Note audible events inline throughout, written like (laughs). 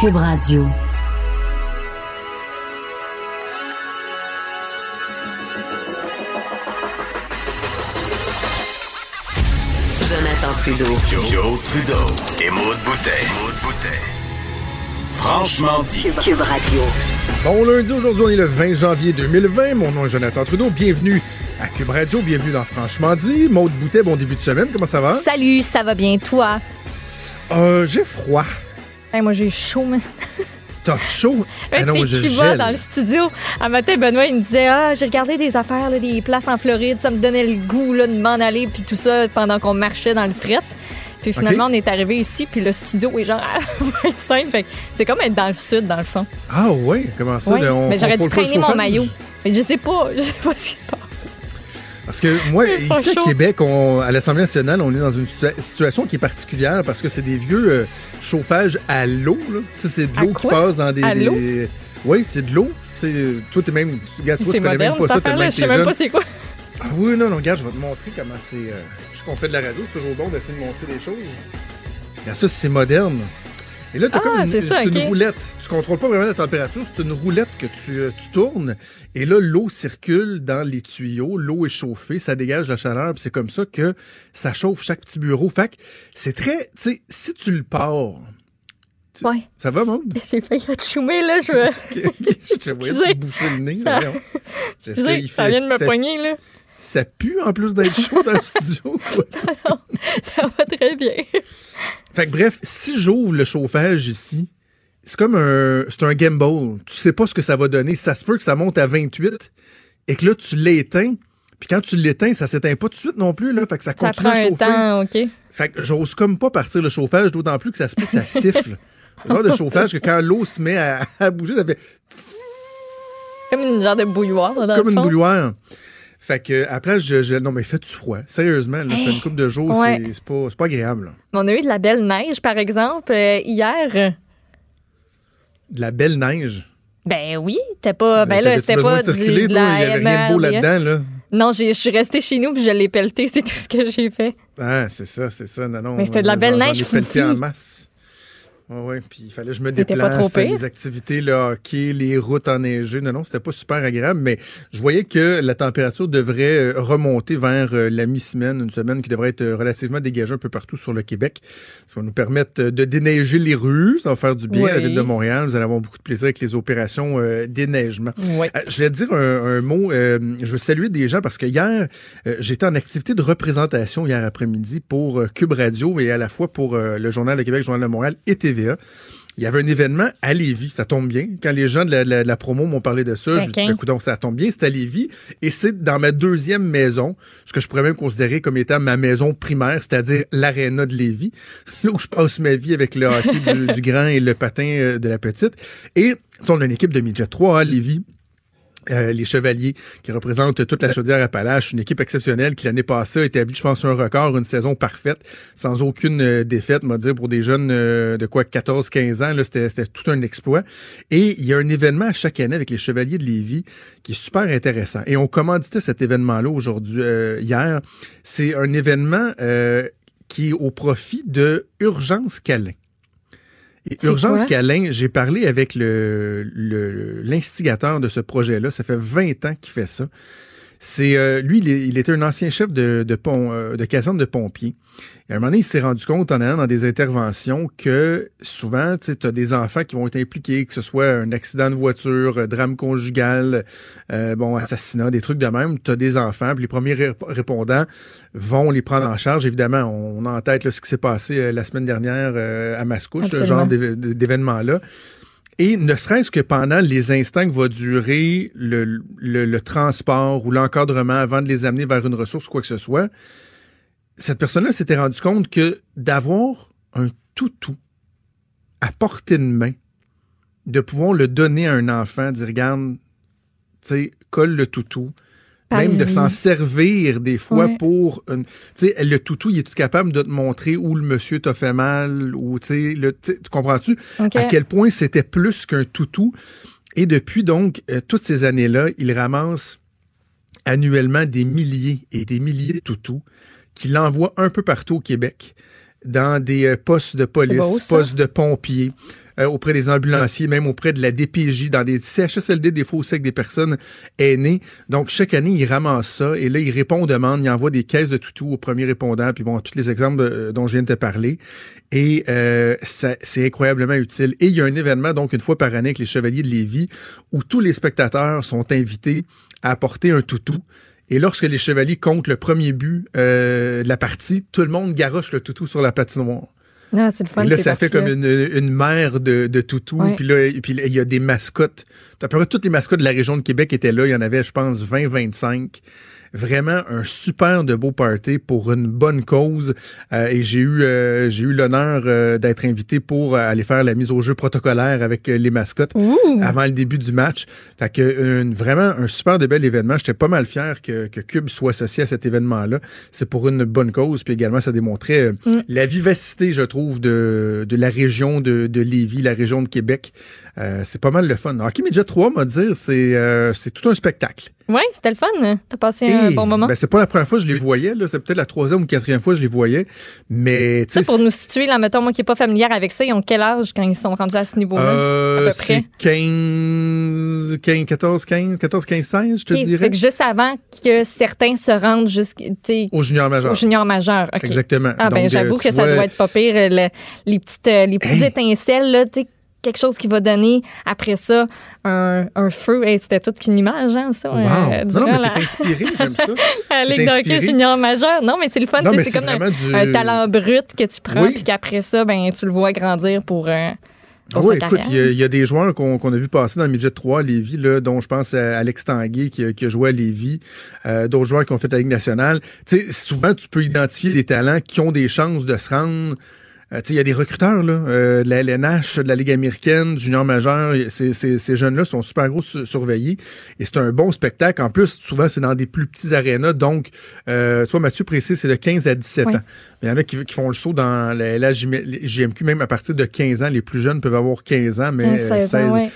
Cube Radio. Jonathan Trudeau. Joe, Trudeau. Et Maude Boutet. Franchement dit. Cube, Cube Radio. Bon lundi, aujourd'hui on est le 20 janvier 2020. Mon nom est Jonathan Trudeau. Bienvenue à Cube Radio, bienvenue dans Franchement dit. Maude Boutet, bon début de semaine, comment ça va? Salut, ça va bien, toi? Euh, j'ai froid. Hey, moi, j'ai chaud, man. (laughs) T'as chaud? Ah non, je qui va dans le studio. Un matin, Benoît, il me disait Ah, j'ai regardé des affaires, là, des places en Floride. Ça me donnait le goût là, de m'en aller, puis tout ça, pendant qu'on marchait dans le fret. Puis finalement, on est arrivé ici, puis le studio est genre à (laughs) 25. Fait que c'est comme être dans le sud, dans le fond. Ah oui, comment ça? On Mais j'aurais dû traîner mon maillot. Mais je sais pas, (laughs) je sais pas ce qui se passe. Parce que moi, (laughs) ici à chaud. Québec, on- à l'Assemblée nationale, on est dans une situa- situation qui est particulière parce que c'est des vieux euh, chauffages à l'eau. C'est de À l'eau qui passe dans des. À Oui, c'est de l'eau. Toi, t'es même. tu- Regarde, toi, tu connais même pas ça affaire-là. que Je t'es sais même pas c'est quoi. Ah oui, non, non, regarde, je vais te montrer comment c'est. euh, je sais qu'on fait de la radio, c'est toujours bon d'essayer de montrer des choses. Regarde ça, c'est moderne. Et là, t'as Ah, comme une, ça, une roulette. Tu contrôles pas vraiment la température, c'est une roulette que tu, euh, tu tournes. Et là, l'eau circule dans les tuyaux, l'eau est chauffée, ça dégage la chaleur, c'est comme ça que ça chauffe chaque petit bureau. Fait que c'est très. Tu sais, si tu le pars. tu- Ouais. Ça va, monde? (laughs) J'ai failli chumé, là. Je veux. (laughs) je te voyais (laughs) bouffer le nez. J'espère Excusez, ça vient de me ça- poigner, là. Ça pue en plus d'être chaud dans le (laughs) studio. (laughs) Ça va très bien. Fait que bref, si j'ouvre le chauffage ici, c'est comme un, c'est un gamble. Tu sais pas ce que ça va donner. Ça se peut que ça monte à 28 et que là, tu l'éteins. Puis quand tu l'éteins, ça s'éteint pas tout de suite non plus. Là, fait que ça Ça continue prend à un chauffer. temps, OK. Fait que j'ose comme pas partir le chauffage, d'autant plus que ça se peut que ça siffle. (laughs) Le genre de chauffage que quand l'eau se met à, à bouger, ça fait Comme une genre de bouilloire, dans comme le une bouilloire. Fait que après, je, je- non mais fais-tu froid. Sérieusement, là, fait une couple de jours, Ouais. c'est, pas, pas agréable. là. On a eu de la belle neige, par exemple, euh, hier. De la belle neige? Ben oui, c'était pas. Ben là, T'avais-tu c'était pas de du, de la Il y avait rien de beau là-dedans, là. Non, je suis restée chez nous puis je l'ai pelleté, (laughs) c'est tout ce que j'ai fait. Ah, c'est ça, c'est ça. Non, non. Mais c'était de la belle neige foufie. en masse. Oui, oui. Puis il fallait que je me déplace. pas? Les activités, le hockey, les routes enneigées. Non, non, c'était pas super agréable, mais je voyais que la température devrait euh, remonter vers euh, la mi-semaine, une semaine qui devrait être euh, relativement dégagée un peu partout sur le Québec. Ça va nous permettre de déneiger les rues. Ça va faire du bien à la ville de Montréal. Vous allez avoir beaucoup de plaisir avec les opérations euh, déneigement. Oui. Euh, je te dire un, un mot. euh, je veux saluer des gens parce que hier, j'étais en activité de représentation hier après-midi pour Cube Radio et à la fois pour le Journal de Québec, le Journal de Montréal et TVA. Il y avait un événement à Lévis, ça tombe bien. Quand les gens de la, la- la promo m'ont parlé de ça, je me suis dit, écoute, ça tombe bien, c'est à Lévis. Et c'est dans ma deuxième maison, ce que je pourrais même considérer comme étant ma maison primaire, c'est-à-dire l'aréna de Lévis, (laughs) là où je passe ma vie avec le hockey du, du grand et le patin euh, de la petite. Et on a une équipe de midget 3 à Lévis. Euh, les Chevaliers, qui représentent toute la chaudière Appalaches, une équipe exceptionnelle qui l'année passée a établi, je pense, un record, une saison parfaite, sans aucune euh, défaite, m'a dire, pour des jeunes euh, de quoi 14-15 ans, c'était, tout un exploit. Et il y a un événement chaque année avec les Chevaliers de Lévis qui est super intéressant. Et on commanditait cet événement-là aujourd'hui, hier. C'est un événement qui est au profit de Urgence Câlin. Urgence? Câlin, j'ai parlé avec le, le- l'instigateur de ce projet-là. Ça fait 20 ans qu'il fait ça. C'est euh, lui, il, était un ancien chef de, de, pont, euh, de caserne de pompiers. Et à un moment donné, il s'est rendu compte en allant dans des interventions que souvent, tu as des enfants qui vont être impliqués, que ce soit un accident de voiture, euh, drame conjugal, euh, bon, assassinat, des trucs de même. Tu as des enfants, puis les premiers ré- répondants vont les prendre en charge. Évidemment, on a en tête là, ce qui s'est passé la semaine dernière euh, à Mascouche, ce genre d'événement-là. Et ne serait-ce que pendant les instants que va durer le, le- le transport ou l'encadrement avant de les amener vers une ressource, quoi que ce soit, cette personne-là s'était rendu compte que d'avoir un toutou à portée de main, de pouvoir le donner à un enfant, dire regarde, tu sais, colle le toutou, même de s'en servir des fois Ouais. pour une, tu sais, le toutou, il est-tu capable de te montrer où le monsieur t'a fait mal ou tu sais, le- tu tu comprends-tu à quel point c'était plus qu'un toutou? Et depuis donc euh, toutes ces années-là, il ramasse annuellement des milliers et des milliers de toutous qu'il envoie un peu partout au Québec, dans des euh, postes de police, beau, postes de pompiers, euh, auprès des ambulanciers, même auprès de la DPJ, dans des CHSLD, des fois aussi avec des personnes aînées. Donc, chaque année, il ramasse ça et là, il répond aux demandes, il envoie des caisses de toutous aux premiers répondants, puis bon, tous les exemples euh, dont je viens de te parler. Et euh, c'est incroyablement utile. Et il y a un événement, donc, une fois par année avec les Chevaliers de Lévis, où tous les spectateurs sont invités à apporter un toutou. Et lorsque les chevaliers comptent le premier but euh, de la partie, tout le monde garoche le toutou sur la patinoire. Ah, c'est le fun, Et là, ça fait comme une, une mer de, de toutous. Ouais. Puis là, et puis il y a des mascottes. À peu près toutes les mascottes de la région de Québec étaient là. Il y en avait, je pense, 20, 25. Vraiment un super de beau party pour une bonne cause. Euh, et j'ai eu euh, j'ai eu l'honneur euh, d'être invité pour euh, aller faire la mise au jeu protocolaire avec euh, les mascottes Ouh! avant le début du match. Fait que une- vraiment un super de bel événement. J'étais pas mal fier que, que Cube soit associé à cet événement-là. C'est pour une bonne cause. Puis également, ça démontrait euh, Mm. la vivacité, je trouve, de, de la région de, de Lévis, la région de Québec. Euh, c'est pas mal le fun. Hockey Media 3, m'a dire, c'est euh, c'est tout un spectacle. Ouais, c'était le fun. T'as passé un Et, bon moment. Ben, c'est pas la première fois que je les voyais. là. C'est peut-être la troisième ou quatrième fois que je les voyais. Mais, tu Ça, pour nous situer, là, mettons, moi qui n'ai pas familière avec ça, ils ont quel âge quand ils sont rendus à ce niveau-là? euh, à peu c'est 15, 15, 14, 15, 14, 15, 16, je te dirais. fait que juste avant que certains se rendent Au junior majeur. junior majeur. OK. Exactement. Ah, ben, Donc, j'avoue euh, que ça doit être pas pire. euh, le- les petites, euh, les petites Hey. étincelles, là, tu sais, quelque chose qui va donner après ça un, un feu. Hey, C'était toute qu'une image, hein, ça. Wow. euh, non, mais la, t'es inspiré, j'aime ça. (laughs) la Ligue junior majeur. Non, mais c'est le fun. C'est comme un, vraiment du- un talent brut que tu prends, Oui. puis qu'après ça, ben, tu le vois grandir pour, euh, pour Ah oui, écoute, il y, a- il y a des joueurs qu'on a vu passer dans le midget 3 à Lévis, là, dont je pense à Alex Tanguay qui, a- qui a joué à Lévis, euh, d'autres joueurs qui ont fait la Ligue nationale. Tu sais, souvent, tu peux identifier des talents qui ont des chances de se rendre. Euh, tu sais, il y a des recruteurs là, euh, de la LNH, de la Ligue américaine, du junior majeur. Ces, ces, ces jeunes-là sont super gros su- surveillés. Et c'est un bon spectacle. En plus, souvent, c'est dans des plus petits arénas. Donc, euh, toi, Mathieu Précé, c'est de 15 à 17 Oui. ans. Mais il y en a qui, qui font le saut dans la LHJMQ, même à partir de 15 ans. Les plus jeunes peuvent avoir 15 ans, mais 15, euh, 16 ans, 16. ouais.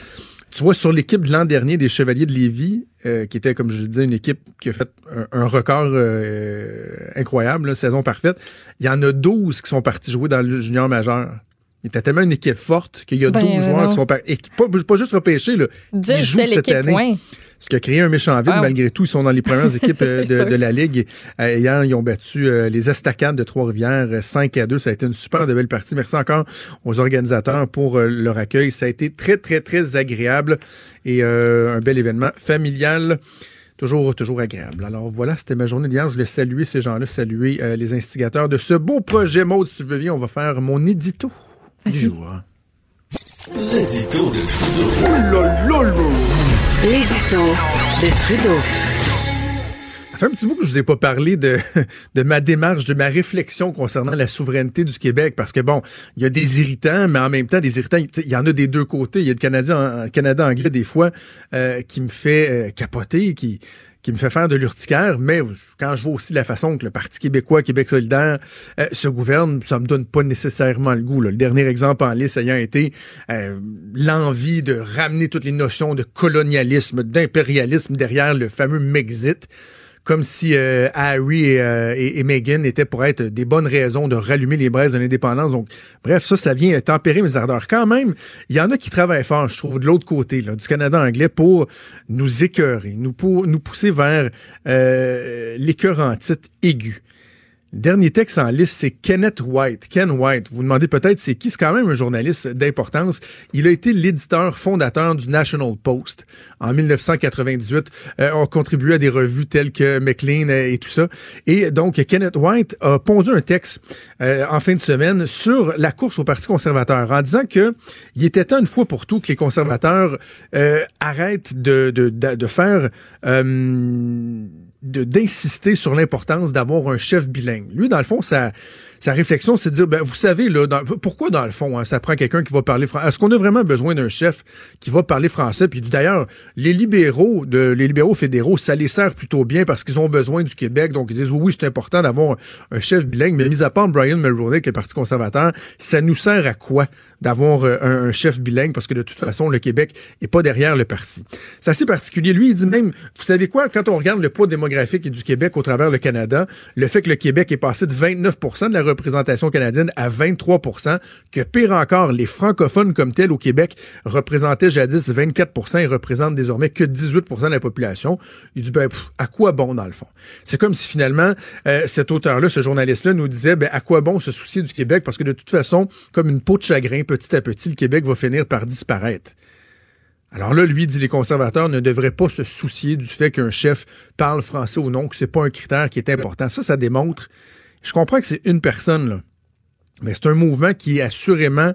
Tu vois, sur l'équipe de l'an dernier des Chevaliers de Lévis, euh, qui était, comme je le disais, une équipe qui a fait un, un record euh, incroyable, là, saison parfaite, il y en a 12 qui sont partis jouer dans le junior majeur. Il était tellement une équipe forte qu'il y a Ben, 12 ben joueurs non. qui sont par- et qui- pas, pas juste repêchés, là. Ils jouent cette année. Ce qui a créé un méchant vide, Wow. malgré tout. Ils sont dans les premières (laughs) équipes euh, de, la Ligue. Euh, hier, ils ont battu euh, les Estacades de Trois-Rivières euh, 5 à 2. Ça a été une super de belle partie. Merci encore aux organisateurs pour euh, leur accueil. Ça a été très, très, très agréable et euh, un bel événement familial. Toujours, toujours agréable. Alors voilà, c'était ma journée d'hier. Je voulais saluer ces gens-là, saluer euh, les instigateurs de ce beau projet. Maud, si tu veux bien, on va faire mon édito du Vas-y. jour. L'édito de Trudeau. L'édito de Trudeau. Ça fait un petit bout que je vous ai pas parlé de, (laughs) de ma démarche, de ma réflexion concernant la souveraineté du Québec, parce que bon, il y a des irritants, mais en même temps, des irritants, il y en a des deux côtés. Il y a le Canadien, Canada anglais, des fois, euh, qui me fait euh, capoter, qui qui me fait faire de l'urticaire, mais quand je vois aussi la façon que le Parti québécois, Québec solidaire, euh, se gouverne, ça me donne pas nécessairement le goût. Le dernier exemple en liste ayant été euh, l'envie de ramener toutes les notions de colonialisme, d'impérialisme derrière le fameux Mexit comme si euh, Harry et, euh, et, Meghan étaient pour être des bonnes raisons de rallumer les braises de l'indépendance. Donc, bref, ça, ça vient tempérer mes ardeurs. Quand même, il y en a qui travaillent fort, je trouve, de l'autre côté, du Canada anglais, pour nous écœurer, nous pousser vers euh, l'écœurantite aiguë. Dernier texte en liste, c'est Kenneth White. Ken White. Vous vous demandez peut-être c'est qui? C'est quand même un journaliste d'importance. Il a été l'éditeur fondateur du National Post en 1998. Euh, on contribué à des revues telles que McLean euh, et tout ça. Et donc, Kenneth White a pondu un texte euh, en fin de semaine sur la course au Parti conservateur en disant que il était temps une fois pour tout que les conservateurs euh, arrêtent de, de, de faire... D'insister sur l'importance d'avoir un chef bilingue. Lui, dans le fond, sa, sa réflexion, c'est de dire, ben, vous savez, là, pourquoi dans le fond, hein, ça prend quelqu'un qui va parler français? Est-ce qu'on a vraiment besoin d'un chef qui va parler français? Puis d'ailleurs, les libéraux, les libéraux fédéraux, ça les sert plutôt bien parce qu'ils ont besoin du Québec. Donc, ils disent, oui, oui, c'est important d'avoir un chef bilingue. Mais mis à part Brian Mulroney, qui est le Parti conservateur, ça nous sert à quoi d'avoir euh, un, un chef bilingue? Parce que de toute façon, le Québec est pas derrière le parti. C'est assez particulier. Lui, il dit même, vous savez quoi, quand on regarde le poids démographique du Québec au travers le Canada, le fait que le Québec est passé de 29% de la représentation canadienne à 23% que pire encore, les francophones comme tels au Québec représentaient jadis 24% et représentent désormais que 18% de la population. Il dit, ben, à quoi bon, dans le fond? C'est comme si finalement, euh, cet auteur-là, ce journaliste-là, nous disait, ben, à quoi bon se soucier du Québec? Parce que de toute façon, comme une peau de chagrin, petit à petit, le Québec va finir par disparaître. Alors là, lui dit les conservateurs ne devraient pas se soucier du fait qu'un chef parle français ou non, que c'est pas un critère qui est important. Ça, ça démontre. Je comprends que c'est une personne. Mais c'est un mouvement qui est assurément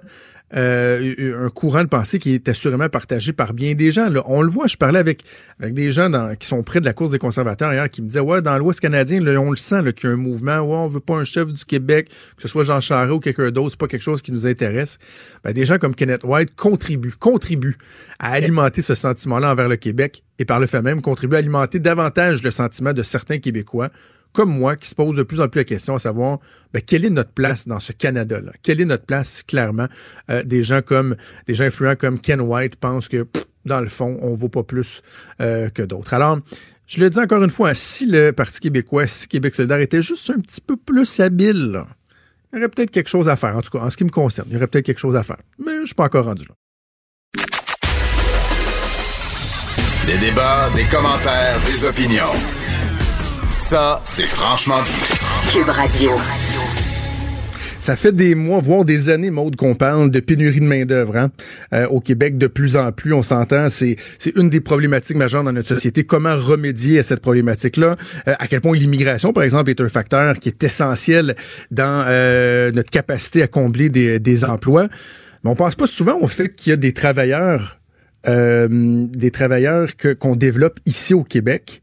euh, un courant de pensée qui est assurément partagé par bien des gens. On le voit, je parlais avec, des gens qui sont près de la course des conservateurs hier qui me disaient Ouais, dans l'Ouest canadien, on le sent qu'il y a un mouvement, ouais, on veut pas un chef du Québec, que ce soit Jean Charest ou quelqu'un d'autre, c'est pas quelque chose qui nous intéresse. Ben, des gens comme Kenneth White contribuent, contribuent à alimenter ce sentiment-là envers le Québec et par le fait même contribuent à alimenter davantage le sentiment de certains Québécois comme moi, qui se pose de plus en plus la question à savoir ben, quelle est notre place dans ce Canada-là? Quelle est notre place, clairement? Euh, des gens comme des gens influents comme Ken White pensent que dans le fond, on ne vaut pas plus euh, que d'autres. Alors, je le dis encore une fois, si le Parti québécois, si Québec solidaire était juste un petit peu plus habile, il y aurait peut-être quelque chose à faire. En tout cas, en ce qui me concerne, il y aurait peut-être quelque chose à faire. Mais je ne suis pas encore rendu là. Des débats, des commentaires, des opinions. Ça, c'est franchement dit. Cube Radio. Ça fait des mois, voire des années, Maude, qu'on parle de pénurie de main-d'œuvre hein? Euh, au Québec. De plus en plus, on s'entend, c'est c'est une des problématiques majeures dans notre société. Comment remédier à cette problématique-là? Euh, À quel point l'immigration, par exemple, est un facteur qui est essentiel dans euh, notre capacité à combler des, des emplois. Mais on pense pas souvent au fait qu'il y a des travailleurs, des travailleurs que qu'on développe ici au Québec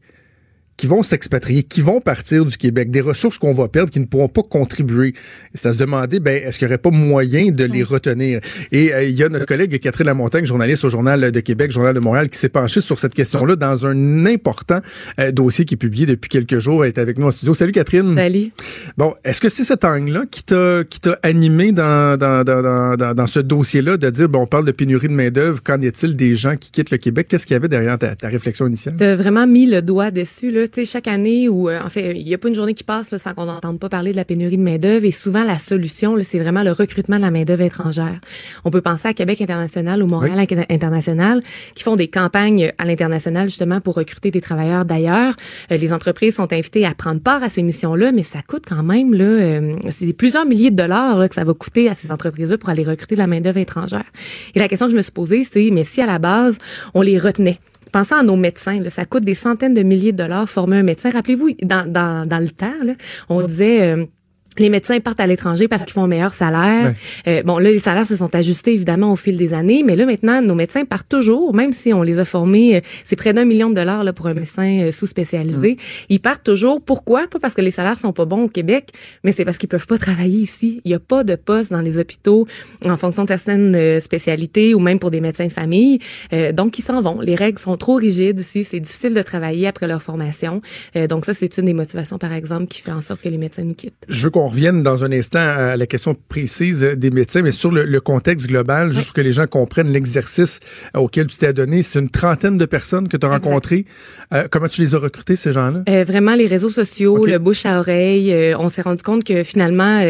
qui vont s'expatrier, qui vont partir du Québec, des ressources qu'on va perdre, qui ne pourront pas contribuer. C'est à se demander, ben, est-ce qu'il n'y aurait pas moyen de les retenir? Et euh, il y a notre collègue Catherine Lamontagne, journaliste au Journal de Québec, Journal de Montréal, qui s'est penchée sur cette question-là dans un important euh, dossier qui est publié depuis quelques jours. Elle est avec nous en studio. Salut Catherine. Salut. Bon, est-ce que c'est cet angle-là qui t'a qui t'a animé dans, dans, dans, dans, dans ce dossier-là de dire, bon, on parle de pénurie de main-d'œuvre, qu'en est-il des gens qui quittent le Québec? Qu'est-ce qu'il y avait derrière ta, ta réflexion initiale? T'as vraiment mis le doigt dessus, là chaque année où, euh, en fait, il n'y a pas une journée qui passe sans qu'on n'entende pas parler de la pénurie de main-d'œuvre. Et souvent, la solution, c'est vraiment le recrutement de la main-d'œuvre étrangère. On peut penser à Québec International ou Montréal International qui font des campagnes à l'international justement pour recruter des travailleurs d'ailleurs. Euh, les entreprises sont invitées à prendre part à ces missions-là, mais ça coûte quand même, là, euh, c'est plusieurs milliers de dollars que ça va coûter à ces entreprises-là pour aller recruter de la main-d'œuvre étrangère. Et la question que je me suis posée, c'est, mais si à la base, on les retenait, Pensez à nos médecins. Là, ça coûte des centaines de milliers de dollars former un médecin. Rappelez-vous, dans, dans, dans le temps, on disait... Euh, les médecins partent à l'étranger parce qu'ils font un meilleur salaire. Euh, bon, là, les salaires se sont ajustés évidemment au fil des années, mais là maintenant, nos médecins partent toujours, même si on les a formés, euh, c'est près d'un million de dollars là pour un médecin euh, sous-spécialisé. Ils partent toujours. Pourquoi? Pas parce que les salaires sont pas bons au Québec, mais c'est parce qu'ils peuvent pas travailler ici. Il y a pas de poste dans les hôpitaux en fonction de certaines spécialités ou même pour des médecins de famille. donc ils s'en vont. Les règles sont trop rigides ici. C'est difficile de travailler après leur formation. donc ça, c'est une des motivations, par exemple, qui fait en sorte que les médecins nous quittent. Je on revienne dans un instant à la question précise des médecins, mais sur le, contexte global, juste pour que les gens comprennent l'exercice auquel tu t'es donné. C'est une trentaine de personnes que tu as rencontrées. Euh, comment tu les as recrutées, ces gens-là? Euh, vraiment, les réseaux sociaux, le bouche à oreille. Euh, on s'est rendu compte que finalement,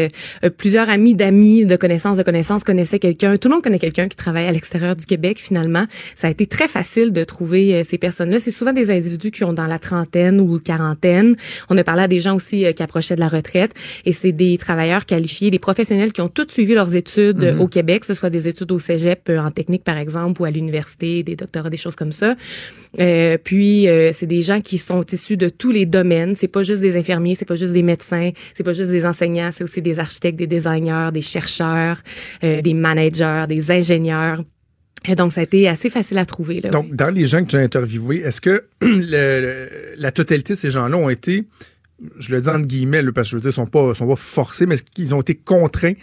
plusieurs amis d'amis, de connaissances de connaissances connaissaient quelqu'un. Tout le monde connaît quelqu'un qui travaille à l'extérieur du Québec, finalement. Ça a été très facile de trouver ces personnes-là. C'est souvent des individus qui ont dans la trentaine ou quarantaine. On a parlé à des gens aussi qui approchaient de la retraite. Et c'est des travailleurs qualifiés, des professionnels qui ont tous suivi leurs études mhm. au Québec, que ce soit des études au cégep euh, en technique par exemple ou à l'université, des doctorats, des choses comme ça. Euh, puis euh, c'est des gens qui sont issus de tous les domaines. C'est pas juste des infirmiers, c'est pas juste des médecins, c'est pas juste des enseignants, c'est aussi des architectes, des designers, des chercheurs, des managers, des ingénieurs. Et donc, ça a été assez facile à trouver. Là, donc, dans les gens que tu as interviewés, est-ce que (clears throat) la totalité de ces gens-là ont été je le dis entre guillemets, parce que je veux dire, ils sont sont pas forcés, mais qu'ils ont été contraints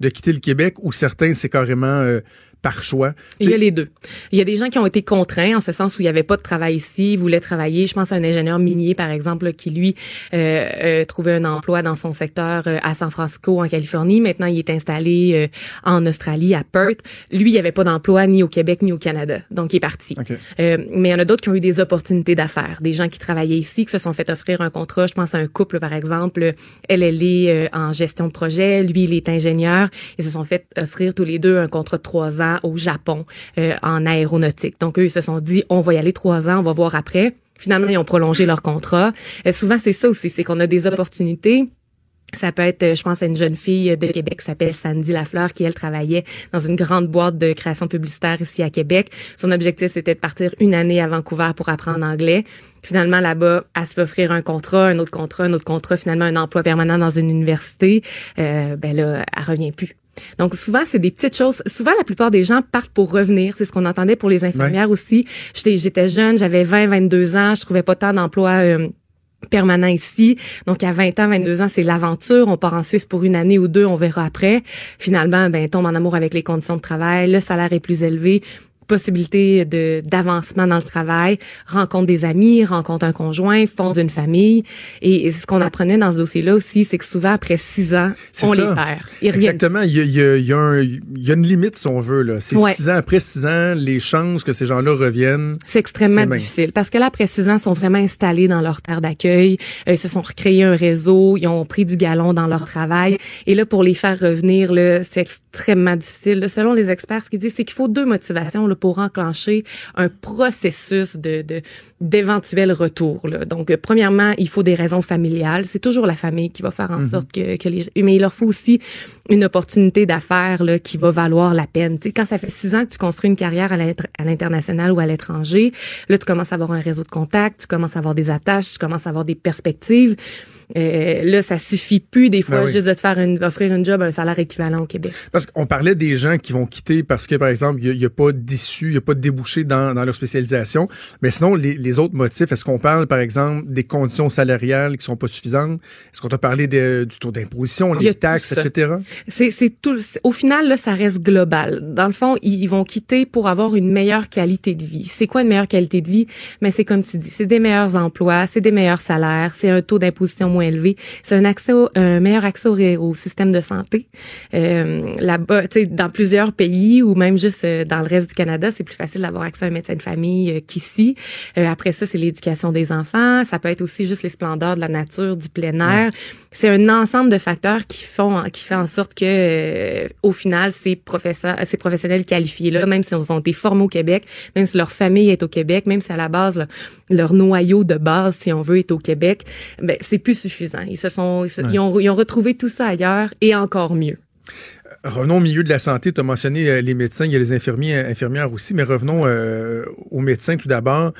de quitter le Québec ou certains, c'est carrément euh, par choix? Il y a les deux. Il y a des gens qui ont été contraints en ce sens où il n'y avait pas de travail ici, ils voulaient travailler. Je pense à un ingénieur minier, par exemple, qui, lui, euh, euh, trouvait un emploi dans son secteur euh, à San Francisco, en Californie. Maintenant, il est installé euh, en Australie, à Perth. Lui, il n'y avait pas d'emploi ni au Québec ni au Canada. Donc, il est parti. OK. Euh, mais il y en a d'autres qui ont eu des opportunités d'affaires. Des gens qui travaillaient ici, qui se sont fait offrir un contrat. Je pense à un couple, par exemple. Elle, elle est euh, en gestion de projet. Lui, il est ingénieur. Ils se sont fait offrir tous les deux un contrat de trois ans au Japon euh, en aéronautique. Donc, eux, ils se sont dit, on va y aller trois ans, on va voir après. Finalement, ils ont prolongé leur contrat. Euh, souvent, c'est ça aussi, c'est qu'on a des opportunités. Ça peut être, euh, je pense à une jeune fille de Québec qui s'appelle Sandy Lafleur, qui, elle, travaillait dans une grande boîte de création publicitaire ici à Québec. Son objectif, c'était de partir une année à Vancouver pour apprendre anglais. Finalement, là-bas, elle se fait offrir un contrat, un autre contrat, un autre contrat, finalement un emploi permanent dans une université. Euh, ben là, elle revient plus. Donc souvent, c'est des petites choses. Souvent, la plupart des gens partent pour revenir. C'est ce qu'on entendait pour les infirmières aussi. J'étais, jeune, j'avais 20, 22 ans, je trouvais pas tant d'emploi euh, permanent ici. Donc, à 20 ans, 22 ans, c'est l'aventure. On part en Suisse pour une année ou deux, on verra après. Finalement, ben, tombe en amour avec les conditions de travail, le salaire est plus élevé possibilité de d'avancement dans le travail, rencontre des amis, rencontre un conjoint, fonde une famille. Et ce qu'on apprenait dans ce dossier-là aussi, c'est que souvent, après six ans, on ça. les perd. Ils. Exactement. Il y, a, il y a- il y a un- il y a une limite, si on veut. là. C'est Ouais. six ans après six ans, les chances que ces gens-là reviennent. C'est extrêmement difficile parce que là, après six ans, ils sont vraiment installés dans leur terre d'accueil. Euh, ils se sont recréés un réseau. Ils ont pris du galon dans leur travail. Et là, pour les faire revenir, là, c'est extrêmement difficile. Là, selon les experts, ce qu'ils disent, c'est qu'il faut deux motivations là, pour enclencher un processus de de- d'éventuel retour. Là. Donc, euh, premièrement, il faut des raisons familiales. C'est toujours la famille qui va faire en sorte que, que les... Mais il leur faut aussi une opportunité d'affaires là, qui va valoir la peine. Quand ça fait six ans que tu construis une carrière à l'international ou à l'étranger, là, tu commences à avoir un réseau de contacts, tu commences à avoir des attaches, tu commences à avoir des perspectives. Euh, là, ça suffit plus des fois Ben oui. juste de te faire une, offrir une job à un salaire équivalent au Québec. Parce qu'on parlait des gens qui vont quitter parce que, par exemple, il n'y a, pas d'issue, il n'y a pas de débouché dans, dans leur spécialisation. Mais sinon, les, les autres motifs, est-ce qu'on parle, par exemple, des conditions salariales qui sont pas suffisantes? Est-ce qu'on t'a parlé de- du taux d'imposition, les taxes, etc.? C'est, c'est tout. Au final, là, ça reste global. Dans le fond, ils, ils vont quitter pour avoir une meilleure qualité de vie. C'est quoi une meilleure qualité de vie? Mais c'est comme tu dis, c'est des meilleurs emplois, c'est des meilleurs salaires, c'est un taux d'imposition c'est un accès, au- un meilleur accès au, au système de santé. Euh, là-bas, dans plusieurs pays ou même juste euh, dans le reste du Canada, c'est plus facile d'avoir accès à un médecin de famille euh, qu'ici. Euh, après ça, c'est l'éducation des enfants. Ça peut être aussi juste les splendeurs de la nature, du plein air. C'est un ensemble de facteurs qui font, qui fait en sorte que, euh, au final, ces professeurs, ces professionnels qualifiés là, même si ils ont été formés au Québec, même si leur famille est au Québec, même si à la base là, leur noyau de base, si on veut, est au Québec, ben c'est plus suffisant. Ils se sont, ils, se- ils ont, ils ont retrouvé tout ça ailleurs et encore mieux. Revenons au milieu de la santé. Tu as mentionné euh, les médecins, il y a les infirmiers, euh, infirmières aussi, mais revenons euh, aux médecins tout d'abord.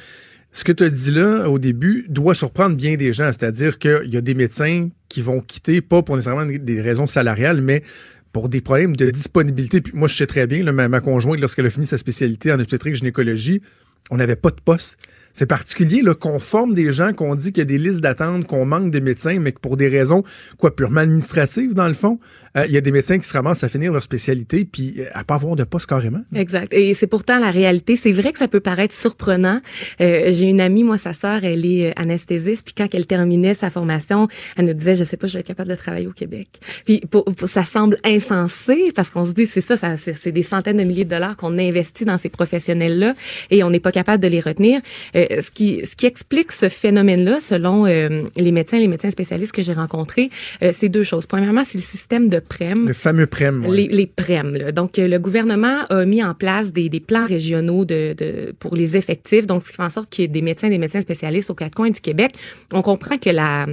Ce que tu as dit là au début doit surprendre bien des gens, c'est-à-dire qu'il y a des médecins qui vont quitter, pas pour nécessairement des raisons salariales, mais pour des problèmes de disponibilité. Moi, je sais très bien, ma, ma conjointe, lorsqu'elle a fini sa spécialité en obstétrique gynécologie, on n'avait pas de poste. C'est particulier qu'on forme des gens, qu'on dit qu'il y a des listes d'attente, qu'on manque de médecins, mais que pour des raisons quoi purement administratives, dans le fond, euh, il y a des médecins qui se ramassent à finir leur spécialité puis euh, à pas avoir de poste carrément. Exact. Et c'est pourtant la réalité. C'est vrai que ça peut paraître surprenant. Euh, J'ai une amie, moi, sa sœur, elle est anesthésiste. Puis quand elle terminait sa formation, elle nous disait, je sais pas, je vais être capable de travailler au Québec. Puis ça semble insensé parce qu'on se dit, c'est ça, ça c'est c'est des centaines de milliers de dollars qu'on investit dans ces professionnels-là et on n'est pas capable de les retenir. Euh, ce qui ce qui explique ce phénomène-là, selon euh, les médecins, les médecins spécialistes que j'ai rencontrés, euh, c'est deux choses. Premièrement, c'est le système de prême. Le fameux ouais. Les, les PREM. là. Donc, le gouvernement a mis en place des, des plans régionaux de, de, pour les effectifs. Donc, ce qui fait en sorte qu'il y ait des médecins des médecins spécialistes aux quatre coins du Québec. On comprend que la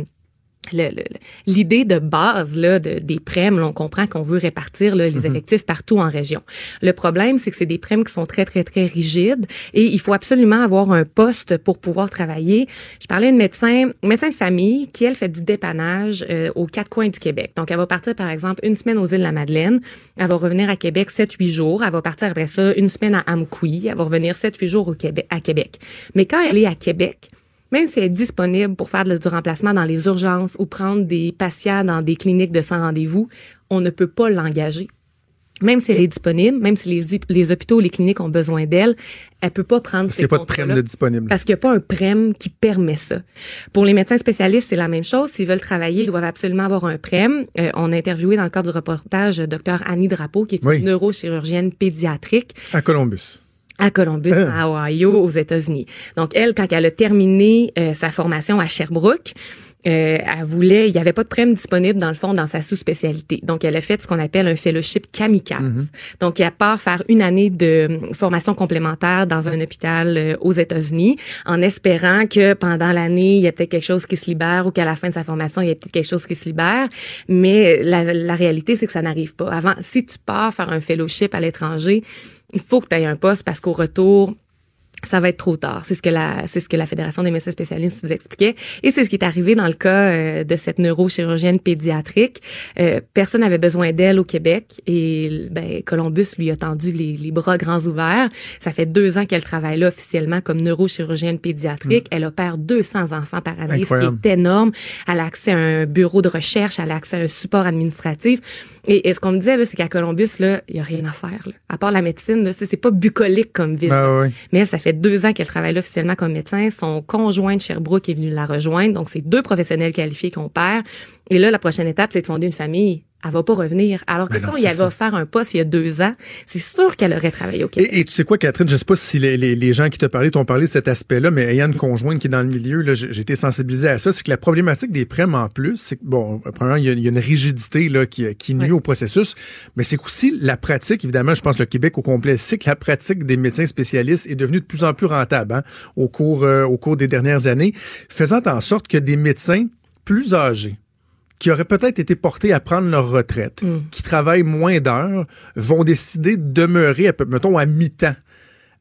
l'idée de base là, de, des prêmes, là, on comprend qu'on veut répartir là, les effectifs partout en région. Le problème, c'est que c'est des prêmes qui sont très, très, très rigides et il faut absolument avoir un poste pour pouvoir travailler. Je parlais à une médecin, médecin de famille qui, elle, fait du dépannage euh, aux quatre coins du Québec. Donc, elle va partir, par exemple, une semaine aux îles de la Madeleine. Elle va revenir à Québec 7-8 jours. Elle va partir après ça une semaine à Amqui. Elle va revenir 7-8 jours au Québec, à Québec. Mais quand elle est à Québec, même si elle est disponible pour faire du remplacement dans les urgences ou prendre des patients dans des cliniques de sans rendez-vous, on ne peut pas l'engager même si elle est disponible, même si les, les hôpitaux, les cliniques ont besoin d'elle, elle peut pas prendre Parce qu'il n'y a pas de de disponible. Parce qu'il n'y a pas un prême qui permet ça. Pour les médecins spécialistes, c'est la même chose. S'ils veulent travailler, ils doivent absolument avoir un prême. Euh, on a interviewé dans le cadre du reportage Dr Annie Drapeau, qui est une neurochirurgienne pédiatrique. À Columbus à Columbus, à Ohio, aux États-Unis. Donc, elle, quand elle a terminé euh, sa formation à Sherbrooke, euh, elle voulait, il n'y avait pas de prême disponible dans le fond dans sa sous-spécialité. Donc, elle a fait ce qu'on appelle un fellowship kamikaze. Mm-hmm. Donc, elle part faire une année de formation complémentaire dans un hôpital euh, aux États-Unis, en espérant que pendant l'année, il y a peut-être quelque chose qui se libère ou qu'à la fin de sa formation, il y a peut-être quelque chose qui se libère. Mais la, la réalité, c'est que ça n'arrive pas. Avant, si tu pars faire un fellowship à l'étranger, il faut que tu aies un poste parce qu'au retour, ça va être trop tard. C'est ce que la, c'est ce que la Fédération des médecins spécialistes nous expliquait. Et c'est ce qui est arrivé dans le cas euh, de cette neurochirurgienne pédiatrique. Euh, personne n'avait besoin d'elle au Québec et ben, Columbus lui a tendu les, les, bras grands ouverts. Ça fait deux ans qu'elle travaille là officiellement comme neurochirurgienne pédiatrique. Hmm. Elle opère 200 enfants par année, ce qui est énorme. Elle a accès à un bureau de recherche, elle a accès à un support administratif. Et, ce qu'on me disait, là, c'est qu'à Columbus, là, il y a rien à faire. Là. À part la médecine, là, c'est pas bucolique comme ville. Ben Mais elle, ça fait deux ans qu'elle travaille là officiellement comme médecin. Son conjoint de Sherbrooke est venu la rejoindre. Donc, c'est deux professionnels qualifiés qu'on perd. Et là, la prochaine étape, c'est de fonder une famille elle va pas revenir. Alors que si on y avait offert un poste il y a deux ans, c'est sûr qu'elle aurait travaillé au Québec. Et, tu sais quoi, Catherine, je sais pas si les, les, les gens qui te parlaient t'ont parlé de cet aspect-là, mais ayant une conjointe qui est dans le milieu, j'ai été sensibilisé à ça, c'est que la problématique des prêmes en plus, c'est que, bon, premièrement, il y, a, il y a une rigidité là, qui, qui nuit au processus, mais c'est aussi la pratique, évidemment, je pense le Québec au complet, c'est que la pratique des médecins spécialistes est devenue de plus en plus rentable hein, au, cours, euh, au cours des dernières années, faisant en sorte que des médecins plus âgés, qui auraient peut-être été portés à prendre leur retraite, mm. qui travaillent moins d'heures, vont décider de demeurer, mettons, à mi-temps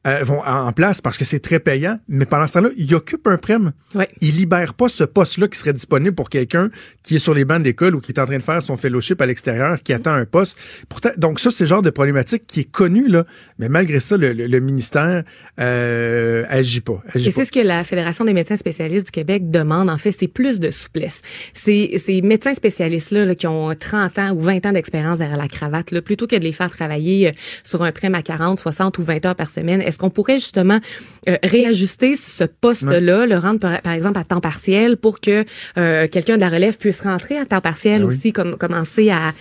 euh, vont en place parce que c'est très payant, mais pendant ce temps-là, il occupe un prême. Ouais. Il libère pas ce poste-là qui serait disponible pour quelqu'un qui est sur les bancs d'école ou qui est en train de faire son fellowship à l'extérieur, qui attend un poste. Pourtant, donc ça, c'est le genre de problématique qui est connu, là, mais malgré ça, le, le, ministère euh, agit pas. Et c'est ce que la Fédération des médecins spécialistes du Québec demande, en fait, c'est plus de souplesse. Ces, ces médecins spécialistes-là là, qui ont 30 ans ou 20 ans d'expérience derrière la cravate, là, plutôt que de les faire travailler euh, sur un prême à 40, 60 ou 20 heures par semaine, est-ce qu'on pourrait justement euh, réajuster ce poste-là, le rendre par, exemple à temps partiel pour que euh, quelqu'un de la relève puisse rentrer à temps partiel ben aussi, comme commencer à,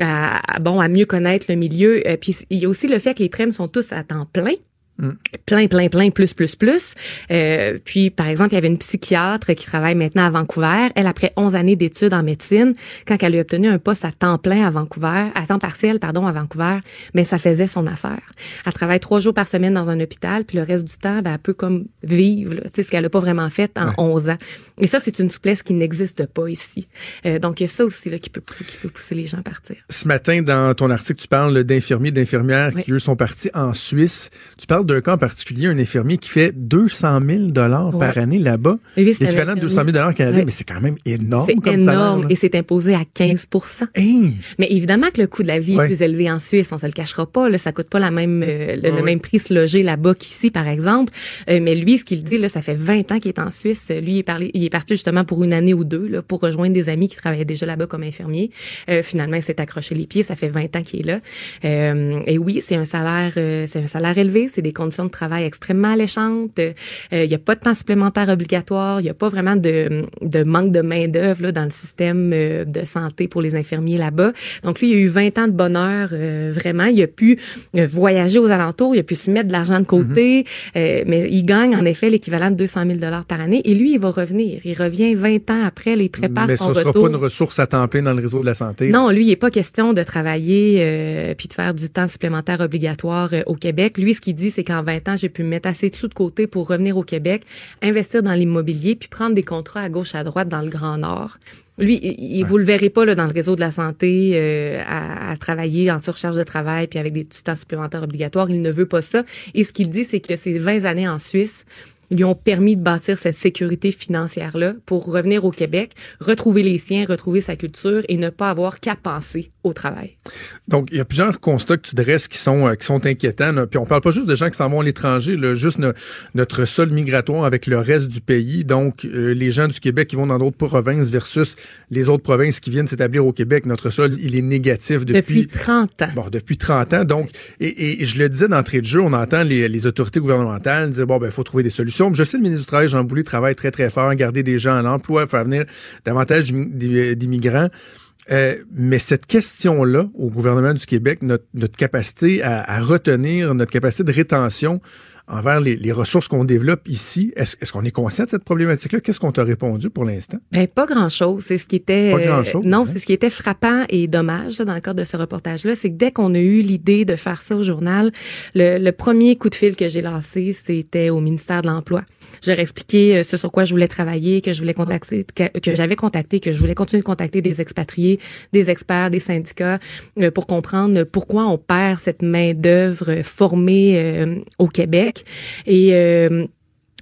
à, bon à mieux connaître le milieu? Euh, puis il y a aussi le fait que les prêmes sont tous à temps plein. Plein, plein, plein, plus, plus, plus. Euh, puis, par exemple, il y avait une psychiatre qui travaille maintenant à Vancouver. Elle, après 11 années d'études en médecine, quand elle a obtenu un poste à temps plein à Vancouver, à temps partiel, pardon, à Vancouver, mais ça faisait son affaire. Elle travaille trois jours par semaine dans un hôpital, puis le reste du temps, ben, elle peut comme vivre, tu sais, ce qu'elle n'a pas vraiment fait en 11 ans. Et ça, c'est une souplesse qui n'existe pas ici. Euh, donc, il y a ça aussi là, qui, peut, qui peut pousser les gens à partir. Ce matin, dans ton article, tu parles d'infirmiers, d'infirmières qui, eux, sont partis en Suisse. Tu parles d'un cas en particulier, un infirmier qui fait 200 000 dollars par année là-bas. L'équivalent de 200 000 dollars canadiens, mais c'est quand même énorme comme énorme et c'est imposé à 15 Mais évidemment que le coût de la vie est plus élevé en Suisse, on se le cachera pas. Là, ça coûte pas la même, euh, le, même prix se loger là-bas qu'ici, par exemple. Euh, mais lui, ce qu'il dit, là, ça fait 20 ans qu'il est en Suisse. Lui, il est, parlé, il est parti justement pour une année ou deux là, pour rejoindre des amis qui travaillaient déjà là-bas comme infirmier. Euh, finalement, il s'est accroché les pieds. Ça fait 20 ans qu'il est là. et oui, c'est un salaire, c'est un salaire élevé. C'est des conditions de travail extrêmement alléchantes. Euh, il n'y a pas de temps supplémentaire obligatoire. Il n'y a pas vraiment de, de manque de main d'œuvre dans le système euh, de santé pour les infirmiers là-bas. Donc lui, il a eu 20 ans de bonheur euh, vraiment. Il a pu voyager aux alentours. Il a pu se mettre de l'argent de côté. Mm-hmm. mais il gagne en effet l'équivalent de 200 000 dollars par année. Et lui, il va revenir. Il revient 20 ans après. Il prépare mais son ce retour. Mais ce sera pas une ressource à temps plein dans le réseau de la santé. Non, lui, il n'est pas question de travailler puis de faire du temps supplémentaire obligatoire au Québec. Lui, ce qu'il dit, c'est qu'en 20 ans, j'ai pu mettre assez de sous de côté pour revenir au Québec, investir dans l'immobilier, puis prendre des contrats à gauche, à droite dans le Grand Nord. Lui, il, vous le verrez pas là, dans le réseau de la santé euh, à, travailler en surcharge de travail puis avec des temps supplémentaires obligatoires. Il ne veut pas ça. Et ce qu'il dit, c'est que ces 20 années en Suisse, lui ont permis de bâtir cette sécurité financière-là pour revenir au Québec, retrouver les siens, retrouver sa culture et ne pas avoir qu'à penser au travail. Donc, il y a plusieurs constats que tu dresses qui sont, euh, qui sont inquiétants. Là. Puis on parle pas juste de gens qui s'en vont à l'étranger, juste notre sol migratoire avec le reste du pays. Donc, euh, les gens du Québec qui vont dans d'autres provinces versus les autres provinces qui viennent s'établir au Québec. Notre sol, il est négatif depuis... Depuis 30 ans. Bon, depuis 30 ans. Donc, et, et je le disais d'entrée de jeu, on entend les, les autorités gouvernementales dire, bon, ben, il faut trouver des solutions. Je sais, le ministre du Travail, Jean Boulet, travaille très, très fort, garder des gens à l'emploi, faire venir davantage d'immigrants. Euh, mais cette question-là au gouvernement du Québec, notre, capacité à, retenir, notre capacité de rétention envers les, ressources qu'on développe ici, est-ce qu'on est conscient de cette problématique-là? Qu'est-ce qu'on t'a répondu pour l'instant? Ben, pas grand-chose. C'est ce qui était... Pas grand-chose? non, hein? c'est ce qui était frappant et dommage dans le cadre de ce reportage-là. C'est que dès qu'on a eu l'idée de faire ça au journal, le, le premier coup de fil que j'ai lancé, c'était au ministère de l'Emploi. J'aurais expliqué euh, ce sur quoi je voulais travailler, que je voulais contacter, que, j'avais contacté, que je voulais continuer de contacter des expatriés, des experts, des syndicats euh, pour comprendre pourquoi on perd cette main d'œuvre formée euh, au Québec. Et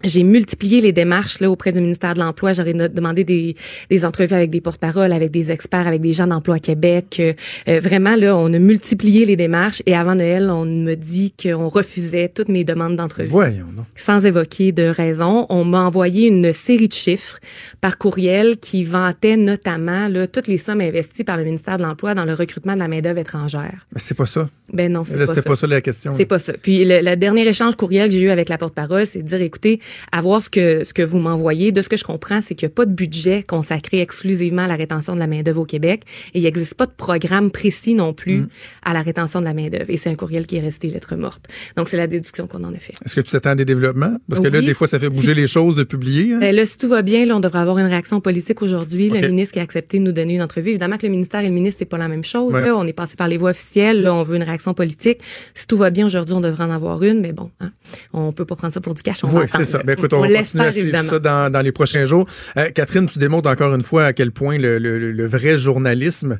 j'ai multiplié les démarches là auprès du ministère de l'Emploi. J'aurais demandé des, des entrevues avec des porte-paroles, avec des experts, avec des gens d'emploi Québec. Euh, vraiment là, on a multiplié les démarches et avant Noël, on me dit qu'on refusait toutes mes demandes d'entrevue. Voyons non. Sans évoquer de raison, on m'a envoyé une série de chiffres par courriel qui vantaient notamment là, toutes les sommes investies par le ministère de l'Emploi dans le recrutement de la main-d'œuvre étrangère. Mais c'est pas ça. Ben non, c'est pas, C'était pas ça la question. C'est pas ça. Puis le, dernier échange courriel que j'ai eu avec la porte-parole, c'est de dire écoutez, à voir ce que, ce que vous m'envoyez. De ce que je comprends, c'est qu'il n'y a pas de budget consacré exclusivement à la rétention de la main-d'œuvre au Québec et il n'existe pas de programme précis non plus mm. à la rétention de la main-d'œuvre. Et c'est un courriel qui est resté lettre morte. Donc, c'est la déduction qu'on en a fait. Est-ce que tu t'attends à des développements? Parce que là, des fois, ça fait bouger les choses de publier. Hein? Ben là, si tout va bien, là, on devrait avoir une réaction politique aujourd'hui. Le ministre qui a accepté de nous donner une entrevue. Évidemment que le ministère et le ministre, c'est pas la même chose. Là. On est passé par les voies officielles. Là, on veut une réaction politique. Si tout va bien aujourd'hui, on devrait en avoir une. Mais bon, hein, on peut pas prendre ça pour du cash. On oui, c'est ça. Ben, écoute, on, va continuer à suivre ça dans, dans, les prochains jours. Euh, Catherine, tu démontres encore une fois à quel point le, le, le vrai journalisme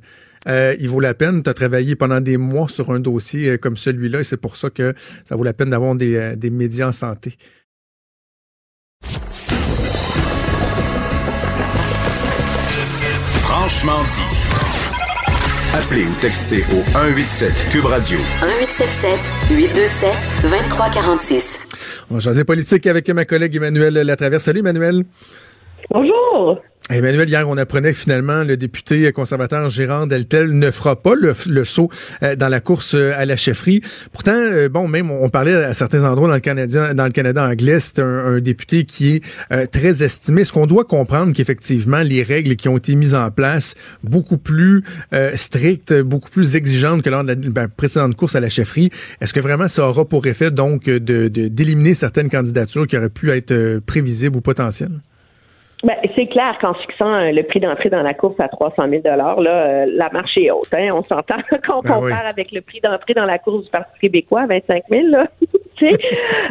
euh, il vaut la peine. Tu as travaillé pendant des mois sur un dossier euh, comme celui-là et c'est pour ça que ça vaut la peine d'avoir des, des médias en santé. Franchement dit. Appelez ou textez au 187 Cube Radio. 1877 827 2346. On va changer politique avec ma collègue Emmanuel Latraverse. Salut Emmanuel. Bonjour. Emmanuel, hier, on apprenait que finalement, le député conservateur Gérard Deltel ne fera pas le, saut euh, dans la course euh, à la chefferie. Pourtant, euh, bon, même on parlait à certains endroits dans le Canada, anglais, c'est un, député qui est très estimé. Est-ce qu'on doit comprendre qu'effectivement, les règles qui ont été mises en place, beaucoup plus strictes, beaucoup plus exigeantes que lors de la ben, précédente course à la chefferie, est-ce que vraiment ça aura pour effet donc de d'éliminer certaines candidatures qui auraient pu être prévisibles ou potentielles? Ben, c'est clair qu'en fixant euh, le prix d'entrée dans la course à 300 000 là, euh, la marche est haute. Hein, on s'entend (laughs) quand on ben compare avec le prix d'entrée dans la course du Parti québécois à 25 000. Là, (laughs)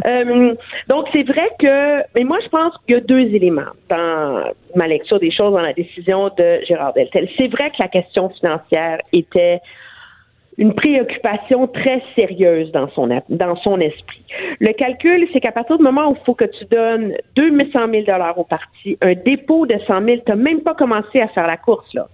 euh, donc, c'est vrai que... Mais moi, je pense qu'il y a deux éléments dans ma lecture des choses dans la décision de Gérard Deltel. C'est vrai que la question financière était une préoccupation très sérieuse dans son, dans son esprit. Le calcul, c'est qu'à partir du moment où il faut que tu donnes 200 000 au parti, un dépôt de 100 000, tu n'as même pas commencé à faire la course, là.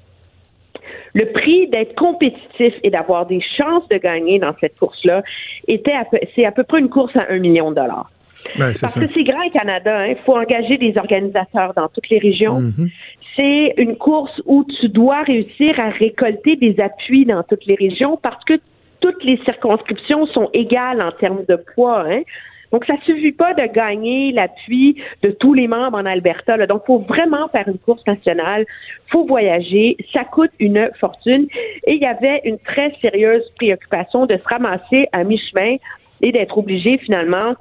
Le prix d'être compétitif et d'avoir des chances de gagner dans cette course-là était c'est à peu près une course à un million de dollars. Parce que c'est grand Canada, il hein. faut engager des organisateurs dans toutes les régions. Mm-hmm c'est une course où tu dois réussir à récolter des appuis dans toutes les régions parce que toutes les circonscriptions sont égales en termes de poids. Hein? Donc, ça suffit pas de gagner l'appui de tous les membres en Alberta. Là. Donc, faut vraiment faire une course nationale. faut voyager. Ça coûte une fortune. Et il y avait une très sérieuse préoccupation de se ramasser à mi-chemin et d'être obligé finalement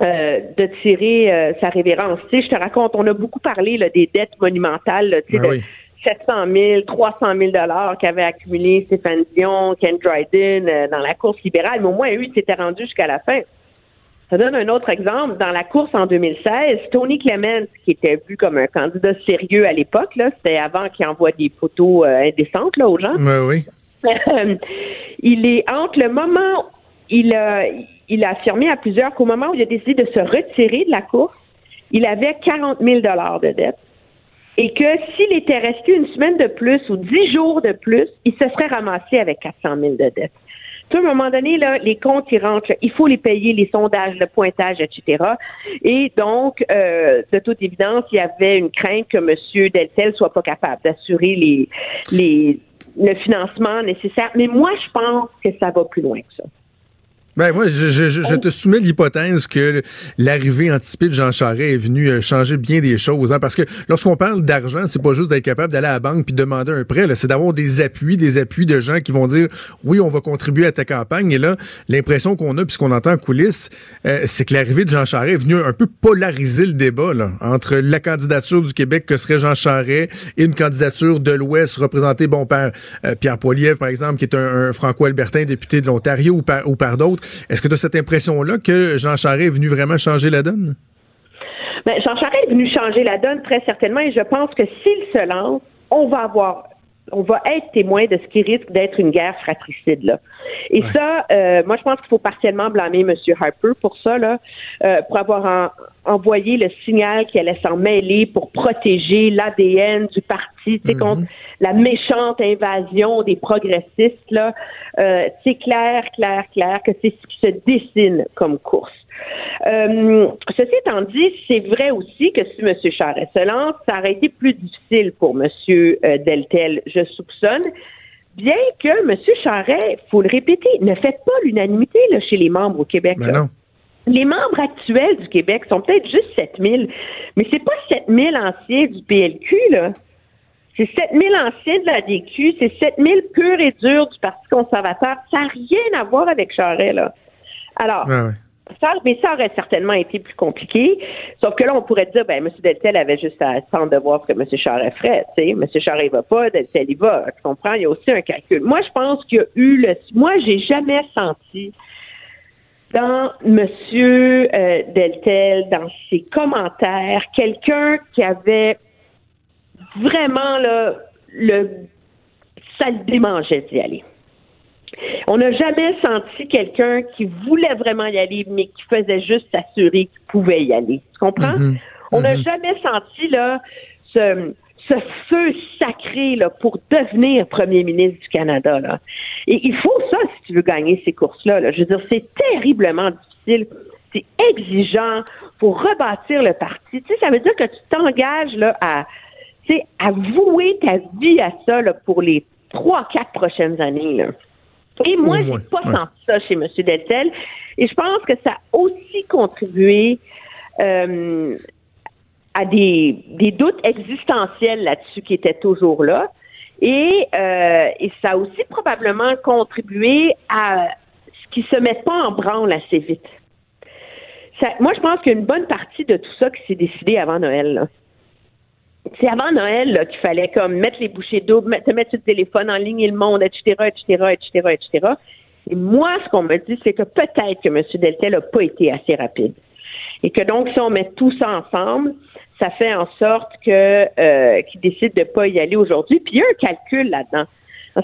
euh, de tirer euh, sa révérence. Tu sais, je te raconte, on a beaucoup parlé là, des dettes monumentales, tu sais, ben de 700 000, 300 000 dollars qu'avait accumulé Stéphane Dion, Ken Dryden euh, dans la course libérale, mais au moins, lui, s'était rendu jusqu'à la fin. Ça donne un autre exemple. Dans la course en 2016, Tony Clemens, qui était vu comme un candidat sérieux à l'époque, là, c'était avant qu'il envoie des photos indécentes là, aux gens. Ben oui. (laughs) il est entre le moment il a il a affirmé à plusieurs qu'au moment où il a décidé de se retirer de la course, il avait 40 000 de dette et que s'il était resté une semaine de plus ou dix jours de plus, il se serait ramassé avec 400 000 de dette. à un moment donné, les comptes, ils rentrent, il faut les payer, les sondages, le pointage, etc. Et donc, euh, de toute évidence, il y avait une crainte que M. Deltel soit pas capable d'assurer les, le financement nécessaire. Mais moi, je pense que ça va plus loin que ça. Ben moi, je, je, je te soumets l'hypothèse que l'arrivée anticipée de Jean Charest est venue euh, changer bien des choses. Hein, parce que lorsqu'on parle d'argent, c'est pas juste d'être capable d'aller à la banque puis demander un prêt. C'est d'avoir des appuis, des appuis de gens qui vont dire oui, on va contribuer à ta campagne. Et là, l'impression qu'on a, puisqu'on entend en coulisses, euh, c'est que l'arrivée de Jean Charest est venue un peu polariser le débat là, entre la candidature du Québec que serait Jean Charest et une candidature de l'Ouest représentée bon par euh, Pierre Poilievre, par exemple, qui est un, franco-albertain député de l'Ontario ou par, ou par d'autres. Est-ce que tu as cette impression-là que Jean Charest est venu vraiment changer la donne? Bien, Jean Charest est venu changer la donne très certainement et je pense que s'il se lance, on va avoir on va être témoin de ce qui risque d'être une guerre fratricide là. Et ça, euh, moi je pense qu'il faut partiellement blâmer M. Harper pour ça là, euh, pour avoir envoyé le signal qu'il allait s'en mêler pour protéger l'ADN du parti, mhm. contre la méchante invasion des progressistes, là, euh, c'est clair, clair, clair que c'est ce qui se dessine comme course. Euh, ceci étant dit, c'est vrai aussi que si M. Charest se lance, ça aurait été plus difficile pour M. Euh, Deltel, je soupçonne. Bien que M. Charest, faut le répéter, ne fait pas l'unanimité chez les membres au Québec. Ben non. Les membres actuels du Québec sont peut-être juste 7 000, mais c'est pas 7 000 anciens du PLQ, là. C'est 7000 anciens de la DQ, c'est 7000 purs et durs du Parti conservateur. Ça n'a rien à voir avec Charest, là. Alors, ah mais ça aurait certainement été plus compliqué. Sauf que là, on pourrait dire, ben, M. Deltel avait juste à attendre de voir ce que M. Charest ferait. Tu sais, M. Charest va pas, Deltel y va. Tu comprends? Il y a aussi un calcul. Moi, je pense qu'il y a eu le. Moi, j'ai jamais senti dans M. Euh, Deltel, dans ses commentaires, quelqu'un qui avait vraiment, là, le, ça le démangeait d'y aller. On n'a jamais senti quelqu'un qui voulait vraiment y aller, mais qui faisait juste s'assurer qu'il pouvait y aller. Tu comprends? Mm-hmm. On n'a mm-hmm. jamais senti là ce, ce feu sacré là, pour devenir premier ministre du Canada. Là. Et il faut ça si tu veux gagner ces courses-là. Là. Je veux dire, c'est terriblement difficile. C'est exigeant pour rebâtir le parti. Tu sais, ça veut dire que tu t'engages là à c'est à vouer ta vie à ça pour les trois, quatre prochaines années. Et moi, je n'ai pas senti ça chez M. Deltel. Et je pense que ça a aussi contribué euh, à des, doutes existentiels là-dessus qui étaient toujours là. Et, euh, et ça a aussi probablement contribué à ce qui se met pas en branle assez vite. moi, je pense qu'il y a une bonne partie de tout ça qui s'est décidé avant Noël. Là c'est avant Noël qu'il fallait comme mettre les bouchées doubles, te mettre sur le téléphone en ligne et le monde, etc., etc., etc., etc. Et moi, ce qu'on me dit, c'est que peut-être que M. Deltel n'a pas été assez rapide. Et que donc, si on met tout ça ensemble, ça fait en sorte que euh, qu'il décide de pas y aller aujourd'hui. Puis il y a un calcul là-dedans.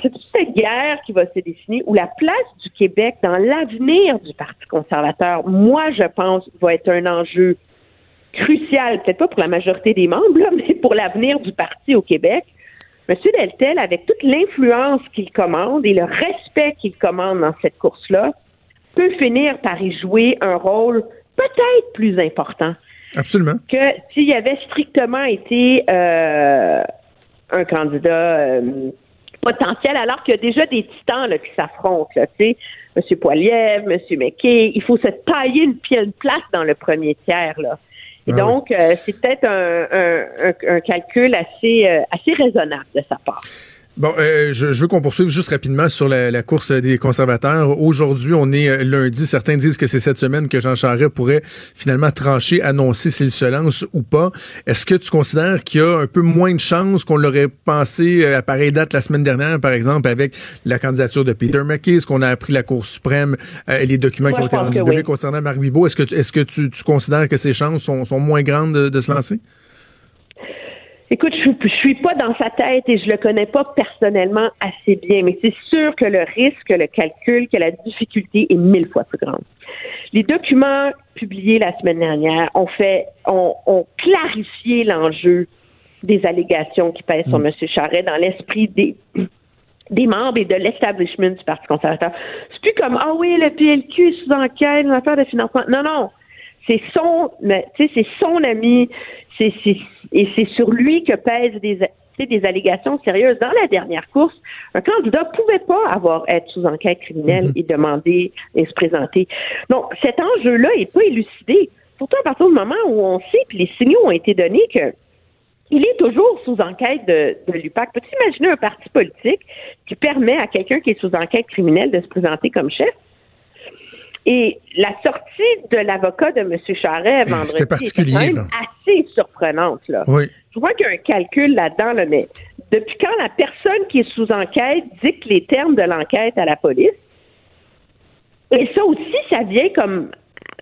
C'est toute cette guerre qui va se dessiner où la place du Québec dans l'avenir du Parti conservateur, moi, je pense, va être un enjeu crucial, peut-être pas pour la majorité des membres, (laughs) mais pour l'avenir du parti au Québec. M. Deltel, avec toute l'influence qu'il commande et le respect qu'il commande dans cette course-là, peut finir par y jouer un rôle peut-être plus important. Absolument. Que s'il avait strictement été euh, un candidat euh, potentiel, alors qu'il y a déjà des titans qui s'affrontent, tu sais, M. Poiliev, M. McKay, il faut se tailler une, une place dans le premier tiers, là. Et ah donc, euh, c'est peut-être un, un, calcul assez, euh, assez raisonnable de sa part. Bon, euh, je, je, veux qu'on poursuive juste rapidement sur la, la course des conservateurs. Aujourd'hui, on est euh, lundi. Certains disent que c'est cette semaine que Jean Charest pourrait finalement trancher, annoncer s'il se lance ou pas. Est-ce que tu considères qu'il y a un peu moins de chances qu'on l'aurait pensé à pareille date la semaine dernière, par exemple, avec la candidature de Peter McKay, ce qu'on a appris la Cour suprême et les documents qui ont été rendus publics concernant Marc Bibot? Est-ce que, est-ce que tu, tu, considères que ces chances sont, sont moins grandes de, de se lancer? Écoute, je, je suis pas dans sa tête et je le connais pas personnellement assez bien, mais c'est sûr que le risque, le calcul, que la difficulté est mille fois plus grande. Les documents publiés la semaine dernière ont fait, ont, ont clarifié l'enjeu des allégations qui pèsent sur M. Mm. Charret dans l'esprit des des membres et de l'establishment du Parti conservateur. C'est plus comme ah oui, le PLQ est sous enquête, une affaire de financement. Non, non. C'est son c'est son ami, c'est, et c'est sur lui que pèsent des, des allégations sérieuses. Dans la dernière course, un candidat pouvait pas avoir être sous enquête criminelle mm-hmm. et demander et se présenter. Donc, cet enjeu-là est pas élucidé. Surtout à partir du moment où on sait, puis les signaux ont été donnés que il est toujours sous enquête de, de l'UPAC. Peux-tu imaginer un parti politique qui permet à quelqu'un qui est sous enquête criminelle de se présenter comme chef? Et la sortie de l'avocat de M. Charret vendredi était quand même assez surprenante. Là. Oui. Je vois qu'il y a un calcul là-dedans, là, mais depuis quand la personne qui est sous enquête dicte les termes de l'enquête à la police? Et ça aussi, ça vient comme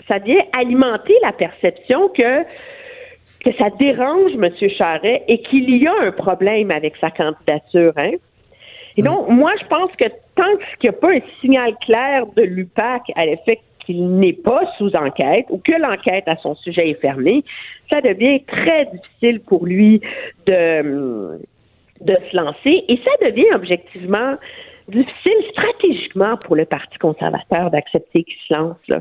ça vient alimenter la perception que que ça dérange M. Charret et qu'il y a un problème avec sa candidature. Hein? Et donc, moi, je pense que tant qu'il n'y a pas un signal clair de l'UPAC à l'effet qu'il n'est pas sous enquête ou que l'enquête à son sujet est fermée, ça devient très difficile pour lui de, de se lancer et ça devient objectivement difficile stratégiquement pour le Parti conservateur d'accepter qu'il se lance. Là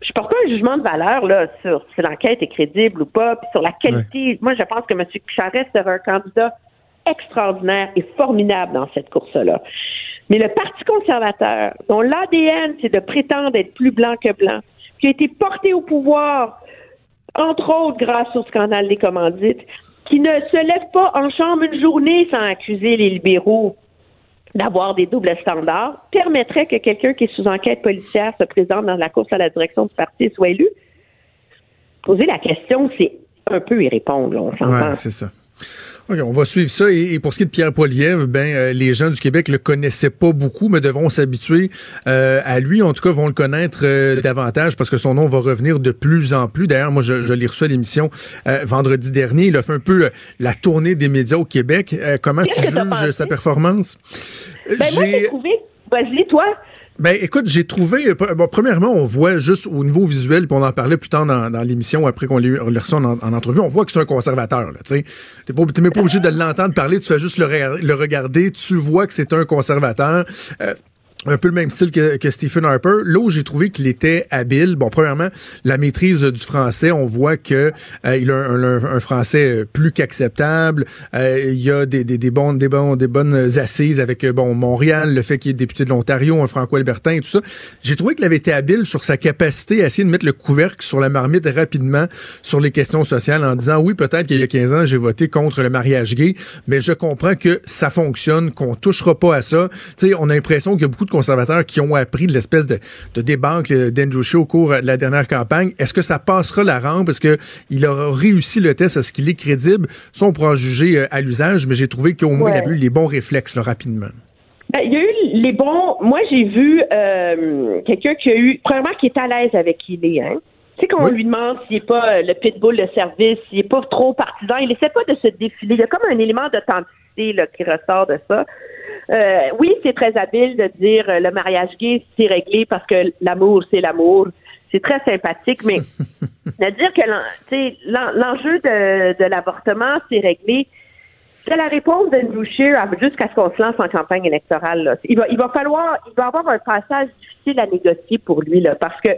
je porte pas un jugement de valeur là sur si l'enquête est crédible ou pas, puis sur la qualité. Moi, je pense que M. Charest sera un candidat extraordinaire et formidable dans cette course-là. Mais le Parti conservateur, dont l'ADN, c'est de prétendre être plus blanc que blanc, qui a été porté au pouvoir, entre autres grâce au scandale des commandites, qui ne se lève pas en chambre une journée sans accuser les libéraux d'avoir des doubles standards permettrait que quelqu'un qui est sous enquête policière se présente dans la course à la direction du parti et soit élu? Poser la question, c'est un peu y répondre, on s'entend. c'est ça. On va suivre ça. Et, pour ce qui est de Pierre Poilievre, ben euh, les gens du Québec le connaissaient pas beaucoup, mais devront s'habituer euh, à lui. En tout cas, vont le connaître euh, davantage parce que son nom va revenir de plus en plus. D'ailleurs, moi, je, je l'ai reçu à l'émission vendredi dernier. Il a fait un peu la tournée des médias au Québec. comment tu juges sa performance? Ben, moi, j'ai trouvé... Vas-y, toi. Ben, écoute, j'ai trouvé. Bon, premièrement, on voit juste au niveau visuel, puis on en parlait plus tard dans, dans l'émission après qu'on l'a reçu en, en, entrevue, on voit que c'est un conservateur. Tu t'es pas, même pas obligé de l'entendre parler, tu fais juste le, le regarder, tu vois que c'est un conservateur. Euh, un peu le même style que, Stephen Harper. Là où j'ai trouvé qu'il était habile, bon, premièrement, la maîtrise du français, on voit que euh, il a un, français euh, plus qu'acceptable. Euh, il y a des, des, des, des, des bonnes assises avec bon Montréal, le fait qu'il est député de l'Ontario, un franco-albertain et tout ça. J'ai trouvé qu'il avait été habile sur sa capacité à essayer de mettre le couvercle sur la marmite rapidement sur les questions sociales en disant oui, peut-être qu'il y a 15 ans, j'ai voté contre le mariage gay, mais je comprends que ça fonctionne, qu'on touchera pas à ça. Tu sais, on a l'impression qu'il y a beaucoup de conservateurs qui ont appris de l'espèce de, de débanque d'Andrew Scheer au cours de la dernière campagne. Est-ce que ça passera la rampe? Est-ce qu'il aura réussi le test? Est-ce qu'il est crédible? Ça, on pourra juger euh, à l'usage, mais j'ai trouvé qu'au moins, il a eu les bons réflexes rapidement. Ben, il y a eu les bons. Moi, j'ai vu euh, quelqu'un qui a eu, premièrement, qui est à l'aise avec qui il est. Hein? Tu sais, quand on lui demande s'il n'est pas euh, le pitbull de service, s'il n'est pas trop partisan, il essaie pas de se défiler. Il y a comme un élément d'authenticité qui ressort de ça. Euh, oui, c'est très habile de dire euh, le mariage gay, c'est réglé parce que l'amour, c'est l'amour. C'est très sympathique, mais (laughs) de dire que l'enjeu de, de l'avortement, c'est réglé, c'est la réponse d'Andrew Scheer jusqu'à ce qu'on se lance en campagne électorale. Il, va, il va falloir, il va avoir un passage difficile à négocier pour lui, là, parce que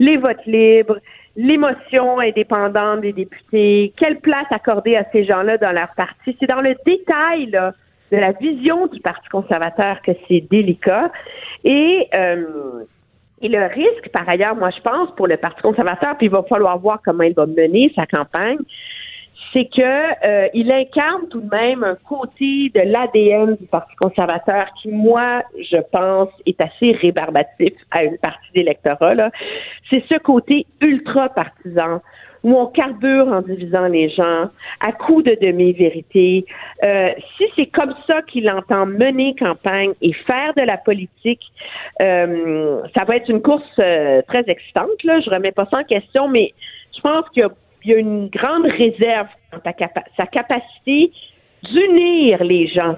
les votes libres, l'émotion indépendante des députés, quelle place accorder à ces gens-là dans leur parti, c'est dans le détail, là, de la vision du Parti conservateur que c'est délicat. Et, euh, et le risque, par ailleurs, moi je pense, pour le Parti conservateur, puis il va falloir voir comment il va mener sa campagne, c'est que euh, il incarne tout de même un côté de l'ADN du Parti conservateur qui, moi, je pense, est assez rébarbatif à une partie d'électorat. C'est ce côté ultra partisan où on carbure en divisant les gens à coups de demi-vérité. Euh, si c'est comme ça qu'il entend mener campagne et faire de la politique, euh, ça va être une course euh, très excitante. Là. Je remets pas ça en question, mais je pense qu'il y, a une grande réserve quant à sa capacité d'unir les gens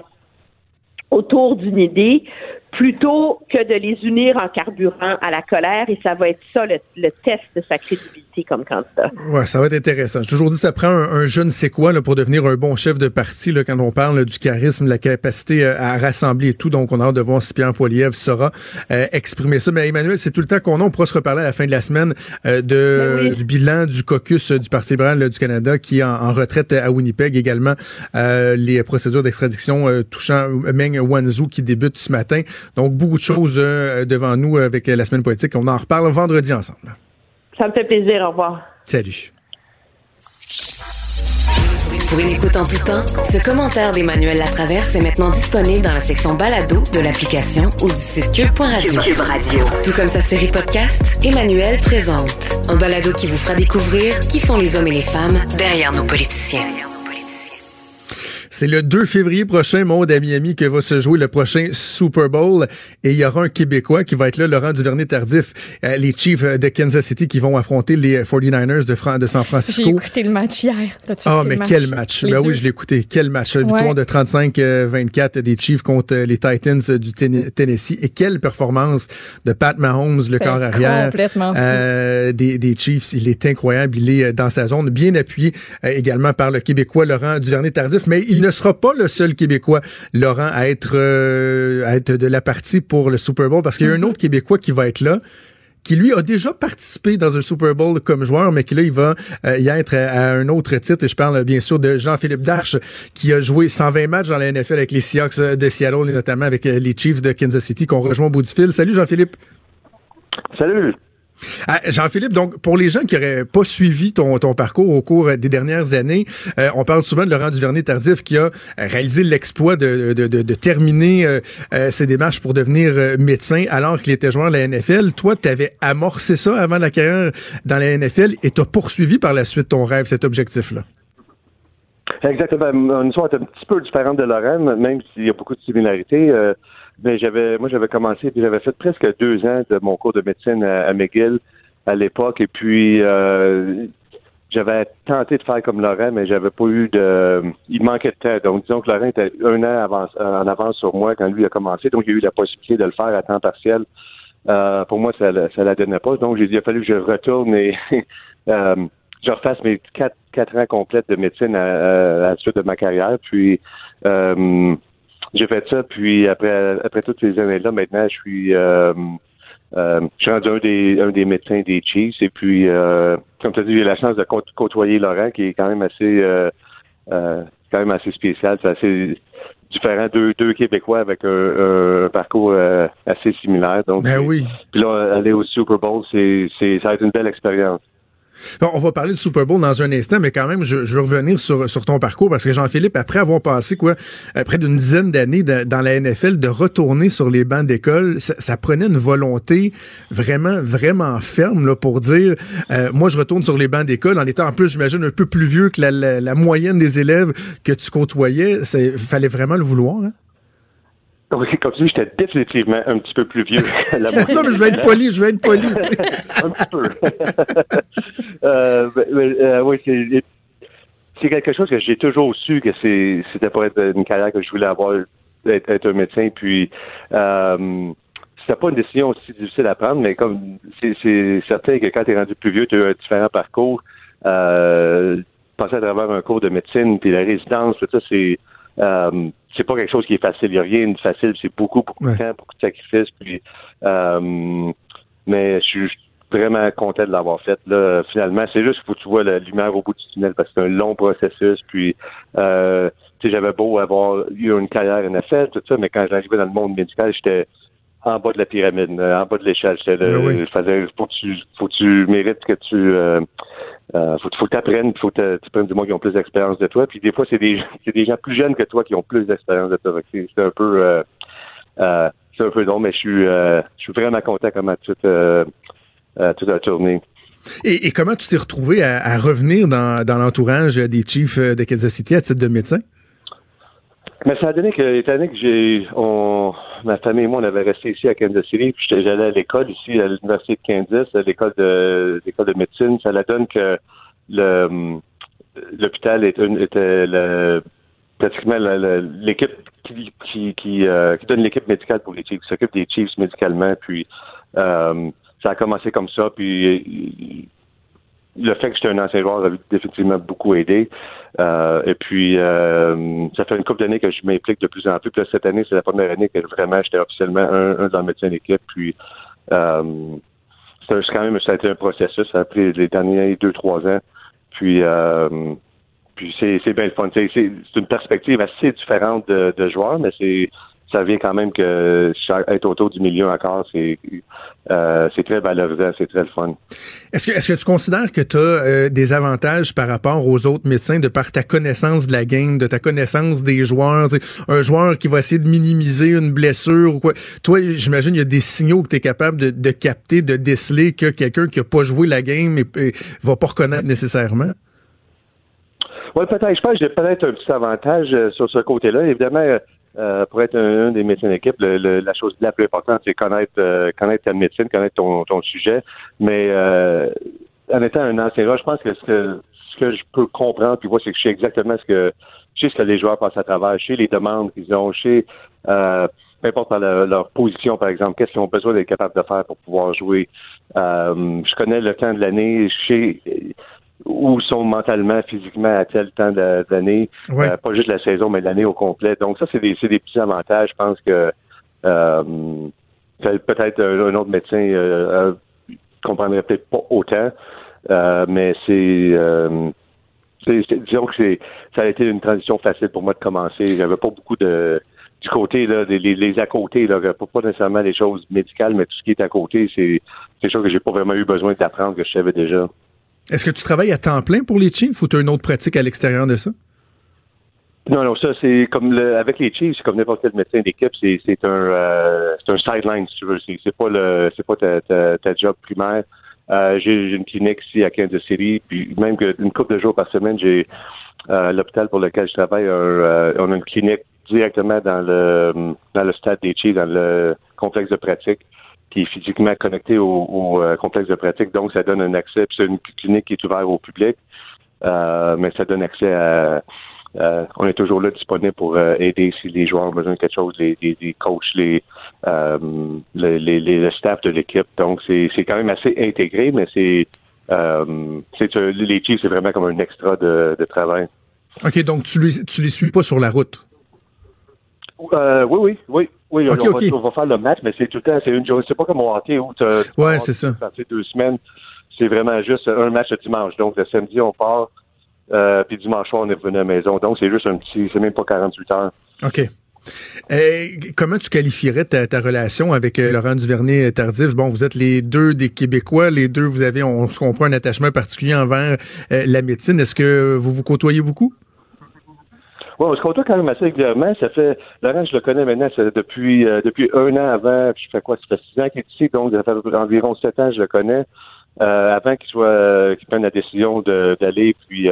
autour d'une idée plutôt que de les unir en carburant à la colère. Et ça va être ça le, test de sa crédibilité comme candidat. Ouais, ça va être intéressant. J'ai toujours dit ça prend un, jeune c'est quoi là, pour devenir un bon chef de parti là, quand on parle du charisme, la capacité euh, à rassembler et tout. Donc, on a hâte de voir si Pierre Poilievre saura euh, exprimer ça. Mais Emmanuel, c'est tout le temps qu'on a. On pourra se reparler à la fin de la semaine euh, de, ben du bilan du caucus du Parti libéral du Canada qui est en, retraite à Winnipeg. Également, les procédures d'extradition touchant Meng Wanzhou qui débute ce matin. Donc, beaucoup de choses euh, devant nous avec la semaine politique. On en reparle vendredi ensemble. Ça me fait plaisir. Au revoir. Salut. Pour une écoute en tout temps, ce commentaire d'Emmanuel Latraverse est maintenant disponible dans la section balado de l'application ou du site cube.radio. Radio. Tout comme sa série podcast, Emmanuel présente un balado qui vous fera découvrir qui sont les hommes et les femmes derrière nos politiciens. C'est le 2 février prochain, monde à Miami, que va se jouer le prochain Super Bowl. Et il y aura un Québécois qui va être là, Laurent Duvernay-Tardif, euh, les Chiefs de Kansas City qui vont affronter les 49ers de, de San Francisco. J'ai écouté le match hier. Ah, mais quel match. Ben oui, je l'ai écouté. Quel match. Ouais. Victoire de 35-24 des Chiefs contre les Titans du Tennessee. Et quelle performance de Pat Mahomes, le corps arrière. Complètement euh, des, des, Chiefs. Il est incroyable. Il est dans sa zone. Bien appuyé euh, également par le Québécois Laurent Duvernay-Tardif. Mais il ne sera pas le seul Québécois, Laurent, à être, euh, à être de la partie pour le Super Bowl, parce qu'il y a un autre Québécois qui va être là qui lui a déjà participé dans un Super Bowl comme joueur, mais qui là, il va euh, y être à, un autre titre. Et je parle bien sûr de Jean-Philippe Darche, qui a joué 120 matchs dans la NFL avec les Seahawks de Seattle et notamment avec euh, les Chiefs de Kansas City qu'on rejoint au bout du fil. Salut Jean-Philippe. Salut. Ah, Jean-Philippe, donc pour les gens qui n'auraient pas suivi ton, parcours au cours des dernières années, euh, on parle souvent de Laurent Duvernay-Tardif qui a réalisé l'exploit de, terminer euh, euh, ses démarches pour devenir médecin alors qu'il était joueur de la NFL. Toi, tu avais amorcé ça avant la carrière dans la NFL et tu as poursuivi par la suite ton rêve, cet objectif-là? Exactement. Une histoire un petit peu différente de Laurent, même s'il y a beaucoup de similarités. Ben, j'avais, moi, j'avais commencé, puis j'avais fait presque deux ans de mon cours de médecine à, McGill à l'époque, et puis euh, j'avais tenté de faire comme Laurent, mais j'avais pas eu de. Il manquait de temps. Donc, disons que Laurent était un an en avance sur moi quand lui a commencé, donc il a eu la possibilité de le faire à temps partiel. Euh, pour moi, ça, ça la donnait pas. Donc, j'ai dit, il a fallu que je retourne et (laughs) euh, je refasse mes quatre, quatre ans complètes de médecine à, la suite de ma carrière. Puis, euh, j'ai fait ça, puis après après toutes ces années-là, maintenant, je suis euh, euh, je suis rendu un des un des médecins des Chiefs. Et puis, euh, comme tu as dit, j'ai la chance de côtoyer Laurent, qui est quand même assez euh, euh, quand même assez spécial. C'est assez différent. Deux, deux Québécois avec un, parcours assez similaire. Donc, ben oui. Puis là, aller au Super Bowl, c'est, c'est ça va être une belle expérience on va parler du Super Bowl dans un instant, mais quand même, je, veux revenir sur, sur ton parcours parce que Jean-Philippe, après avoir passé quoi, euh, près d'une dizaine d'années dans la NFL, de retourner sur les bancs d'école, ça, prenait une volonté vraiment, vraiment ferme là, pour dire, euh, moi, je retourne sur les bancs d'école en étant en plus, j'imagine, un peu plus vieux que la, moyenne des élèves que tu côtoyais. Il fallait vraiment le vouloir. Hein? Comme tu dis, j'étais définitivement un petit peu plus vieux. (laughs) non, mais je vais être poli, je vais être poli. (laughs) un petit peu. (laughs) euh, euh, oui, c'est, c'est quelque chose que j'ai toujours su que c'est, c'était pour être une carrière que je voulais avoir, être, un médecin. Puis, euh, c'était pas une décision aussi difficile à prendre, mais comme c'est, c'est certain que quand tu es rendu plus vieux, tu as un différent parcours. Euh, passer à travers un cours de médecine, puis la résidence, tout ça, c'est euh, c'est pas quelque chose qui est facile. Il n'y a rien de facile. C'est beaucoup, beaucoup de temps, beaucoup de sacrifices. Puis, euh, mais je suis vraiment content de l'avoir fait. Là, finalement, c'est juste que tu vois la lumière au bout du tunnel parce que c'est un long processus. Puis, euh, tu sais, j'avais beau avoir eu une carrière NFL, tout ça, mais quand j'arrivais dans le monde médical, j'étais en bas de la pyramide, en bas de l'échelle. J'étais ben faisais, faut que tu, faut que tu mérites que tu, euh, euh, faut, faut que tu apprennes, faut que tu prennes du monde qui ont plus d'expérience de toi. Puis des fois, c'est des, (laughs) c'est des gens plus jeunes que toi qui ont plus d'expérience de toi. C'est, un peu, euh, euh, c'est un peu long, mais je suis, euh, je suis vraiment content comment tout, tout a tourné. Et, et, comment tu t'es retrouvé à, à revenir dans, dans l'entourage des Chiefs de Kansas City à titre de médecin? Mais ça a donné que, étant donné que j'ai, on, ma famille et moi, on avait resté ici à Kansas City, puis j'allais à l'école ici à l'université de Kansas, à l'école de, l'école de médecine. Ça la donne que l'hôpital était, le pratiquement l'équipe qui, qui, qui, qui, donne l'équipe médicale pour les Chiefs, s'occupe des Chiefs médicalement. Puis ça a commencé comme ça. Puis le fait que j'étais un ancien joueur a définitivement beaucoup aidé. Euh, et puis, euh, ça fait une couple d'années que je m'implique de plus en plus. Puis cette année, c'est la première année que vraiment j'étais officiellement un, un dans le médecin d'équipe. Puis, euh, c'est quand même, ça a été un processus. Ça a pris les derniers deux, trois ans. Puis, euh, puis c'est, c'est bien le fun. C'est, c'est une perspective assez différente de, de joueur, mais c'est ça vient quand même que être autour du milieu encore, c'est euh, c'est très valorisant, c'est très le fun. Est-ce que, est-ce que tu considères que tu as euh, des avantages par rapport aux autres médecins de par ta connaissance de la game, de ta connaissance des joueurs? Un joueur qui va essayer de minimiser une blessure ou quoi. Toi, j'imagine il y a des signaux que tu es capable de, de, capter, de déceler que quelqu'un qui a pas joué la game et, va pas reconnaître nécessairement? Oui, peut-être. Je pense que j'ai peut-être un petit avantage euh, sur ce côté-là. Évidemment, euh, pour être un, des médecins d'équipe, la chose la plus importante, c'est connaître euh, connaître ta médecine, connaître ton, ton sujet. Mais euh, en étant un ancien joueur, je pense que ce, que ce que je peux comprendre, puis voir, c'est que je sais exactement ce que je sais ce que les joueurs passent à travers, je sais les demandes qu'ils ont, je sais peu importe leur, leur, position, par exemple, qu'est-ce qu'ils ont besoin d'être capables de faire pour pouvoir jouer. je connais le temps de l'année, je sais où sont mentalement, physiquement à tel temps d'année, euh, pas juste la saison, mais l'année au complet. Donc ça, c'est des, des petits avantages. Je pense que euh, peut-être un, autre médecin euh, euh, comprendrait peut-être pas autant, euh, mais c'est disons que c'est ça a été une transition facile pour moi de commencer. J'avais pas beaucoup de du côté là, les, les à côté là, pas nécessairement les choses médicales, mais tout ce qui est à côté, c'est c'est chose que j'ai pas vraiment eu besoin d'apprendre que je savais déjà. Est-ce que tu travailles à temps plein pour les Chiefs ou tu as une autre pratique à l'extérieur de ça? Non, non, ça c'est comme le, avec les Chiefs, c'est comme n'importe quel médecin d'équipe, c'est, c'est un euh, un sideline si tu veux. C'est, c'est pas le c'est pas ta, ta, job primaire. Euh, j'ai, une clinique ici à Kansas City, puis même une couple de jours par semaine, j'ai euh, l'hôpital pour lequel je travaille, on a une clinique directement dans le dans le stade des Chiefs, dans le complexe de pratique qui est physiquement connecté au, euh, complexe de pratique. Donc, ça donne un accès. C'est une clinique qui est ouverte au public, euh, mais ça donne accès à. Euh, on est toujours là disponible pour aider si les joueurs ont besoin de quelque chose, les, les, coachs, les, les, les, le staff de l'équipe. Donc, c'est quand même assez intégré, mais c'est c'est les Chiefs, c'est vraiment comme un extra de, de travail. OK, donc tu les, tu les suis pas sur la route? Euh, oui, oui, oui. Oui, on, Va, on, Va, faire le match, mais c'est tout le temps, c'est une journée. C'est pas comme au hockey où tu ouais, c'est ça. deux semaines. C'est vraiment juste un match le dimanche. Donc, le samedi, on part, euh, puis dimanche soir, on est revenu à la maison. Donc, c'est juste un petit, c'est même pas 48 heures. OK. Comment tu qualifierais ta, ta relation avec euh, Laurent Duvernay-Tardif? Bon, vous êtes les deux des Québécois, les deux, vous avez, on se comprend, un attachement particulier envers euh, la médecine. Est-ce que vous vous côtoyez beaucoup? Oui, on se côtoie quand même assez régulièrement. Ça fait Laurent, je le connais maintenant depuis euh, depuis un an avant. Puis je fais quoi? Ça fait six ans qu'il est ici, donc ça fait environ sept ans je le connais. Euh, avant qu'il soit euh, qu'il prenne la décision d'aller puis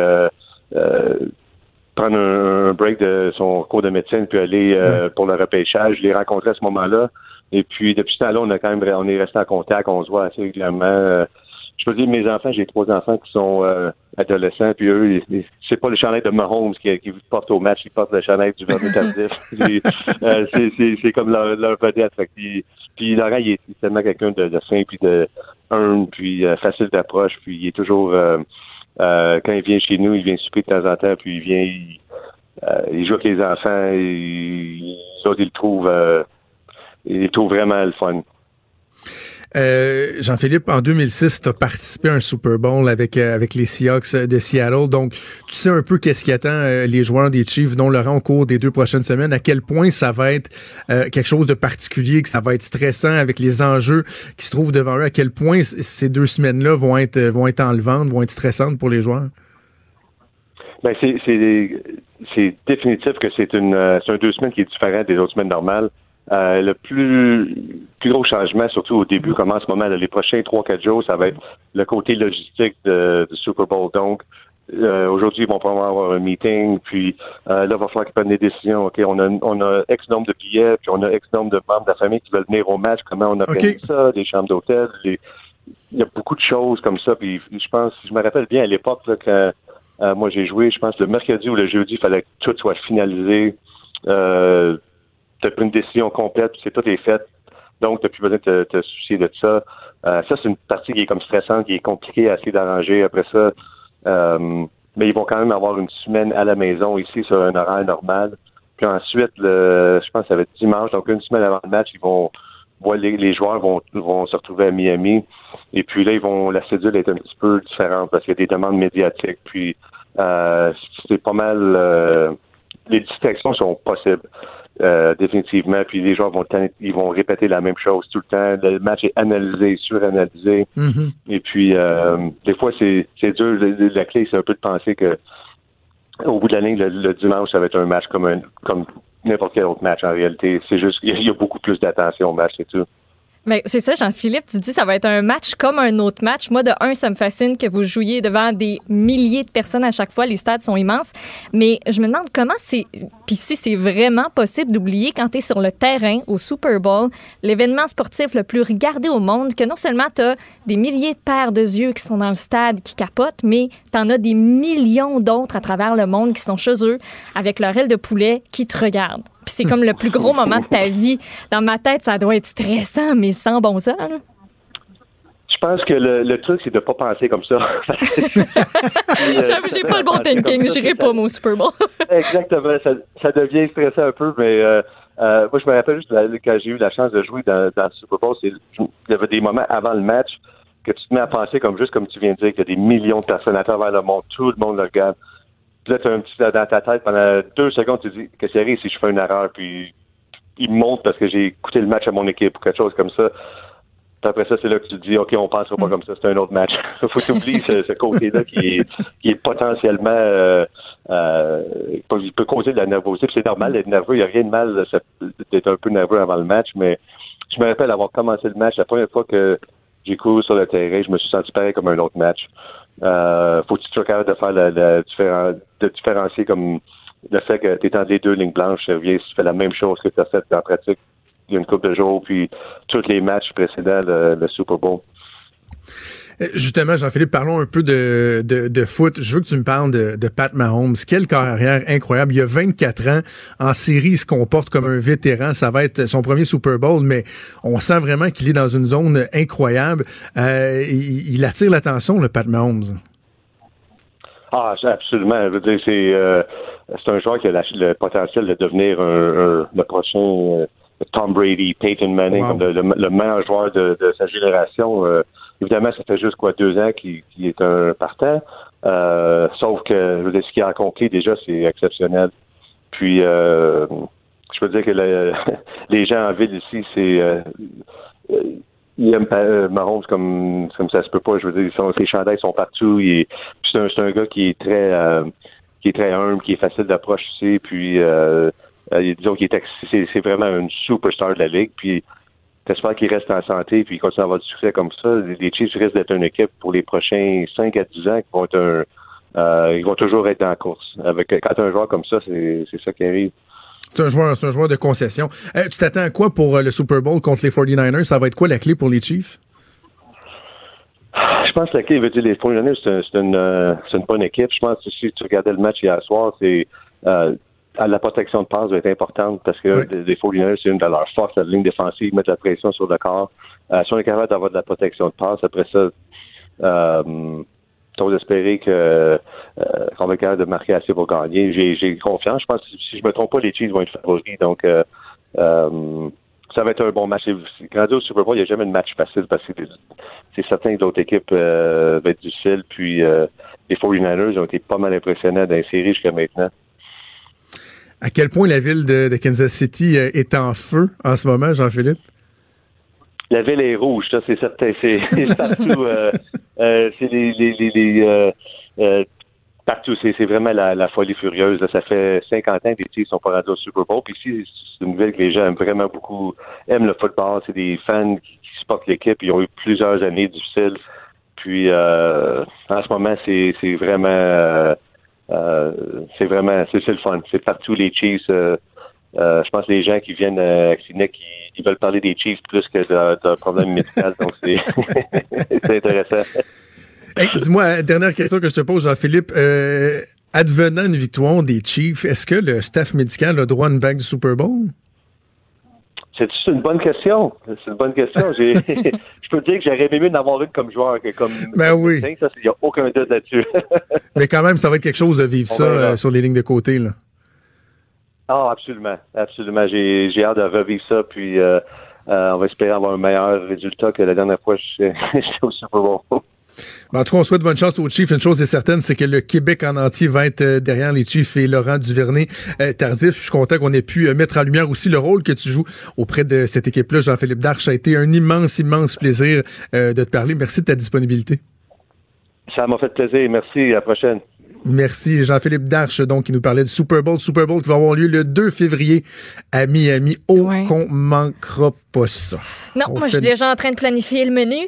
prendre un, break de son cours de médecine puis aller pour le repêchage. Je l'ai rencontré à ce moment-là. Et puis depuis ce temps-là, on a quand même on est resté en contact, on se voit assez régulièrement je peux dire, mes enfants, j'ai trois enfants qui sont euh, adolescents, puis eux, c'est pas le chandail de Mahomes qui, qui porte au match, ils portent le chandail du Tardif. (laughs) euh, c'est comme leur, leur vedette. puis, puis Laurent, il est, tellement quelqu'un de, de simple, puis de humble, puis euh, facile d'approche, puis il est toujours... Euh, quand il vient chez nous, il vient souper de temps en temps, puis il vient... Il, il joue avec les enfants, et, il, il le trouve... il le trouve vraiment le fun. Euh, Jean-Philippe, en 2006, tu as participé à un Super Bowl avec euh, avec les Seahawks de Seattle. Donc, tu sais un peu qu'est-ce qui attend euh, les joueurs des Chiefs, dont Laurent, au cours des deux prochaines semaines. À quel point ça va être quelque chose de particulier, que ça va être stressant avec les enjeux qui se trouvent devant eux. À quel point ces deux semaines-là vont être vont être enlevantes, vont être stressantes pour les joueurs? Ben c'est c'est définitif que c'est une c'est un deux semaines qui est différent des autres semaines normales. Euh, le plus, plus gros changement, surtout au début, comme en ce moment, les prochains 3-4 jours, ça va être le côté logistique de, du Super Bowl. Donc, euh, aujourd'hui, ils vont pas avoir un meeting, puis euh, là, il va falloir qu'ils prennent des décisions. OK, on a, on a X nombre de billets, puis on a X nombre de membres de la famille qui veulent venir au match. Comment on organise ça, des chambres d'hôtel. Il y a beaucoup de choses comme ça. Puis je pense, je me rappelle bien à l'époque, quand moi, j'ai joué, je pense, le mercredi ou le jeudi, il fallait que tout soit finalisé. Euh, tu as pris une décision complète, c'est tout est fait. Donc, tu n'as plus besoin de te, soucier de ça. ça, c'est une partie qui est comme stressante, qui est compliquée à essayer d'arranger. Après ça, mais ils vont quand même avoir une semaine à la maison ici sur un horaire normal. Puis ensuite, le, je pense que ça va être dimanche, donc une semaine avant le match, ils vont les, les joueurs vont, vont se retrouver à Miami. Et puis là, ils vont la cédule est un petit peu différente parce qu'il y a des demandes médiatiques. Puis euh, c'est pas mal euh, les distractions sont possibles. Euh, définitivement. Puis les joueurs vont ils vont répéter la même chose tout le temps. Le match est analysé, suranalysé. Mm-hmm. Et puis euh, des fois c'est c'est dur. La clé c'est un peu de penser que au bout de la ligne, le, dimanche, ça va être un match comme un comme n'importe quel autre match en réalité. C'est juste il y, a beaucoup plus d'attention au match, c'est tout. Mais c'est ça, Jean-Philippe, tu dis ça va être un match comme un autre match. Moi, de un, ça me fascine que vous jouiez devant des milliers de personnes à chaque fois. Les stades sont immenses. Mais je me demande comment c'est. Puis si c'est vraiment possible d'oublier quand tu es sur le terrain au Super Bowl, l'événement sportif le plus regardé au monde, que non seulement tu as des milliers de paires de yeux qui sont dans le stade, qui capotent, mais tu en as des millions d'autres à travers le monde qui sont chez eux avec leur aile de poulet qui te regardent c'est comme le plus gros moment de ta vie. Dans ma tête, ça doit être stressant, mais sans bon sens. Je pense que le, truc, c'est de ne pas penser comme ça. (laughs) J'ai pas le bon thinking, j'irai pas mon Super Bowl. (laughs) Exactement, ça, devient stressant un peu, mais euh, euh, moi, je me rappelle juste quand j'ai eu la chance de jouer dans, le Super Bowl, il y avait des moments avant le match que tu te mets à penser comme juste comme tu viens de dire, qu'il y a des millions de personnes à travers le monde, tout le monde le regarde là, tu as un petit dans ta tête pendant deux secondes, tu te dis qu'est-ce qui arrive si je fais une erreur, puis il monte parce que j'ai écouté le match à mon équipe ou quelque chose comme ça. Puis après ça, c'est là que tu te dis, OK, on passera pas mm. comme ça, c'est un autre match. Il (laughs) faut oublier ce, ce côté-là qui est, qui est potentiellement, euh, euh, il peut causer de la nervosité. c'est normal d'être nerveux. Il n'y a rien de mal d'être un peu nerveux avant le match, mais je me rappelle avoir commencé le match la première fois que j'ai couru sur le terrain, je me suis senti pareil comme un autre match. Euh, faut que tu sois capable de faire le, de différencier comme le fait que tu es dans les deux lignes blanches, ça tu fais la même chose que tu as fait en pratique il y a une couple de jours, puis tous les matchs précédents, le, Super Bowl. Euh, justement, Jean-Philippe, parlons un peu de, de, foot. Je veux que tu me parles de, de, Pat Mahomes. Quelle carrière incroyable. Il y a 24 ans. En série, il se comporte comme un vétéran. Ça va être son premier Super Bowl, mais on sent vraiment qu'il est dans une zone incroyable. Euh, il, attire l'attention, le Pat Mahomes. Ah, absolument. Je veux dire, c'est euh, c'est un joueur qui a le potentiel de devenir un, le prochain euh, Tom Brady, Peyton Manning, le, meilleur joueur de, sa génération. Euh, évidemment, ça fait juste quoi deux ans qu'il est un partant. sauf que je veux ce qu'il a accompli déjà, c'est exceptionnel. Puis je veux dire que (laughs) les gens en ville ici, c'est il aime euh, Mahomes comme comme ça se peut pas. Je veux dire, ses chandails sont partout. c'est un, gars qui est très euh, qui est très humble, qui est facile d'approche aussi. Puis euh, euh disons qu'il est c'est, vraiment une superstar de la ligue. Puis j'espère qu'il reste en santé puis qu'il continue à avoir du succès comme ça. Les Chiefs risquent d'être une équipe pour les prochains 5 à 10 ans qui vont être un, ils vont toujours être la course. Avec quand un joueur comme ça, c'est, c'est ça qui arrive. C'est un joueur, c'est un joueur de concession. Euh, tu t'attends à quoi pour euh, le Super Bowl contre les 49ers? Ça va être quoi la clé pour les Chiefs? Je pense que la clé, veut dire, les 49ers, c'est une, euh, une, bonne équipe. Je pense que si tu regardais le match hier soir, c'est la protection de passe va être importante parce que les 49ers, c'est une de leurs forces, la ligne défensive, mettre la pression sur le corps. si on est capable d'avoir de la protection de passe, après ça, j'ose espérer que euh, qu'on va être capable de marquer assez pour gagner. J'ai confiance. Je pense que si je me trompe pas, les Chiefs vont être favoris. Donc euh, euh, ça va être un bon match. Quand au Super Bowl, il n'y a jamais de match facile parce que c'est certain que d'autres équipes vont être difficiles. Puis les 49ers ont été pas mal impressionnants dans les séries jusqu'à maintenant. À quel point la ville de Kansas City est en feu en ce moment, Jean-Philippe? La ville est rouge, ça c'est certain. C'est (laughs) partout. Euh, euh, c'est euh, euh, partout. C'est vraiment la, folie furieuse. Ça fait 50 ans que les Chiefs sont pas rendus au Super Bowl. Puis ici, c'est une ville que les gens aiment vraiment beaucoup, aiment le football. C'est des fans qui, supportent l'équipe. Ils ont eu plusieurs années difficiles. Puis euh, en ce moment, c'est vraiment c'est vraiment c'est le fun. C'est partout les Chiefs. je pense que les gens qui viennent à Sydney qui ils veulent parler des Chiefs plus que d'un problème médical. donc, c'est (laughs) intéressant. Dis-moi, dernière question que je te pose, Jean-Philippe. Euh, advenant une victoire des Chiefs, est-ce que le staff médical a droit à une bague du Super Bowl? C'est une bonne question? C'est une bonne question. (laughs) (laughs) je peux te dire que j'aurais aimé d'avoir une comme joueur que comme. Ben oui. Il n'y a aucun doute là-dessus. (laughs) Mais quand même, ça va être quelque chose de vivre ça euh, sur les lignes de côté. Là. Ah, absolument. Absolument. J'ai hâte de revivre ça. Puis euh, euh, on va espérer avoir un meilleur résultat que la dernière fois que j'étais au Super Bowl. Ben, en tout cas, on souhaite bonne chance aux Chiefs. Une chose est certaine, c'est que le Québec en entier va être euh, derrière les Chiefs et Laurent Duvernay-Tardif. Je suis content qu'on ait pu mettre en lumière aussi le rôle que tu joues auprès de cette équipe-là. Jean-Philippe Darche, ça a été un immense, immense plaisir de te parler. Merci de ta disponibilité. Ça m'a fait plaisir. Merci. À la prochaine. Merci Jean-Philippe Darche, donc, qui nous parlait du Super Bowl. Super Bowl qui va avoir lieu le 2 février à Miami. Oh, qu'on manquera pas ça. Non, moi, je suis déjà en train de planifier le menu.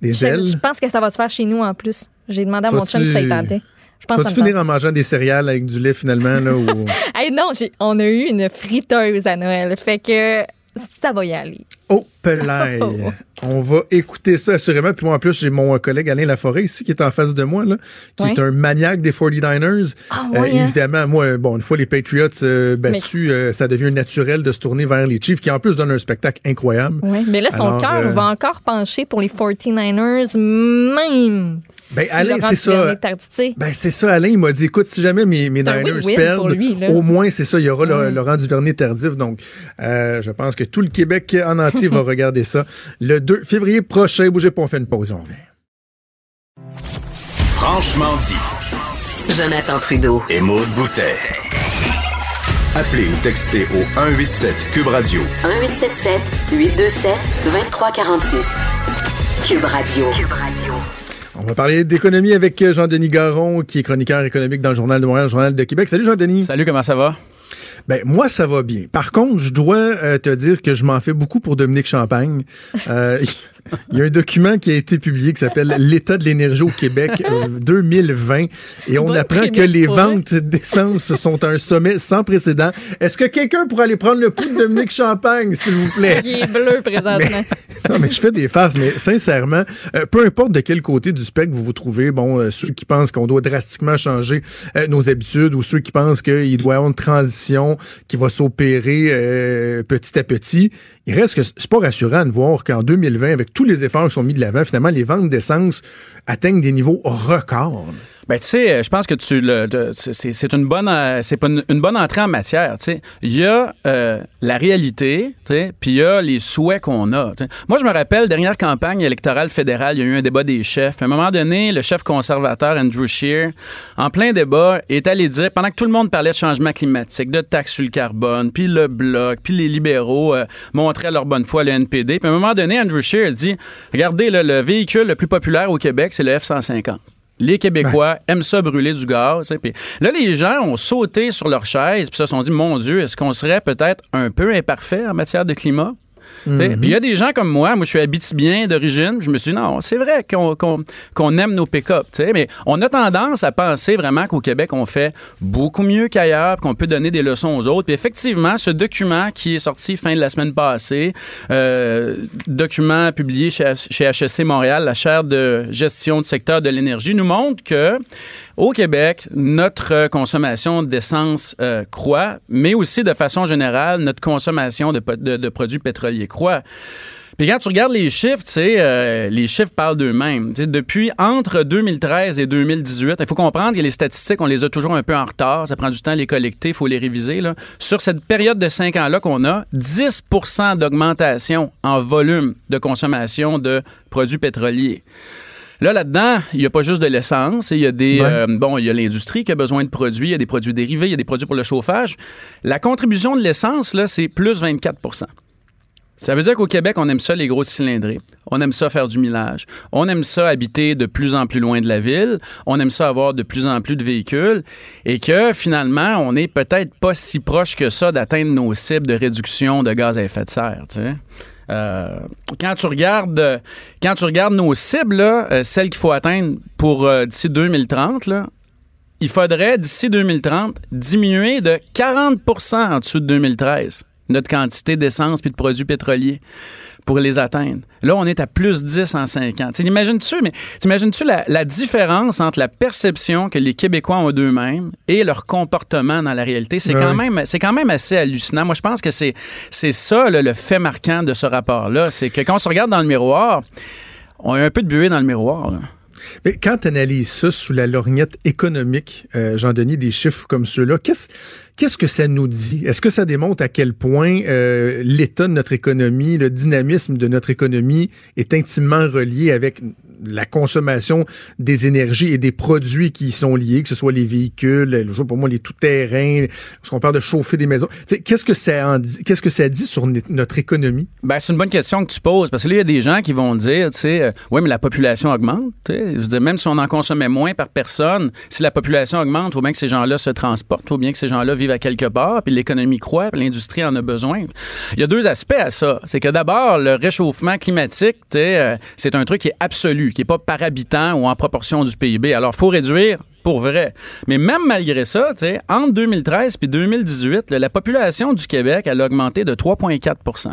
Des ailes? Je pense que ça va se faire chez nous en plus. J'ai demandé à mon chum si ça tentait. Je pense Vas-tu finir en mangeant des céréales avec du lait finalement? Là, ou... (laughs) non, on a eu une friteuse à Noël. Fait que ça va y aller. Oh, pelaille. On va écouter ça assurément. Puis moi, en plus, j'ai mon collègue Alain Laforêt ici qui est en face de moi, là, qui est un maniaque des 49ers. Ah, euh, hein? Évidemment, moi, bon, une fois les Patriots euh, battus, euh, ça devient naturel de se tourner vers les Chiefs, qui en plus donnent un spectacle incroyable. Oui, mais là, son cœur va encore pencher pour les 49ers, même ben, Alain, c'est ça. Ben, c'est ça, Alain, il m'a dit, écoute, si jamais mes, mes Niners perdent, au moins, c'est ça, il y aura Laurent Duvernay tardif. Donc, je pense que tout le Québec en entier va regarder ça. Le 2 février prochain. Bougez pas, on fait une pause, on revient. Franchement dit. Jonathan Trudeau. Et Maude Boutet. Appelez ou textez au 187 Cube Radio. 1877 827 2346. Cube Radio. Cube Radio. On va parler d'économie avec Jean-Denis Garon, qui est chroniqueur économique dans le Journal de Montréal, le Journal de Québec. Salut Jean-Denis. Salut, comment ça va? Ben moi ça va bien. Par contre, je dois euh, te dire que je m'en fais beaucoup pour Dominique Champagne. Euh, (laughs) il y a un document qui a été publié qui s'appelle L'état de l'énergie au Québec 2020 euh, et on apprend que les ventes d'essence sont à un sommet sans précédent. Est-ce que quelqu'un pourrait aller prendre le pouls de Dominique Champagne, s'il vous plaît? (laughs) Il est bleu présentement. non, mais je fais des farces, mais sincèrement, euh, peu importe de quel côté du spectre vous vous trouvez, bon, ceux qui pensent qu'on doit drastiquement changer nos habitudes ou ceux qui pensent qu'il doit y avoir une transition qui va s'opérer petit à petit, il reste que c'est pas rassurant de voir qu'en 2020, avec tous les efforts qui sont mis de l'avant, finalement, les ventes d'essence atteignent des niveaux records. Ben, tu sais, je pense que tu le, c'est une bonne, euh, c'est pas une, bonne entrée en matière. Tu sais, il y a euh, la réalité, tu sais, puis il y a les souhaits qu'on a. Moi, je me rappelle dernière campagne électorale fédérale, il y a eu un débat des chefs. À un moment donné, le chef conservateur Andrew Scheer, en plein débat, est allé dire pendant que tout le monde parlait de changement climatique, de taxes sur le carbone, puis le bloc, puis les libéraux euh, montraient leur bonne foi le NPD. Puis à un moment donné, Andrew Scheer dit, regardez, le véhicule le plus populaire au Québec, c'est le F-150. Les Québécois aiment ça brûler du gaz. Puis là, les gens ont sauté sur leur chaise puis se sont dit, mon Dieu, est-ce qu'on serait peut-être un peu imparfait en matière de climat? Mhm. Puis il y a des gens comme moi, moi je suis habitibien d'origine, je me suis dit non, c'est vrai qu'on aime nos pick-up, mais on a tendance à penser vraiment qu'au Québec on fait beaucoup mieux qu'ailleurs, qu'on peut donner des leçons aux autres. Puis effectivement, ce document qui est sorti fin de la semaine passée, euh, document publié chez, chez HSC Montréal, la chaire de gestion du secteur de l'énergie, nous montre que au Québec, notre consommation d'essence euh, croît, mais aussi de façon générale, notre consommation de, produits pétroliers croît. Puis quand tu regardes les chiffres, euh, les chiffres parlent d'eux-mêmes. Depuis entre 2013 et 2018, il faut comprendre que les statistiques, on les a toujours un peu en retard. Ça prend du temps à les collecter, il faut les réviser. Sur cette période de cinq ans-là qu'on a, 10% d'augmentation en volume de consommation de produits pétroliers. Là, là-dedans, il n'y a pas juste de l'essence. Il y a des. Euh, bon, il y a l'industrie qui a besoin de produits, il y a des produits dérivés, il y a des produits pour le chauffage. La contribution de l'essence, là, c'est plus 24% ça veut dire qu'au Québec, on aime ça, les grosses cylindrées. On aime ça faire du millage. On aime ça habiter de plus en plus loin de la ville. On aime ça avoir de plus en plus de véhicules. Et que finalement, on n'est peut-être pas si proche que ça d'atteindre nos cibles de réduction de gaz à effet de serre. Tu sais? Euh, quand tu regardes quand tu regardes nos cibles, euh, celles qu'il faut atteindre pour euh, d'ici 2030, il faudrait d'ici 2030 diminuer de 40% en dessous de 2013 notre quantité d'essence puis de produits pétroliers. Pour les atteindre. Là, on est à plus 10 en 5 ans. T'imagines-tu, mais t'imagines-tu la, la différence entre la perception que les Québécois ont d'eux-mêmes et leur comportement dans la réalité? C'est quand même, c'est quand même assez hallucinant. Moi, je pense que c'est, c'est ça, le fait marquant de ce rapport-là. C'est que quand on se regarde dans le miroir, on a un peu de buée dans le miroir. Mais quand tu analyses ça sous la lorgnette économique, euh, Jean-Denis, des chiffres comme ceux-là, qu'est-ce que ça nous dit? Est-ce que ça démontre à quel point euh, l'état de notre économie, le dynamisme de notre économie est intimement relié avec la consommation des énergies et des produits qui y sont liés, que ce soit les véhicules, pour moi les tout-terrains, qu'on parle de chauffer des maisons. Qu'est-ce que ça dit, qu'est-ce que dit sur notre économie? Ben c'est une bonne question que tu poses parce que là il y a des gens qui vont dire, tu sais, euh, oui mais la population augmente. Je veux dire, même si on en consommait moins par personne, si la population augmente, faut bien que ces gens-là se transportent, faut bien que ces gens-là vivent à quelque part, puis l'économie croît, l'industrie en a besoin. Il y a deux aspects à ça. C'est que d'abord le réchauffement climatique, euh, c'est un truc qui est absolu qui n'est pas par habitant ou en proportion du PIB. Alors, il faut réduire pour vrai. Mais même malgré ça, entre 2013 et 2018, la population du Québec, elle a augmenté de 3,4%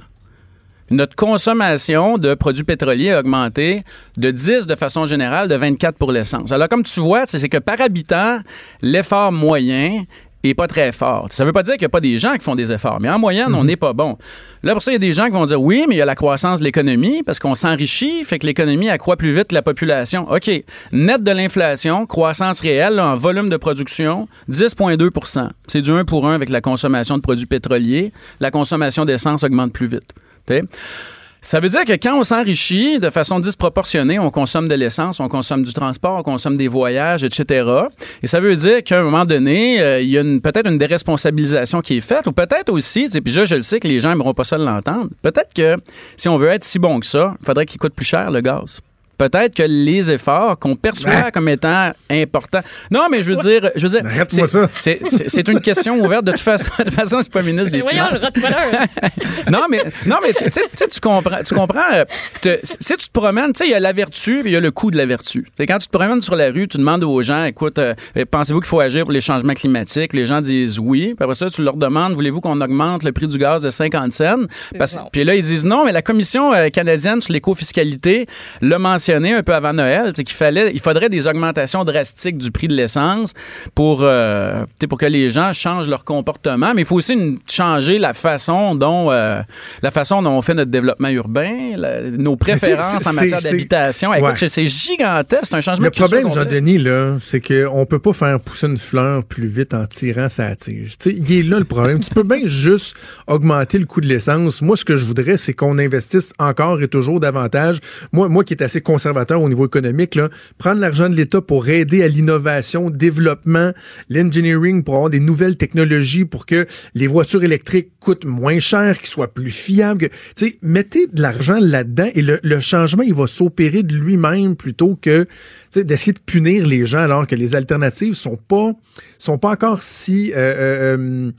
notre consommation de produits pétroliers a augmenté de 10 de façon générale, de 24 pour l'essence. Alors, comme tu vois, c'est que par habitant, l'effort moyen est pas très fort. Ça veut pas dire qu'il n'y a pas des gens qui font des efforts, mais en moyenne, on mhm. n'est pas bon. Là, pour ça, il y a des gens qui vont dire oui, mais il y a la croissance de l'économie parce qu'on s'enrichit, fait que l'économie accroît plus vite que la population. OK. Net de l'inflation, croissance réelle en volume de production, 10,2% C'est du 1 pour 1 avec la consommation de produits pétroliers. La consommation d'essence augmente plus vite. Ça veut dire que quand on s'enrichit de façon disproportionnée, on consomme de l'essence, on consomme du transport, on consomme des voyages, etc. Et ça veut dire qu'à un moment donné, euh, il y a peut-être une déresponsabilisation qui est faite, ou peut-être aussi, puis je, je le sais que les gens n'aimeront pas ça l'entendre, peut-être que si on veut être si bon que ça, il faudrait qu'il coûte plus cher le gaz peut-être que les efforts qu'on perçoit comme étant importants. Non, mais je veux dire, je veux dire, c'est une question ouverte. De toute façon, (laughs) de toute façon, je suis pas ministre des Finances. (laughs) non, mais non, mais tu sais, tu comprends, tu comprends. Euh, si tu te promènes, tu sais, il y a la vertu, et il y a le coût de la vertu. quand tu te promènes sur la rue, tu demandes aux gens, écoute, euh, pensez-vous qu'il faut agir pour les changements climatiques? Les gens disent oui. Puis après ça, tu leur demandes, voulez-vous qu'on augmente le prix du gaz de 50 cents? Puis là, ils disent non, mais la commission euh, canadienne sur l'éco-fiscalité le mentionne un peu avant Noël, qu'il fallait, il faudrait des augmentations drastiques du prix de l'essence pour, euh, pour que les gens changent leur comportement. Mais il faut aussi changer la façon dont, euh, la façon dont on fait notre développement urbain, nos préférences en matière d'habitation. c'est gigantesque, c'est un changement. Le problème, Jean-Denis, là, c'est qu'on peut pas faire pousser une fleur plus vite en tirant sa tige. il est là le problème. tu peux bien juste augmenter le coût de l'essence. Moi, ce que je voudrais, c'est qu'on investisse encore et toujours davantage. Moi, moi qui est assez conservateur au niveau économique, là, prendre l'argent de l'État pour aider à l'innovation, développement, l'engineering, pour avoir des nouvelles technologies, pour que les voitures électriques coûtent moins cher, qu'ils soient plus fiables. Tu sais, mettez de l'argent là-dedans et le, le, changement, il va s'opérer de lui-même plutôt que d'essayer de punir les gens alors que les alternatives sont pas sont pas encore si euh, euh, euh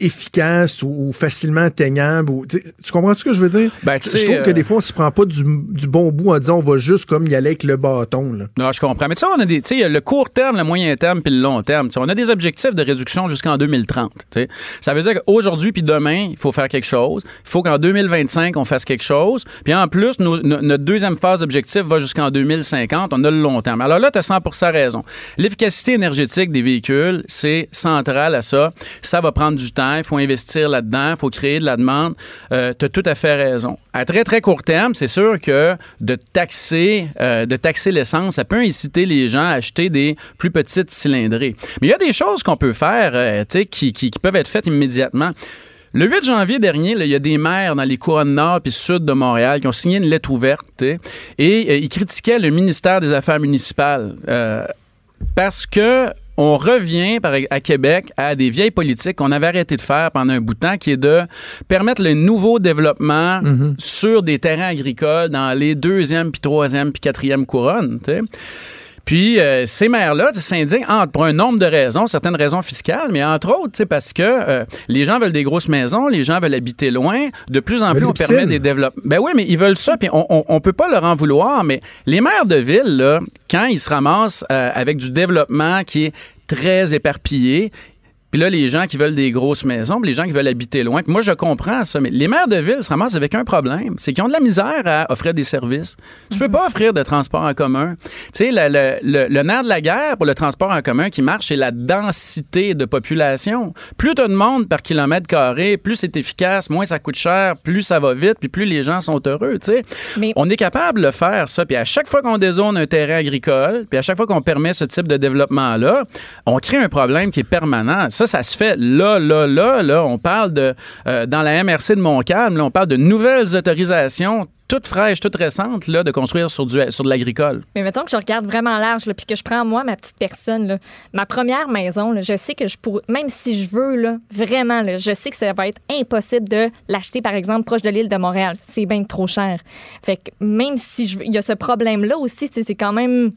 efficaces ou, facilement atteignables. Ou, tu comprends ce que je veux dire? Ben, je trouve que des fois, on s'y prend pas du, du, bon bout en disant on va juste comme y aller avec le bâton. Là. Non, je comprends. Mais tu sais, on a des, le court terme, le moyen terme puis le long terme. on a des objectifs de réduction jusqu'en 2030. sais. Ça veut dire qu'aujourd'hui puis demain, il faut faire quelque chose. Il faut qu'en 2025, on fasse quelque chose. Puis en plus, notre deuxième phase d'objectif va jusqu'en 2050. On a le long terme. Alors là, tu as 100 raison. L'efficacité énergétique des véhicules, c'est central à ça. Ça va prendre du temps. Il faut investir là-dedans. Il faut créer de la demande. Euh, tu as tout à fait raison. À très, très court terme, c'est sûr que de taxer euh, de taxer l'essence, ça peut inciter les gens à acheter des plus petites cylindrées. Mais il y a des choses qu'on peut faire euh, qui, qui, peuvent être faites immédiatement. Le 8 janvier dernier, il y a des maires dans les couronnes nord et sud de Montréal qui ont signé une lettre ouverte et euh, ils critiquaient le ministère des Affaires municipales parce que on revient à Québec à des vieilles politiques qu'on avait arrêté de faire pendant un bout de temps, qui est de permettre le nouveau développement mhm. sur des terrains agricoles dans les deuxième, puis troisième, puis quatrième couronnes. Puis euh, ces maires-là s'indignent pour un nombre de raisons, certaines raisons fiscales, mais entre autres, parce que euh, les gens veulent des grosses maisons, les gens veulent habiter loin. De plus en plus, on permet des développements. Ben oui, mais ils veulent ça, puis on, on, peut pas leur en vouloir. Mais les maires de ville, là, quand ils se ramassent euh, avec du développement qui est très éparpillé, Puis là, les gens qui veulent des grosses maisons, puis les gens qui veulent habiter loin. Puis moi, je comprends ça, mais les maires de ville se ramassent avec un problème. C'est qu'ils ont de la misère à offrir des services. Tu peux pas offrir de transport en commun. Tu sais, le, le, le, nerf de la guerre pour le transport en commun qui marche, c'est la densité de population. Plus tu as de monde par kilomètre carré, plus c'est efficace, moins ça coûte cher, plus ça va vite, puis plus les gens sont heureux, tu sais. Mais... On est capable de faire ça. Puis à chaque fois qu'on dézone un terrain agricole, puis à chaque fois qu'on permet ce type de développement-là, on crée un problème qui est permanent. Ça, ça se fait là, là, là. On parle de, euh, dans la MRC de Montcalm, on parle de nouvelles autorisations toute fraîche, toute récente, là, de construire sur, du, de l'agricole. Mais mettons que je regarde vraiment large, puis que je prends, moi, ma petite personne, ma première maison, je sais que je pourrais, même si je veux, là, vraiment, là, je sais que ça va être impossible de l'acheter, par exemple, proche de l'île de Montréal. C'est bien trop cher. Fait que même si je, il y a ce problème-là aussi, c'est quand même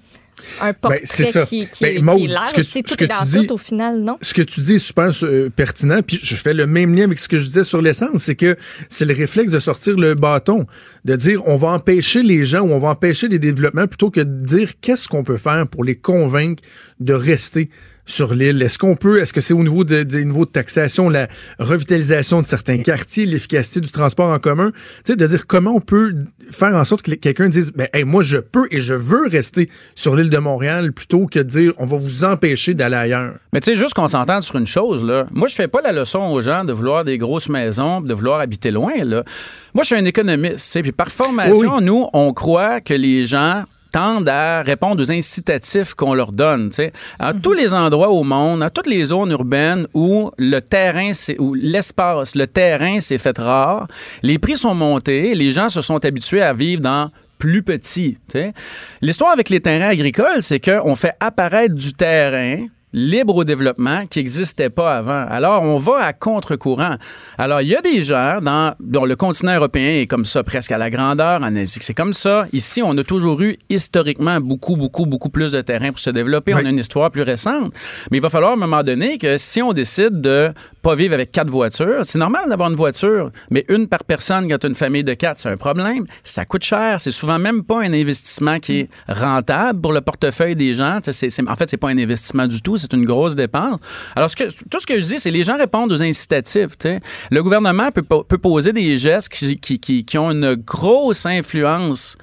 un portrait ben, ça. qui, qui, ben, qui est large. Ce que, tout ce que dans dis, tout au final, non? Ce que tu dis est super euh, pertinent, puis je fais le même lien avec ce que je disais sur l'essence, c'est que c'est le réflexe de sortir le bâton, de dire on va empêcher les gens ou on va empêcher les développements plutôt que de dire qu'est-ce qu'on peut faire pour les convaincre de rester sur l'île? Est-ce qu'on peut, est-ce que c'est au niveau des de, de taxation, la revitalisation de certains quartiers, l'efficacité du transport en commun? Tu sais, de dire comment on peut faire en sorte que quelqu'un dise, ben, moi, je peux et je veux rester sur l'île de Montréal plutôt que de dire, on va vous empêcher d'aller ailleurs. Mais tu sais, juste qu'on s'entende sur une chose, là. Moi, je fais pas la leçon aux gens de vouloir des grosses maisons, de vouloir habiter loin, là. Moi, je suis un économiste, puis par formation, nous, on croit que les gens tendent à répondre aux incitatifs qu'on leur donne. À mhm. tous les endroits au monde, à toutes les zones urbaines où le terrain, où l'espace, le terrain s'est fait rare, les prix sont montés, les gens se sont habitués à vivre dans plus petit. L'histoire avec les terrains agricoles, c'est qu'on fait apparaître du terrain libre au développement qui n'existait pas avant. Alors, on va à contre-courant. Alors, il y a des gens dans, le continent européen est comme ça presque à la grandeur, en Asie, c'est comme ça. Ici, on a toujours eu historiquement beaucoup, beaucoup, beaucoup plus de terrain pour se développer. On a une histoire plus récente. Mais il va falloir à un moment donné que si on décide de pas vivre avec quatre voitures, c'est normal d'avoir une voiture, mais une par personne quand tu as une famille de quatre, c'est un problème. Ça coûte cher. C'est souvent même pas un investissement qui est rentable pour le portefeuille des gens. En fait, c'est pas un investissement du tout c'est une grosse dépense. Alors, tout ce que je dis, c'est les gens répondent aux incitatifs. Le gouvernement peut, poser des gestes qui ont une grosse influence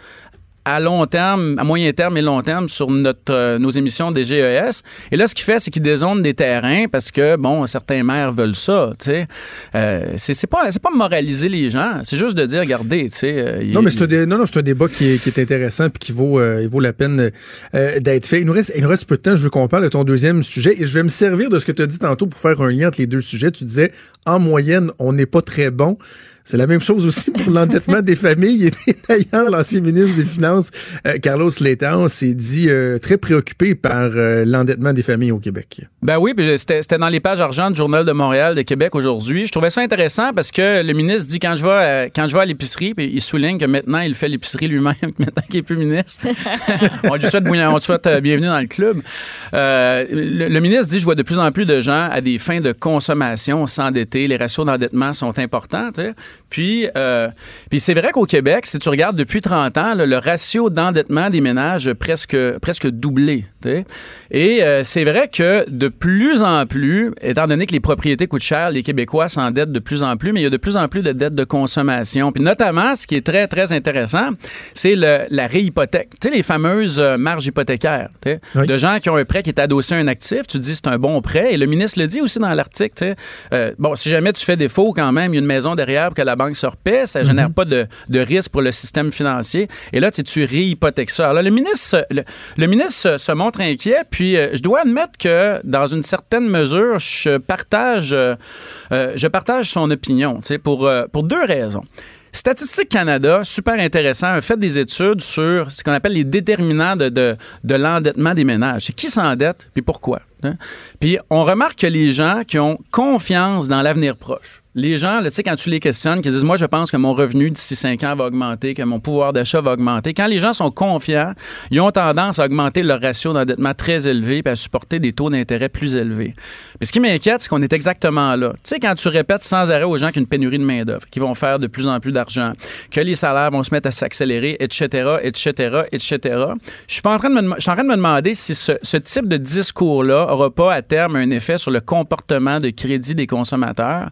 à long terme, à moyen terme et long terme sur notre, euh, nos émissions des GES. Et là, ce qu'il fait, c'est qu'il dézone des terrains parce que, bon, certains maires veulent ça, tu sais. Euh, c'est pas, pas moraliser les gens, c'est juste de dire, regardez, tu sais. Euh, non, mais c'est un, non, non, un débat qui est, qui est intéressant puis qui vaut, euh, il vaut la peine d'être fait. Il nous, reste, il nous reste peu de temps, je veux qu'on parle de ton deuxième sujet et je vais me servir de ce que tu as dit tantôt pour faire un lien entre les deux sujets. Tu disais, en moyenne, on n'est pas très bon. C'est la même chose aussi pour l'endettement des familles. Et d'ailleurs, l'ancien ministre des Finances, euh, Carlos Letao, s'est dit euh, très préoccupé par euh, l'endettement des familles au Québec. Ben oui, c'était dans les pages argent du Journal de Montréal de Québec aujourd'hui. Je trouvais ça intéressant parce que le ministre dit quand je vais, quand je vais à l'épicerie, puis il souligne que maintenant il fait l'épicerie lui-même, (laughs) maintenant qu'il est plus ministre. (laughs) on lui souhaite, on souhaite bienvenue dans le club. Le, le, ministre dit je vois de plus en plus de gens à des fins de consommation s'endetter. Les ratios d'endettement sont importants. Puis, euh, puis c'est vrai qu'au Québec, si tu regardes depuis 30 ans, le ratio d'endettement des ménages a presque, presque doublé. Et euh, c'est vrai que de plus en plus, étant donné que les propriétés coûtent cher, les Québécois s'endettent de plus en plus, mais il y a de plus en plus de dettes de consommation. Puis notamment, ce qui est très, très intéressant, c'est la réhypothèque. Tu sais, les fameuses euh, marges hypothécaires. De gens qui ont un prêt qui est adossé à un actif, tu dis c'est un bon prêt. Et le ministre le dit aussi dans l'article. Euh, bon, si jamais tu fais défaut quand même, il y a une maison derrière pour que la banque se repaie, ça génère mhm. pas de, de, risque pour le système financier. Et là, tu, tu réhypothèques ça. Alors, le ministre, le, ministre se montre inquiet, puis euh, je dois admettre que dans une certaine mesure, je partage, euh, euh, je partage son opinion, pour, pour deux raisons. Statistique Canada, super intéressant, a fait des études sur ce qu'on appelle les déterminants de, de, de l'endettement des ménages. C'est qui s'endette, puis pourquoi. Hein? Puis on remarque que les gens qui ont confiance dans l'avenir proche, les gens, tu sais, quand tu les questionnes, qui disent, moi, je pense que mon revenu d'ici 5 ans va augmenter, que mon pouvoir d'achat va augmenter. Quand les gens sont confiants, ils ont tendance à augmenter leur ratio d'endettement très élevé et à supporter des taux d'intérêt plus élevés. Mais ce qui m'inquiète, c'est qu'on est exactement là. Tu sais, quand tu répètes sans arrêt aux gens qu'il y a une pénurie de main-d'œuvre, qu'ils vont faire de plus en plus d'argent, que les salaires vont se mettre à s'accélérer, etc., etc., etc., je suis pas en train de me, en train de me demander si ce, ce type de discours-là aura pas à terme un effet sur le comportement de crédit des consommateurs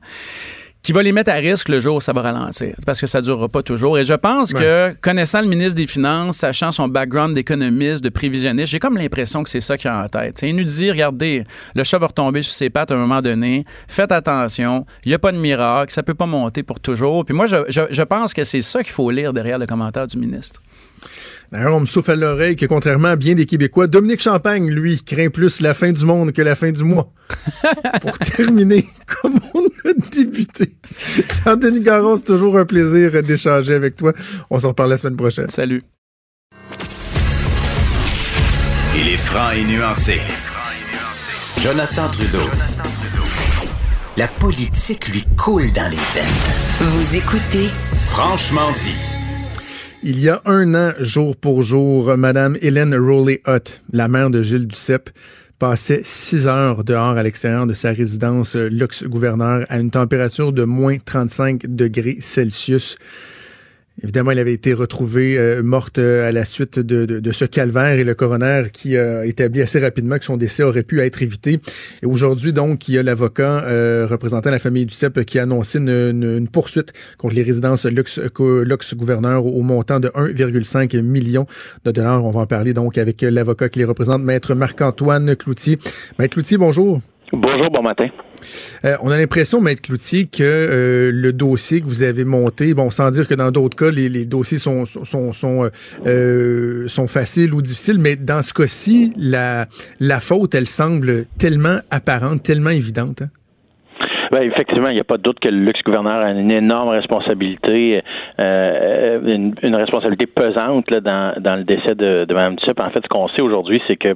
qui va les mettre à risque le jour où ça va ralentir. Parce que ça ne durera pas toujours. Et je pense que, connaissant le ministre des Finances, sachant son background d'économiste, de prévisionniste, j'ai comme l'impression que c'est ça qu'il a en tête. il nous dit, regardez, le chat va retomber sur ses pattes à un moment donné. Faites attention. Il n'y a pas de miracle. Ça peut pas monter pour toujours. Puis moi, je, je pense que c'est ça qu'il faut lire derrière le commentaire du ministre. D'ailleurs, on me souffle à l'oreille que contrairement à bien des Québécois, Dominique Champagne, lui, craint plus la fin du monde que la fin du mois. (laughs) Pour terminer, (laughs) comme on a débuté. Jean-Denis Garon, c'est toujours un plaisir d'échanger avec toi. On se reparle la semaine prochaine. Salut. Il est franc et nuancé. Jonathan Trudeau. La politique lui coule dans les veines. Vous écoutez Franchement dit. Il y a un an, jour pour jour, Madame Hélène Rowley-Hutt, la mère de Gilles Duceppe, passait six heures dehors à l'extérieur de sa résidence luxe-gouverneur à une température de moins 35 degrés Celsius. Évidemment, elle avait été retrouvée euh, morte euh, à la suite de, ce calvaire et le coroner qui a établi assez rapidement que son décès aurait pu être évité. Et aujourd'hui, donc, il y a l'avocat euh, représentant la famille du CEP qui a annoncé une, poursuite contre les résidences luxe, luxe gouverneur au montant de 1,5 million de dollars. On va en parler donc avec l'avocat qui les représente, Maître Marc-Antoine Cloutier. Maître Cloutier, bonjour. Bonjour, bon matin. Euh, on a l'impression, Maître Cloutier, que euh, le dossier que vous avez monté, bon, sans dire que dans d'autres cas, les, dossiers sont sont euh, sont faciles ou difficiles, mais dans ce cas-ci, la faute, elle semble tellement apparente, tellement évidente. Hein? Ben, effectivement, il n'y a pas de doute que le luxe-gouverneur a une énorme responsabilité, une, responsabilité pesante dans, dans le décès de, de Mme Duceppe. En fait, ce qu'on sait aujourd'hui, c'est que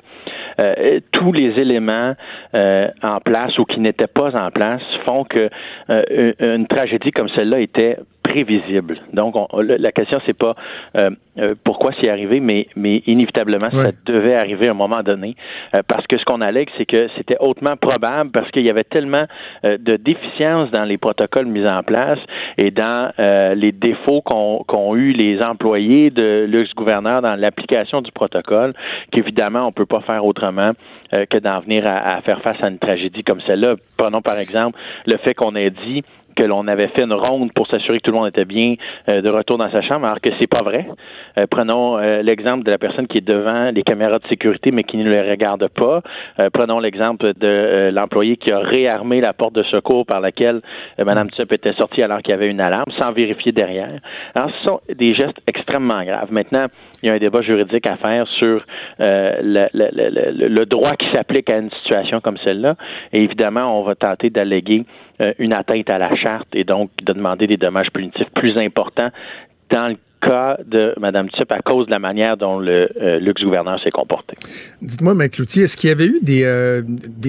euh, tous les éléments euh, en place ou qui n'étaient pas en place font que euh, une tragédie comme celle-là était prévisible. Donc, la question, c'est pas euh, euh, pourquoi c'est arrivé, mais, mais inévitablement, ça devait arriver à un moment donné. Euh, parce que ce qu'on allègue, c'est que c'était hautement probable parce qu'il y avait tellement de déficiences dans les protocoles mis en place et dans les défauts qu'ont eu les employés de l'ex-gouverneur dans l'application du protocole qu'évidemment, on peut pas faire autrement que d'en venir à, à faire face à une tragédie comme celle-là. Prenons par exemple le fait qu'on ait dit que l'on avait fait une ronde pour s'assurer que tout le monde était bien euh, de retour dans sa chambre, alors que c'est pas vrai. Euh, prenons euh, l'exemple de la personne qui est devant les caméras de sécurité mais qui ne les regarde pas. prenons l'exemple de l'employé qui a réarmé la porte de secours par laquelle Mme Tsup était sortie alors qu'il y avait une alarme sans vérifier derrière. Alors, ce sont des gestes extrêmement graves. Maintenant, il y a un débat juridique à faire sur le, le, le, droit qui s'applique à une situation comme celle-là. Et évidemment, on va tenter d'alléguer euh, une atteinte à la charte et donc de demander des dommages punitifs plus importants dans le cas de Mme Tsup à cause de la manière dont le euh, luxe-gouverneur s'est comporté. Dites-moi, M. Cloutier, est-ce qu'il y avait eu des, euh,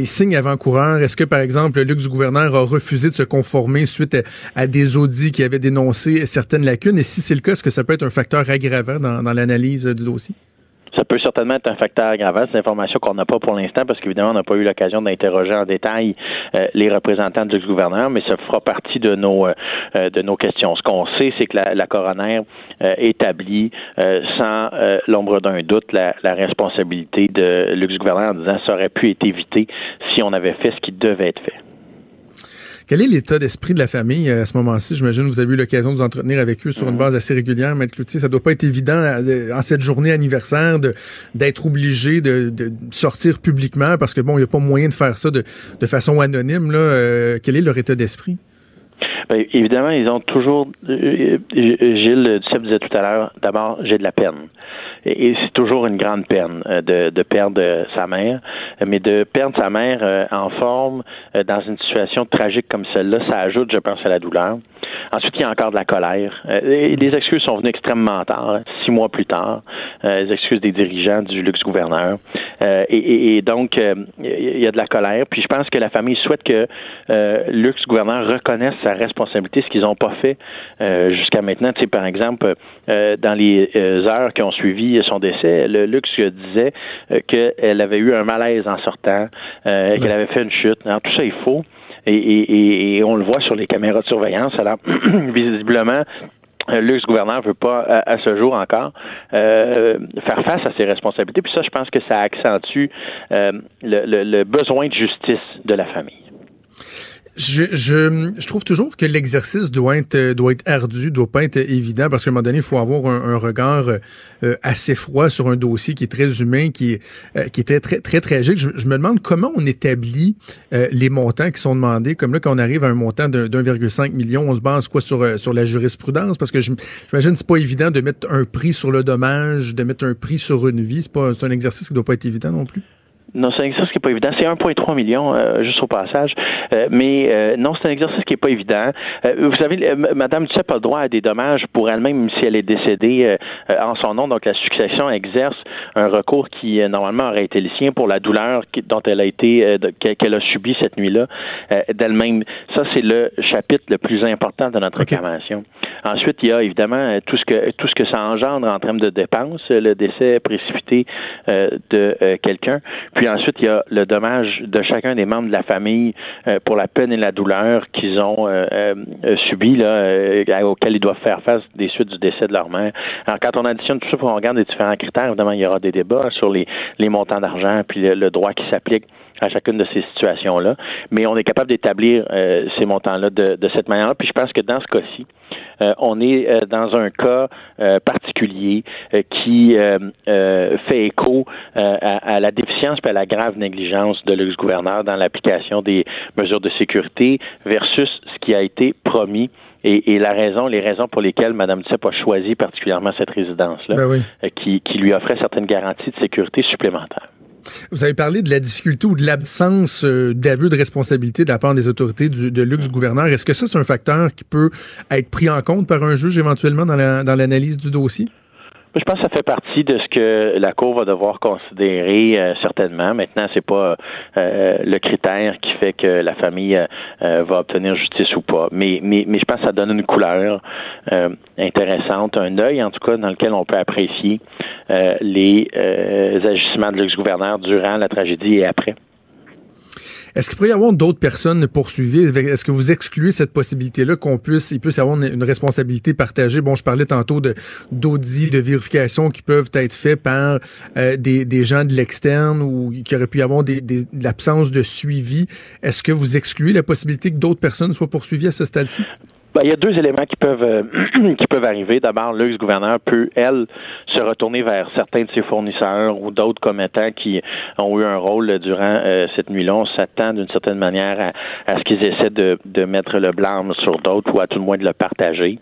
signes avant-coureurs? Est-ce que, par exemple, le luxe-gouverneur a refusé de se conformer suite à, des audits qui avaient dénoncé certaines lacunes? Et si c'est le cas, est-ce que ça peut être un facteur aggravant dans l'analyse du dossier? Ça peut certainement être un facteur aggravant. C'est une information qu'on n'a pas pour l'instant parce qu'évidemment, on n'a pas eu l'occasion d'interroger en détail euh, les représentants du gouverneur, mais ça fera partie de nos euh, euh, de nos questions. Ce qu'on sait, c'est que la, la coroner établit sans l'ombre d'un doute la, la, responsabilité de l'ex-gouverneur en disant ça aurait pu être évité si on avait fait ce qui devait être fait. Quel est l'état d'esprit de la famille euh, à ce moment-ci? J'imagine que vous avez eu l'occasion de vous entretenir avec eux sur une mhm. base assez régulière, Maître Cloutier. Ça doit pas être évident euh, en cette journée anniversaire d'être obligé de, sortir publiquement parce que bon, il n'y a pas moyen de faire ça de, façon anonyme. Là. Euh, quel est leur état d'esprit? Bien, évidemment, ils ont toujours. Gilles Duceppe disait tout à l'heure, d'abord, j'ai de la peine. Et c'est toujours une grande peine de, de perdre sa mère, mais de perdre sa mère en forme dans une situation tragique comme celle-là, ça ajoute, je pense, à la douleur. Ensuite, il y a encore de la colère. Euh, les excuses sont venues extrêmement tard, hein, six mois plus tard, euh, les excuses des dirigeants du luxe gouverneur. Euh, et, donc, il y a de la colère. Puis je pense que la famille souhaite que le luxe gouverneur reconnaisse sa responsabilité, ce qu'ils n'ont pas fait jusqu'à maintenant. Tu sais, par exemple, dans les heures qui ont suivi son décès, le luxe disait qu'elle avait eu un malaise en sortant, qu'elle avait fait une chute. Alors, tout ça est faux. Et, on le voit sur les caméras de surveillance. Alors, (clears throat) visiblement, euh, le gouverneur veut pas, à, ce jour encore, euh, faire face à ses responsabilités. Puis ça, je pense que ça accentue euh, le besoin de justice de la famille. Je, trouve toujours que l'exercice doit être doit être ardu, doit pas être évident parce qu'à un moment donné, il faut avoir un, regard euh, assez froid sur un dossier qui est très humain, qui est euh, qui était très très tragique. Je, je, me demande comment on établit euh, les montants qui sont demandés. Comme là, quand on arrive à un montant de 1,5 million, on se base quoi sur sur la jurisprudence? Parce que j'imagine c'est pas évident de mettre un prix sur le dommage, de mettre un prix sur une vie. C'est pas c'est un exercice qui doit pas être évident non plus. Non, c'est un exercice qui n'est pas évident. C'est 1,3 million, euh, juste au passage. Euh, mais euh, non, c'est un exercice qui n'est pas évident. vous savez, Madame Duceppe a le droit à des dommages pour elle-même si elle est décédée en son nom. Donc, la succession exerce un recours qui, normalement, aurait été le sien pour la douleur dont elle a été, qu'elle a subi cette nuit-là d'elle-même. Ça, c'est le chapitre le plus important de notre réclamation. Ensuite, il y a évidemment tout ce que tout ce que ça engendre en termes de dépenses, le décès précipité de quelqu'un. Puis ensuite, il y a le dommage de chacun des membres de la famille euh, pour la peine et la douleur qu'ils ont euh, euh, subi, là, auxquels ils doivent faire face des suites du décès de leur mère. Alors, quand on additionne tout ça, on regarde les différents critères, évidemment, il y aura des débats sur les, les montants d'argent puis le droit qui s'applique à chacune de ces situations-là. Mais on est capable d'établir euh, ces montants-là de, de, cette manière-là. Puis je pense que dans ce cas-ci, euh, on est euh, dans un cas particulier qui fait écho à, la déficience et à la grave négligence de l'ex-gouverneur dans l'application des mesures de sécurité versus ce qui a été promis et, et, la raison, les raisons pour lesquelles Mme Duceppe a choisi particulièrement cette résidence-là, ben qui, qui lui offrait certaines garanties de sécurité supplémentaires. Vous avez parlé de la difficulté ou de l'absence euh, d'aveu de responsabilité de la part des autorités du, de luxe gouverneur. Est-ce que ça, c'est un facteur qui peut être pris en compte par un juge éventuellement dans l'analyse du dossier? Je pense que ça fait partie de ce que la Cour va devoir considérer euh, certainement. Maintenant, c'est pas euh, le critère qui fait que la famille euh, va obtenir justice ou pas. Mais, mais, mais je pense que ça donne une couleur intéressante, un œil en tout cas dans lequel on peut apprécier les agissements de l'ex-gouverneur durant la tragédie et après. Est-ce qu'il pourrait y avoir d'autres personnes poursuivies? Est-ce que vous excluez cette possibilité-là qu'on puisse, il puisse y avoir une, responsabilité partagée? Bon, je parlais tantôt de d'audits, de vérifications qui peuvent être faits par euh, des, des, gens de l'externe ou qui aurait pu y avoir des, des, de l'absence de suivi. Est-ce que vous excluez la possibilité que d'autres personnes soient poursuivies à ce stade-ci? Ben, il y a deux éléments qui peuvent euh, (clears throat) qui peuvent arriver. D'abord, l'ex-gouverneur peut, elle, se retourner vers certains de ses fournisseurs ou d'autres commettants qui ont eu un rôle durant euh, cette nuit-là. On s'attend d'une certaine manière à, ce qu'ils essaient de, de, mettre le blâme sur d'autres ou à tout le moins de le partager.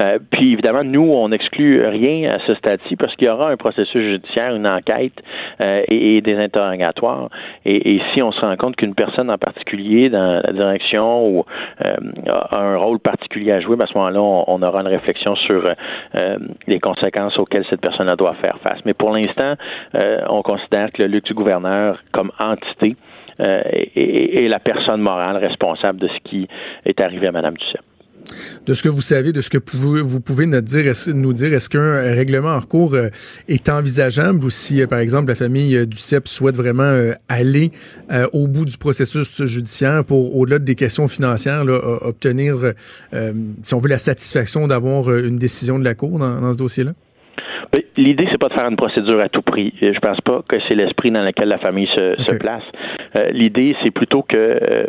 Euh, puis évidemment, nous, on n'exclut rien à ce stade-ci parce qu'il y aura un processus judiciaire, une enquête et, des interrogatoires. Et, et, si on se rend compte qu'une personne en particulier dans la direction ou a un rôle particulier à jouer, à ce moment-là, on, aura une réflexion sur euh, les conséquences auxquelles cette personne doit faire face. Mais pour l'instant, euh, on considère que le luxe du gouverneur comme entité euh, est, la personne morale responsable de ce qui est arrivé à Mme Duceppe de ce que vous savez, de ce que vous pouvez nous dire, est-ce qu'un règlement en cours euh, est envisageable ou si, euh, par exemple, la famille euh, du CEP souhaite vraiment aller au bout du processus judiciaire pour, au-delà des questions financières, obtenir, si on veut, la satisfaction d'avoir une décision de la Cour dans ce dossier-là? Ben, l'idée, c'est pas de faire une procédure à tout prix. Je pense pas que c'est l'esprit dans lequel la famille se, place. Euh, l'idée, c'est plutôt que euh,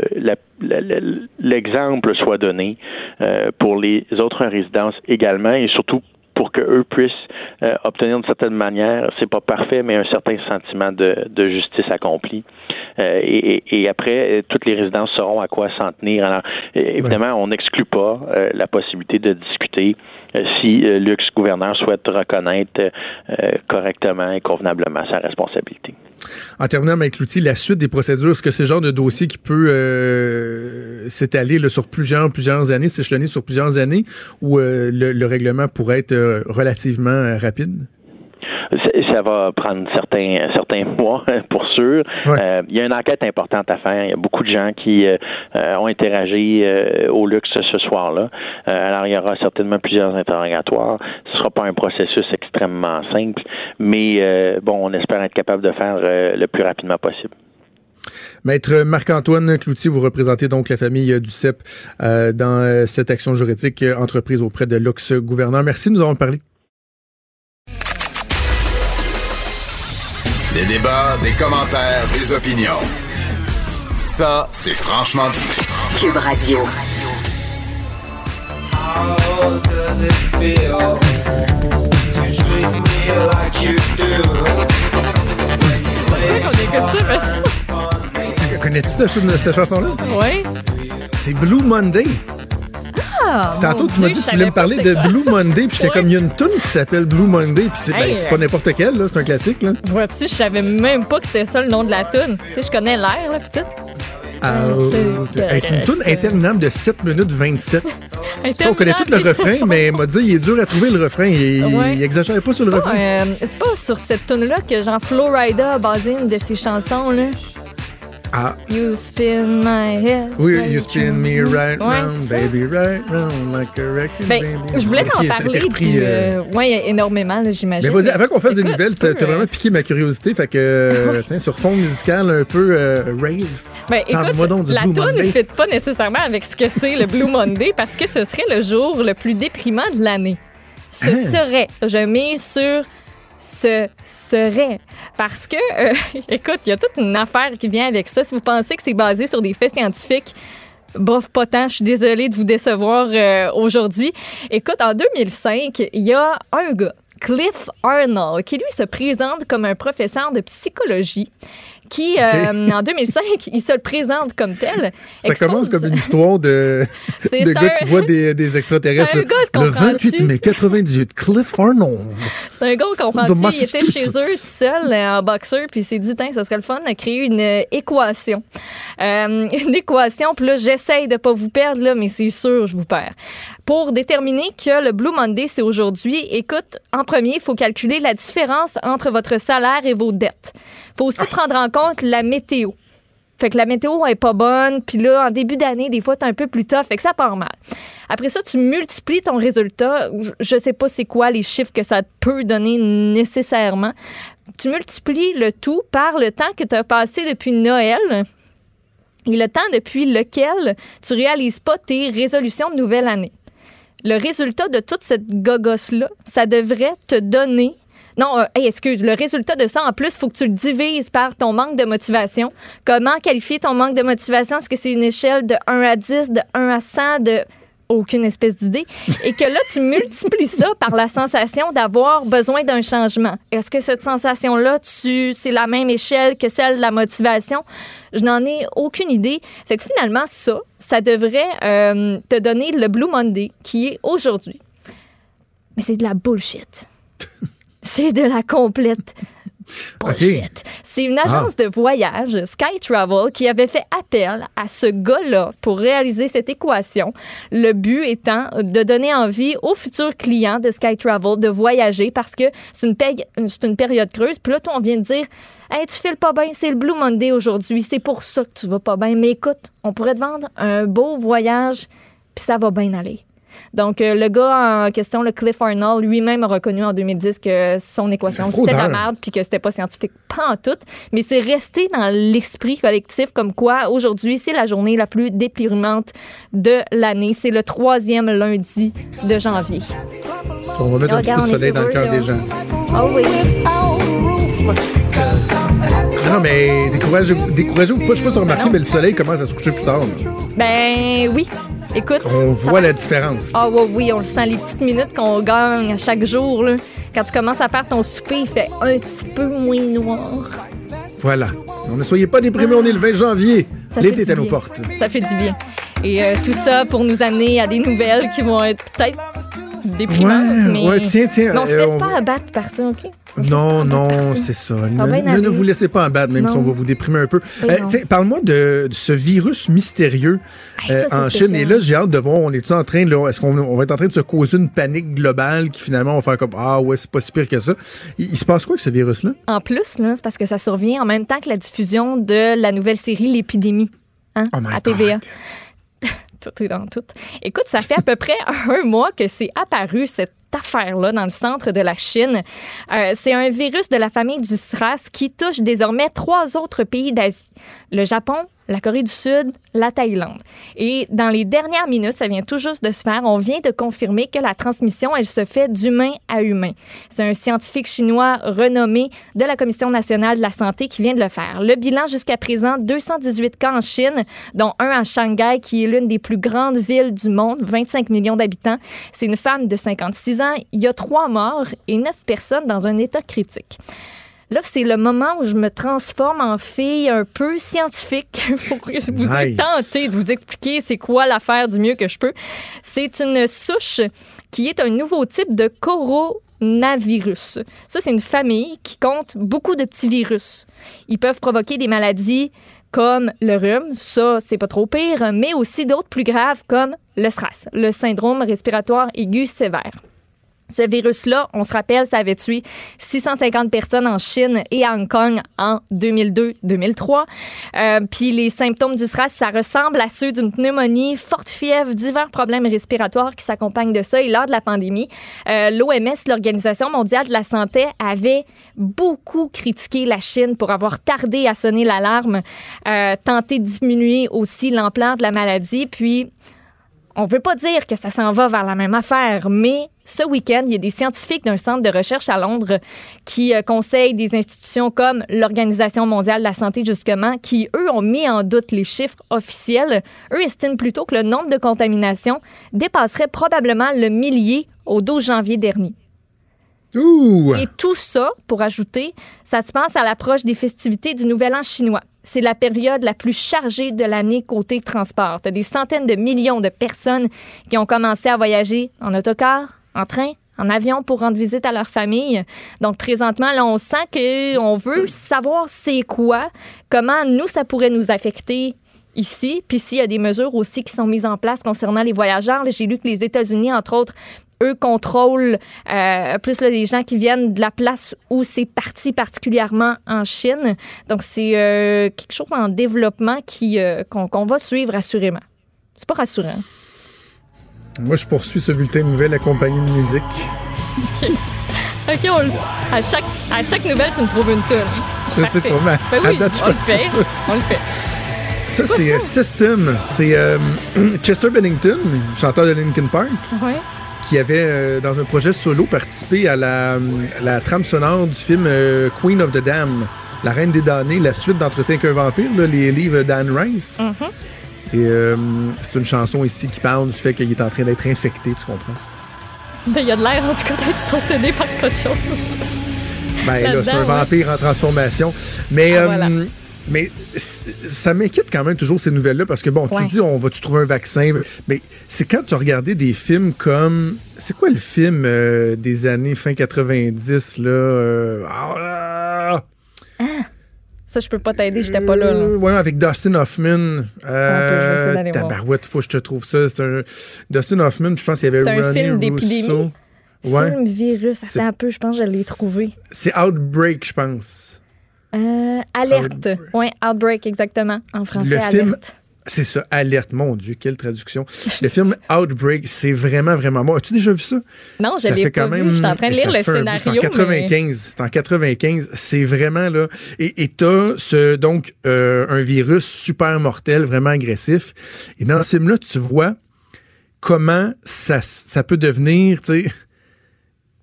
l'exemple soit donné euh, pour les autres résidences également et surtout pour que eux puissent euh, obtenir d'une certaine manière, c'est pas parfait, mais un certain sentiment de, de justice accomplie. Euh, et, et, après, toutes les résidences sauront à quoi s'en tenir. Alors, évidemment, on n'exclut pas la possibilité de discuter si l'ex-gouverneur souhaite reconnaître correctement et convenablement sa responsabilité. En terminant, avec l'outil, la suite des procédures, est-ce que c'est le genre de dossier qui peut euh, s'étaler sur plusieurs, plusieurs années, s'échelonner sur plusieurs années, ou euh, le, règlement pourrait être euh, relativement rapide? Ça va prendre certains certains mois (laughs) pour sûr. Euh, il y a une enquête importante à faire. Il y a beaucoup de gens qui euh, euh, ont interagi au luxe ce soir-là. alors il y aura certainement plusieurs interrogatoires. Ce ne sera pas un processus extrêmement simple, mais bon, on espère être capable de faire le plus rapidement possible. Maître Marc-Antoine Cloutier, vous représentez donc la famille du CEP dans cette action juridique entreprise auprès de l'ex-gouverneur. Merci de nous avoir parlé. Des débats, des commentaires, des opinions. Ça, c'est franchement dit. Cube Radio. How does it feel to treat me like you do? Connais-tu cette, chanson-là? Oui. C'est Blue Monday. Ah, Tantôt, tu m'as dit que tu voulais me parler de Blue Monday, puis j'étais (laughs) comme, il y a une tune qui s'appelle Blue Monday, puis c'est ben, pas n'importe quelle, c'est un classique. Là. Vois-tu, je savais même pas que c'était ça le nom de la tune. Tu sais, je connais l'air, là, puis tout. Ah, c'est une tune interminable de 7 minutes 27. (laughs) on connaît tout le refrain, mais m'a dit il est dur à trouver le refrain. Il, il exagère pas sur le refrain. Euh, c'est pas sur cette tune-là que Jean Flo Rida a basé une de ses chansons. Là. Ah. You spin my head. Oui, you spin me right round, baby, right round, like a record, ben, baby. Je voulais t'en parler. du, euh... Oui, énormément, j'imagine. Mais vas-y, avant qu'on fasse des nouvelles, t'as vraiment euh, piqué ma curiosité. Fait que, euh, (laughs) tiens, sur fond musical un peu euh, rave. Ben, écoute, la tune ne fit pas nécessairement avec ce que c'est le Blue Monday parce que ce serait le jour le plus déprimant de l'année. Ce hein? serait, je mets sur ce serait. Parce que, euh, (laughs) écoute, il y a toute une affaire qui vient avec ça. Si vous pensez que c'est basé sur des faits scientifiques, bof, pas tant. Je suis désolée de vous décevoir euh, aujourd'hui. Écoute, en 2005, il y a un gars, Cliff Arnold, qui lui se présente comme un professeur de psychologie qui, euh, en 2005, il se le présente comme tel. Ça commence comme une histoire de, (laughs) de gars qui voit des, des extraterrestres. Le, le 28 mai 98, Cliff Arnold. C'est un gars, comprend Il était chez eux tout seul euh, en boxeur, puis il s'est dit, ça serait le fun de créer une euh, équation. (laughs) une équation, puis là, j'essaye de pas vous perdre, là, mais c'est sûr, je vous perds. Pour déterminer que le Blue Monday, c'est aujourd'hui, écoute, en premier, il faut calculer la différence entre votre salaire et vos dettes. Il faut aussi ah. prendre en compte la météo. Fait que la météo est pas bonne, puis là, en début d'année, des fois, t'es un peu plus tough, fait que ça part mal. Après ça, tu multiplies ton résultat. Je sais pas c'est quoi les chiffres que ça peut donner nécessairement. Tu multiplies le tout par le temps que tu as passé depuis Noël et le temps depuis lequel tu réalises pas tes résolutions de nouvelle année le résultat de toute cette gogosse-là, ça devrait te donner non, euh, excuse, le résultat de ça, en plus, il faut que tu le divises par ton manque de motivation. Comment qualifier ton manque de motivation? Est-ce que c'est une échelle de 1 à 10, de 1 à 100, de aucune espèce d'idée, et que là, tu multiplies ça par la sensation d'avoir besoin d'un changement. Est-ce que cette sensation-là, c'est la même échelle que celle de la motivation? Je n'en ai aucune idée. Fait que finalement, ça, ça devrait euh, te donner le Blue Monday qui est aujourd'hui. Mais c'est de la bullshit. (laughs) c'est de la complète (laughs) c'est une agence ah. de voyage, Sky Travel, qui avait fait appel à ce gars-là pour réaliser cette équation. Le but étant de donner envie aux futurs clients de Sky Travel de voyager parce que c'est une, une période creuse. Puis là, toi, on vient de dire Hey, tu files pas bien, c'est le Blue Monday aujourd'hui, c'est pour ça que tu vas pas bien. Mais écoute, on pourrait te vendre un beau voyage, puis ça va bien aller. Donc, euh, le gars en question, le Cliff Arnold, lui-même a reconnu en 2010 que son équation, c'était la merde, puis que c'était pas scientifique, pas en tout. Mais c'est resté dans l'esprit collectif comme quoi, aujourd'hui, c'est la journée la plus déprimante de l'année. C'est le troisième lundi de janvier. On va mettre un petit peu de soleil dans le cœur des gens. Oh oui. Non, mais découragez-vous. Découragez pas, je sais pas si tu as remarqué, mais le soleil commence à se coucher plus tard. Ben oui. Écoute, on voit la différence. Ah oui, oui, on le sent les petites minutes qu'on gagne à chaque jour. Là. Quand tu commences à faire ton souper, il fait un petit peu moins noir. Voilà. Ne soyez pas déprimés, on est le 20 janvier. L'été est à nos portes. Ça fait du bien. Et euh, tout ça pour nous amener à des nouvelles qui vont être peut-être déprimantes, mais ouais, tiens, tiens, non, on se euh, laisse on- pas abattre par ça, OK? On Non, non, c'est ça. Ah, Ne, ben ne- vous laissez pas abattre, même Non. si on va vous déprimer un peu. Euh, Parle-moi de, de ce virus mystérieux Hey, euh, ça, en spécial. Chine. Et là, j'ai hâte de voir, on est en train, là, est-ce qu'on on va être en train de se causer une panique globale qui finalement va faire comme Ah ouais, c'est pas si pire que ça. Il, il se passe quoi avec ce virus-là? En plus, là, c'est parce que ça survient en même temps que la diffusion de la nouvelle série L'épidémie hein, Oh à TVA. God. Tout est dans tout. Écoute, ça fait à peu près (laughs) un mois que c'est apparu cette affaire-là dans le centre de la Chine. Euh, c'est un virus de la famille du SRAS qui touche désormais trois autres pays d'Asie. Le Japon, la Corée du Sud, la Thaïlande. Et dans les dernières minutes, ça vient tout juste de se faire, on vient de confirmer que la transmission, elle se fait d'humain à humain. C'est un scientifique chinois renommé de la Commission nationale de la santé qui vient de le faire. Le bilan jusqu'à présent, 218 cas en Chine, dont un à Shanghai, qui est l'une des plus grandes villes du monde, 25 millions d'habitants. C'est une femme de 56 ans. Il y a trois morts et neuf personnes dans un état critique. Là, c'est le moment où je me transforme en fille un peu scientifique (laughs) pour vous Nice. tenter de vous expliquer c'est quoi l'affaire du mieux que je peux. C'est une souche qui est un nouveau type de coronavirus. Ça, c'est une famille qui compte beaucoup de petits virus. Ils peuvent provoquer des maladies comme le rhume, ça, c'est pas trop pire, mais aussi d'autres plus graves comme le SRAS, le syndrome respiratoire aigu sévère. Ce virus-là, on se rappelle, ça avait tué 650 personnes en Chine et à Hong Kong en 2002-2003. Euh, Puis les symptômes du SRAS, ça ressemble à ceux d'une pneumonie, forte fièvre, divers problèmes respiratoires qui s'accompagnent de ça. Et lors de la pandémie, euh, l'OMS, l'Organisation mondiale de la santé, avait beaucoup critiqué la Chine pour avoir tardé à sonner l'alarme, euh, tenté de diminuer aussi l'ampleur de la maladie. Puis on veut pas dire que ça s'en va vers la même affaire, mais ce week-end, il y a des scientifiques d'un centre de recherche à Londres qui euh, conseillent des institutions comme l'Organisation mondiale de la santé, justement, qui, eux, ont mis en doute les chiffres officiels. Eux estiment plutôt que le nombre de contaminations dépasserait probablement le millier au 12 janvier dernier. Ouh! Et tout ça, pour ajouter, ça te pense à l'approche des festivités du Nouvel An chinois. C'est la période la plus chargée de l'année côté transport. Tu des centaines de millions de personnes qui ont commencé à voyager en autocar, en train, en avion pour rendre visite à leur famille. Donc présentement, là, on sent qu'on veut savoir c'est quoi, comment nous, ça pourrait nous affecter ici. Puis s'il y a des mesures aussi qui sont mises en place concernant les voyageurs, j'ai lu que les États-Unis, entre autres, eux contrôlent euh, plus les gens qui viennent de la place où c'est parti, particulièrement en Chine. Donc, c'est euh, quelque chose en développement qui, euh, qu'on va suivre assurément. C'est pas rassurant. Moi, je poursuis ce bulletin de nouvelles accompagné de musique. OK, on le- à, chaque, à chaque nouvelle, tu me trouves une touche. Je sais pas, mais Ben à oui, date, je on le fait. ça. On le fait. Ça, c'est euh, System. C'est euh, (clears throat) Chester Bennington, chanteur de Linkin Park, Ouais. qui avait, euh, dans un projet solo, participé à la, la trame sonore du film Queen of the Dam, La Reine des damnés, la suite d'Entretien avec un vampire, là, les livres d'Anne Rice. Mhm. Et euh, c'est une chanson ici qui parle du fait qu'il est en train d'être infecté, tu comprends? Ben, il y a de l'air, en tout cas, d'être possédé par quelque chose. Ben là, c'est un ouais. vampire en transformation. Mais, Ah, euh, voilà. mais ça m'inquiète quand même toujours ces nouvelles-là parce que bon, Ouais. tu dis on va-tu trouver un vaccin, mais c'est quand tu as regardé des films comme c'est quoi le film euh, des années fin 90 là euh, ah, Ça, je peux pas t'aider, j'étais pas là. là. euh, ouais, avec Dustin Hoffman. essayer d'aller voir. tabarouette, faut que je te trouve ça. C'est un Dustin Hoffman, je pense qu'il y avait C'est un Ronnie film d'épidémie? Ouais. Film virus, C'est- attends un peu, je pense que je l'ai trouvé. C'est Outbreak, je pense. Euh, alerte. Oui, Outbreak, exactement. En français, Le film alerte. C'est ça, alerte. Mon Dieu, quelle traduction. (laughs) Le film Outbreak, c'est vraiment, vraiment bon. As-tu déjà vu ça? Non, je ça l'ai pas quand vu. même. Je suis en train de lire le scénario. C'est en mais- 95. C'est en 95. C'est vraiment là. Et et t'as ce, donc, euh, un virus super mortel, vraiment agressif. Et dans ce film-là, tu vois comment ça, ça peut devenir, tu sais,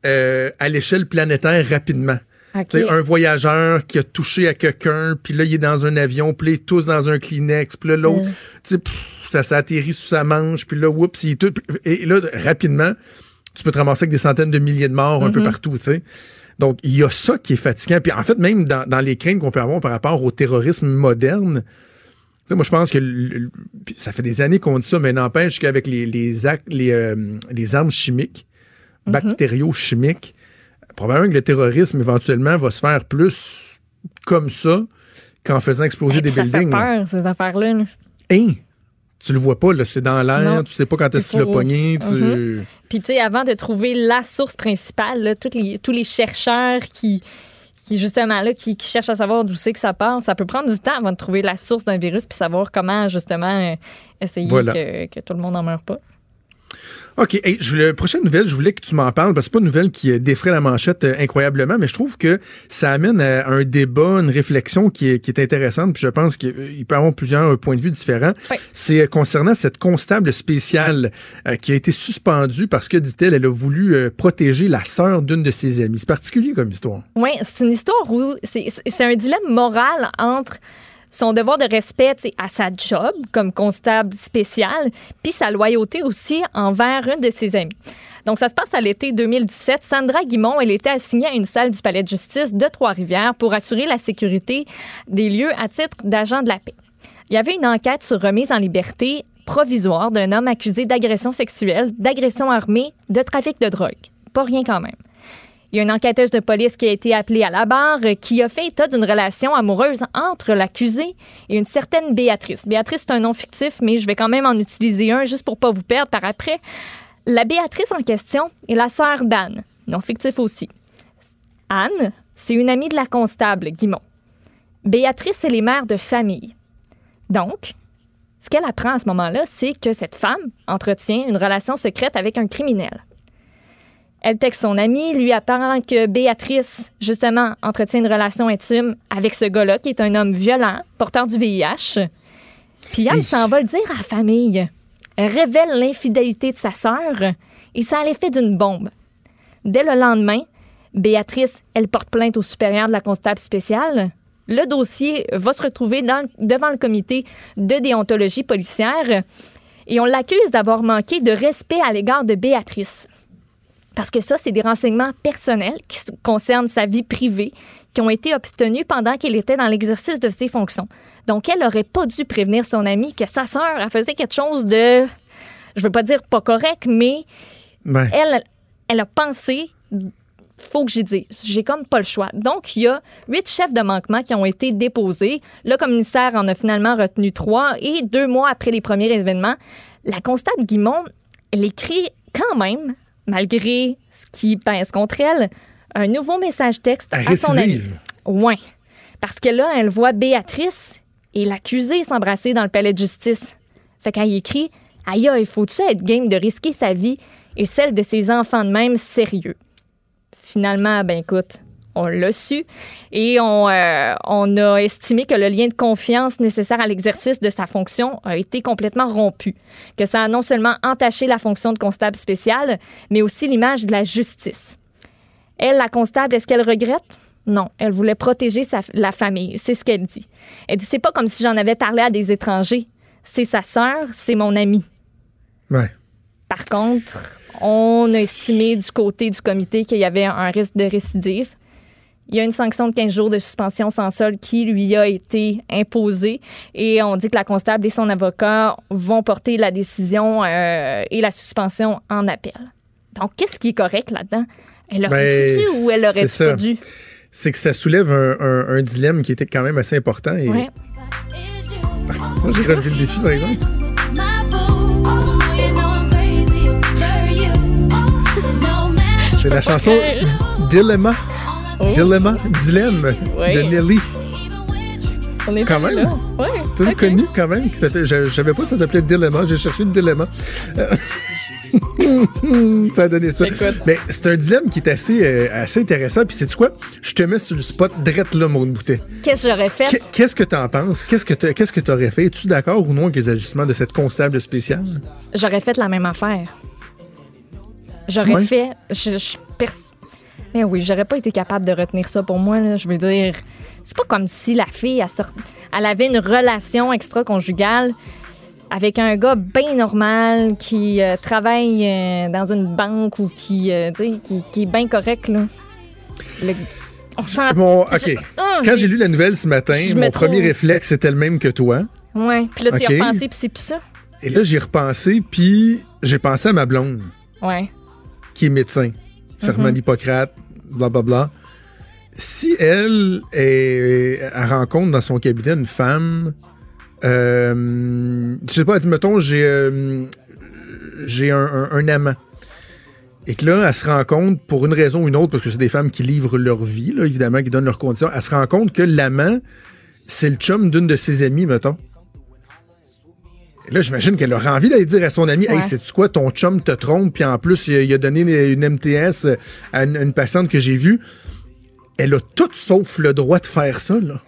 euh, à l'échelle planétaire rapidement. OK. Tu sais, un voyageur qui a touché à quelqu'un, puis là, il est dans un avion, puis là, il est tous dans un Kleenex, puis là, l'autre, Mm. tu sais, pff, ça, ça atterrit sous sa manche, puis là, oups, il tout. Et là, rapidement, tu peux te ramasser avec des centaines de milliers de morts un peu partout, tu sais. Donc, il y a ça qui est fatigant. Puis en fait, même dans, dans les craintes qu'on peut avoir par rapport au terrorisme moderne, tu sais, moi, je pense que ça fait des années qu'on dit ça, mais n'empêche qu'avec les, les, actes, les, euh, les armes chimiques, bactério-chimiques, probablement que le terrorisme, éventuellement, va se faire plus comme ça qu'en faisant exploser des buildings. Ça fait peur, ces affaires-là. Hein? Tu le vois pas, là, c'est dans l'air, tu sais pas quand est-ce que tu l'as pogné. Tu... Mm-hmm. Puis, tu sais, avant de trouver la source principale, là, tous, les, tous les chercheurs qui, qui justement là, qui, cherchent à savoir d'où c'est que ça part, ça peut prendre du temps avant de trouver la source d'un virus puis savoir comment justement euh, essayer que, que, tout le monde n'en meure pas. OK. je, la prochaine nouvelle, je voulais que tu m'en parles, parce que c'est pas une nouvelle qui euh, défrait la manchette euh, incroyablement, mais je trouve que ça amène à un débat, une réflexion qui est, qui est intéressante, puis je pense qu'il euh, peut y avoir plusieurs points de vue différents. C'est concernant cette constable spéciale qui a été suspendue parce que, dit-elle, elle a voulu protéger la sœur d'une de ses amies. C'est particulier comme histoire. Oui, c'est une histoire où c'est un dilemme moral entre son devoir de respect à sa job comme constable spécial, puis sa loyauté aussi envers une de ses amies. Donc, ça se passe à l'été 2017. Sandra Guimont, elle était assignée à une salle du palais de justice de Trois-Rivières pour assurer la sécurité des lieux à titre d'agent de la paix. Il y avait une enquête sur remise en liberté provisoire d'un homme accusé d'agression sexuelle, d'agression armée, de trafic de drogue. Pas rien quand même. Il y a une enquêteuse de police qui a été appelée à la barre qui a fait état d'une relation amoureuse entre l'accusé et une certaine Béatrice. Béatrice, c'est un nom fictif, mais je vais quand même en utiliser un juste pour pas vous perdre par après. La Béatrice en question est la sœur d'Anne, nom fictif aussi. Anne, c'est une amie de la constable, Guimont. Béatrice, elle est mère de famille. Donc, ce qu'elle apprend à ce moment-là, c'est que cette femme entretient une relation secrète avec un criminel. Elle texte son amie, lui apprend que Béatrice, justement, entretient une relation intime avec ce gars-là, qui est un homme violent, porteur du VIH. Puis elle s'en va le dire à la famille. Elle révèle l'infidélité de sa sœur et ça a l'effet d'une bombe. Dès le lendemain, Béatrice, elle porte plainte au supérieur de la constable spéciale. Le dossier va se retrouver devant le comité de déontologie policière et on l'accuse d'avoir manqué de respect à l'égard de Béatrice. Parce que ça, c'est des renseignements personnels qui concernent sa vie privée, qui ont été obtenus pendant qu'elle était dans l'exercice de ses fonctions. Donc, elle n'aurait pas dû prévenir son amie que sa sœur a faisait quelque chose de, je veux pas dire pas correct, mais elle, elle a pensé, faut que j'y dise, j'ai comme pas le choix. Donc, il y a huit chefs de manquement qui ont été déposés. Le commissaire en a finalement retenu trois et deux mois après les premiers événements, la constable Guimont, elle écrit quand même malgré ce qui pince contre elle, un nouveau message texte à son ami. Oui. Parce que là, elle voit Béatrice et l'accusée s'embrasser dans le palais de justice. Fait qu'elle écrit Aïe, il faut-tu être game de risquer sa vie et celle de ses enfants de même sérieux? Finalement, ben écoute, on l'a su et on, euh, on, a estimé que le lien de confiance nécessaire à l'exercice de sa fonction a été complètement rompu, que ça a non seulement entaché la fonction de constable spécial, mais aussi l'image de la justice. Elle, la constable, est-ce qu'elle regrette? Non, elle voulait protéger sa, la famille. C'est ce qu'elle dit. Elle dit c'est pas comme si j'en avais parlé à des étrangers. C'est sa sœur, c'est mon ami. Ouais. Par contre, on a estimé du côté du comité qu'il y avait un risque de récidive. Il y a une sanction de 15 jours de suspension sans sol qui lui a été imposée et on dit que la constable et son avocat vont porter la décision euh, et la suspension en appel. Donc, qu'est-ce qui est correct là-dedans? Elle aurait ben, dû ou elle aurait pas dû? C'est que ça soulève un, dilemme qui était quand même assez important. Et... moi, j'ai relevé le défi, par exemple. C'est la chanson Dilemma Oh. Dilemma, Dilemme de Nelly. On est quand même. Là. Ouais, T'as okay. connu quand même qui s'appelait. Je, savais pas que ça s'appelait Dilemma. J'ai cherché le Dilemma. Euh, (laughs) ça a donné ça. Mais c'est un dilemme qui est assez, euh, assez intéressant. Puis, c'est quoi? Je te mets sur le spot drette là, mon bouteille. Qu'est-ce que j'aurais fait? Qu'est-ce que t'en penses? Qu'est-ce que qu'est-ce que t'aurais fait? Es-tu d'accord ou non avec les agissements de cette constable spéciale? J'aurais fait la même affaire. J'aurais fait. Je, je, mais oui, j'aurais pas été capable de retenir ça pour moi. Je veux dire, c'est pas comme si la fille, elle, avait une relation extra-conjugale. avec un gars bien normal qui euh, travaille euh, dans une banque ou qui, euh, qui, qui est bien correct, là. Le- on sent- Bon, OK. Ah, Quand j'ai lu la nouvelle ce matin, Je mon premier trouve- réflexe était le même que toi. Ouais, puis là, tu y as repensé, puis c'est plus ça. Et là, j'y ai repensé, puis j'ai pensé à ma blonde, Ouais. qui est médecin, serment Mhm. d'Hippocrate, blablabla. Si elle, est, elle rencontre dans son cabinet une femme, euh, je sais pas, mettons, j'ai euh, j'ai un, un- amant. Et que là, elle se rend compte, pour une raison ou une autre, parce que c'est des femmes qui livrent leur vie, évidemment, qui donnent leurs conditions, elle se rend compte que l'amant, c'est le chum d'une de ses amies, mettons. Là, j'imagine qu'elle aurait envie d'aller dire à son ami, Ouais. hey, sais-tu quoi, ton chum te trompe, puis en plus, il a, donné une, une MTS à une, une patiente que j'ai vue. Elle a tout sauf le droit de faire ça, là.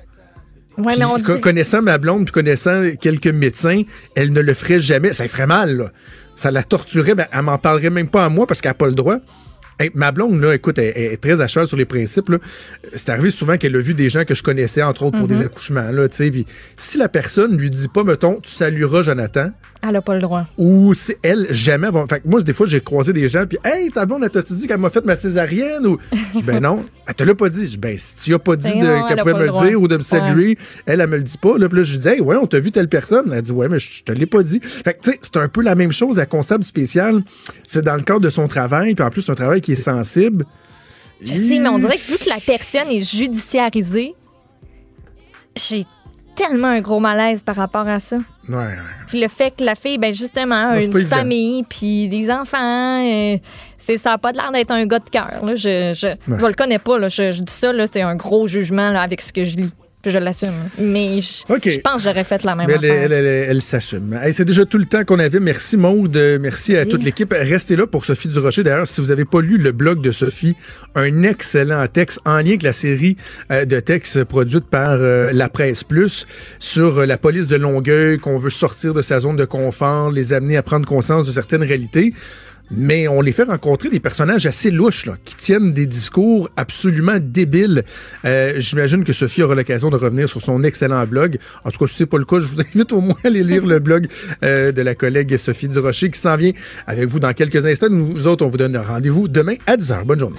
Ouais, mais on dit. connaissant ma blonde, puis connaissant quelques médecins, elle ne le ferait jamais. Ça ferait mal, là. Ça la torturait, mais elle m'en parlerait même pas à moi parce qu'elle n'a pas le droit. Hey, ma blonde, là, écoute, elle, elle est très à cheval sur les principes. là. C'est arrivé souvent qu'elle a vu des gens que je connaissais, entre autres, pour des accouchements. Là, tu sais. Puis si la personne lui dit pas, mettons, tu salueras Jonathan, Elle a pas le droit. ou c'est elle jamais va. Fait que moi, des fois, j'ai croisé des gens, puis Hey, ta blonde, elle t'a-tu dit qu'elle m'a fait ma césarienne? Ou (laughs) je dis, ben non, elle te l'a pas dit. Je dis, ben, si tu as pas dit Ben qu'elle pouvait me le dire ou de me saluer, elle, elle me le dit pas. Là, puis là, je dis, hey, ouais, on t'a vu telle personne. Elle dit, ouais, mais je te l'ai pas dit. Fait que, tu sais, c'est un peu la même chose. La constable spéciale, c'est dans le cadre de son travail, puis en plus, c'est un travail qui est sensible. Je sais, mais on dirait que vu que la personne est judiciarisée, j'ai tellement un gros malaise par rapport à ça. Ouais, ouais. Puis le fait que la fille, ben justement, a une famille, puis des enfants, euh, c'est ça n'a pas l'air d'être un gars de cœur. Je, je, je le connais pas. Là. Je, je dis ça, c'est un gros jugement là, avec ce que je lis. Puis je l'assume. Mais je, pense que j'aurais fait la même Mais elle, affaire. elle, elle- elle s'assume. Hey, c'est déjà tout le temps qu'on avait. Merci Maude, merci à toute l'équipe. Restez là pour Sophie Durocher. D'ailleurs, si vous n'avez pas lu le blog de Sophie, un excellent texte en lien avec la série euh, de textes produite par euh, La Presse Plus sur euh, la police de Longueuil, qu'on veut sortir de sa zone de confort, les amener à prendre conscience de certaines réalités. Mais on les fait rencontrer des personnages assez louches, qui tiennent des discours absolument débiles. Euh, J'imagine que Sophie aura l'occasion de revenir sur son excellent blog. En tout cas, si c'est pas le cas, je vous (laughs) invite au moins à aller lire le blog euh, de la collègue Sophie Durocher qui s'en vient avec vous dans quelques instants. Nous autres, on vous donne rendez-vous demain à 10h. Bonne journée.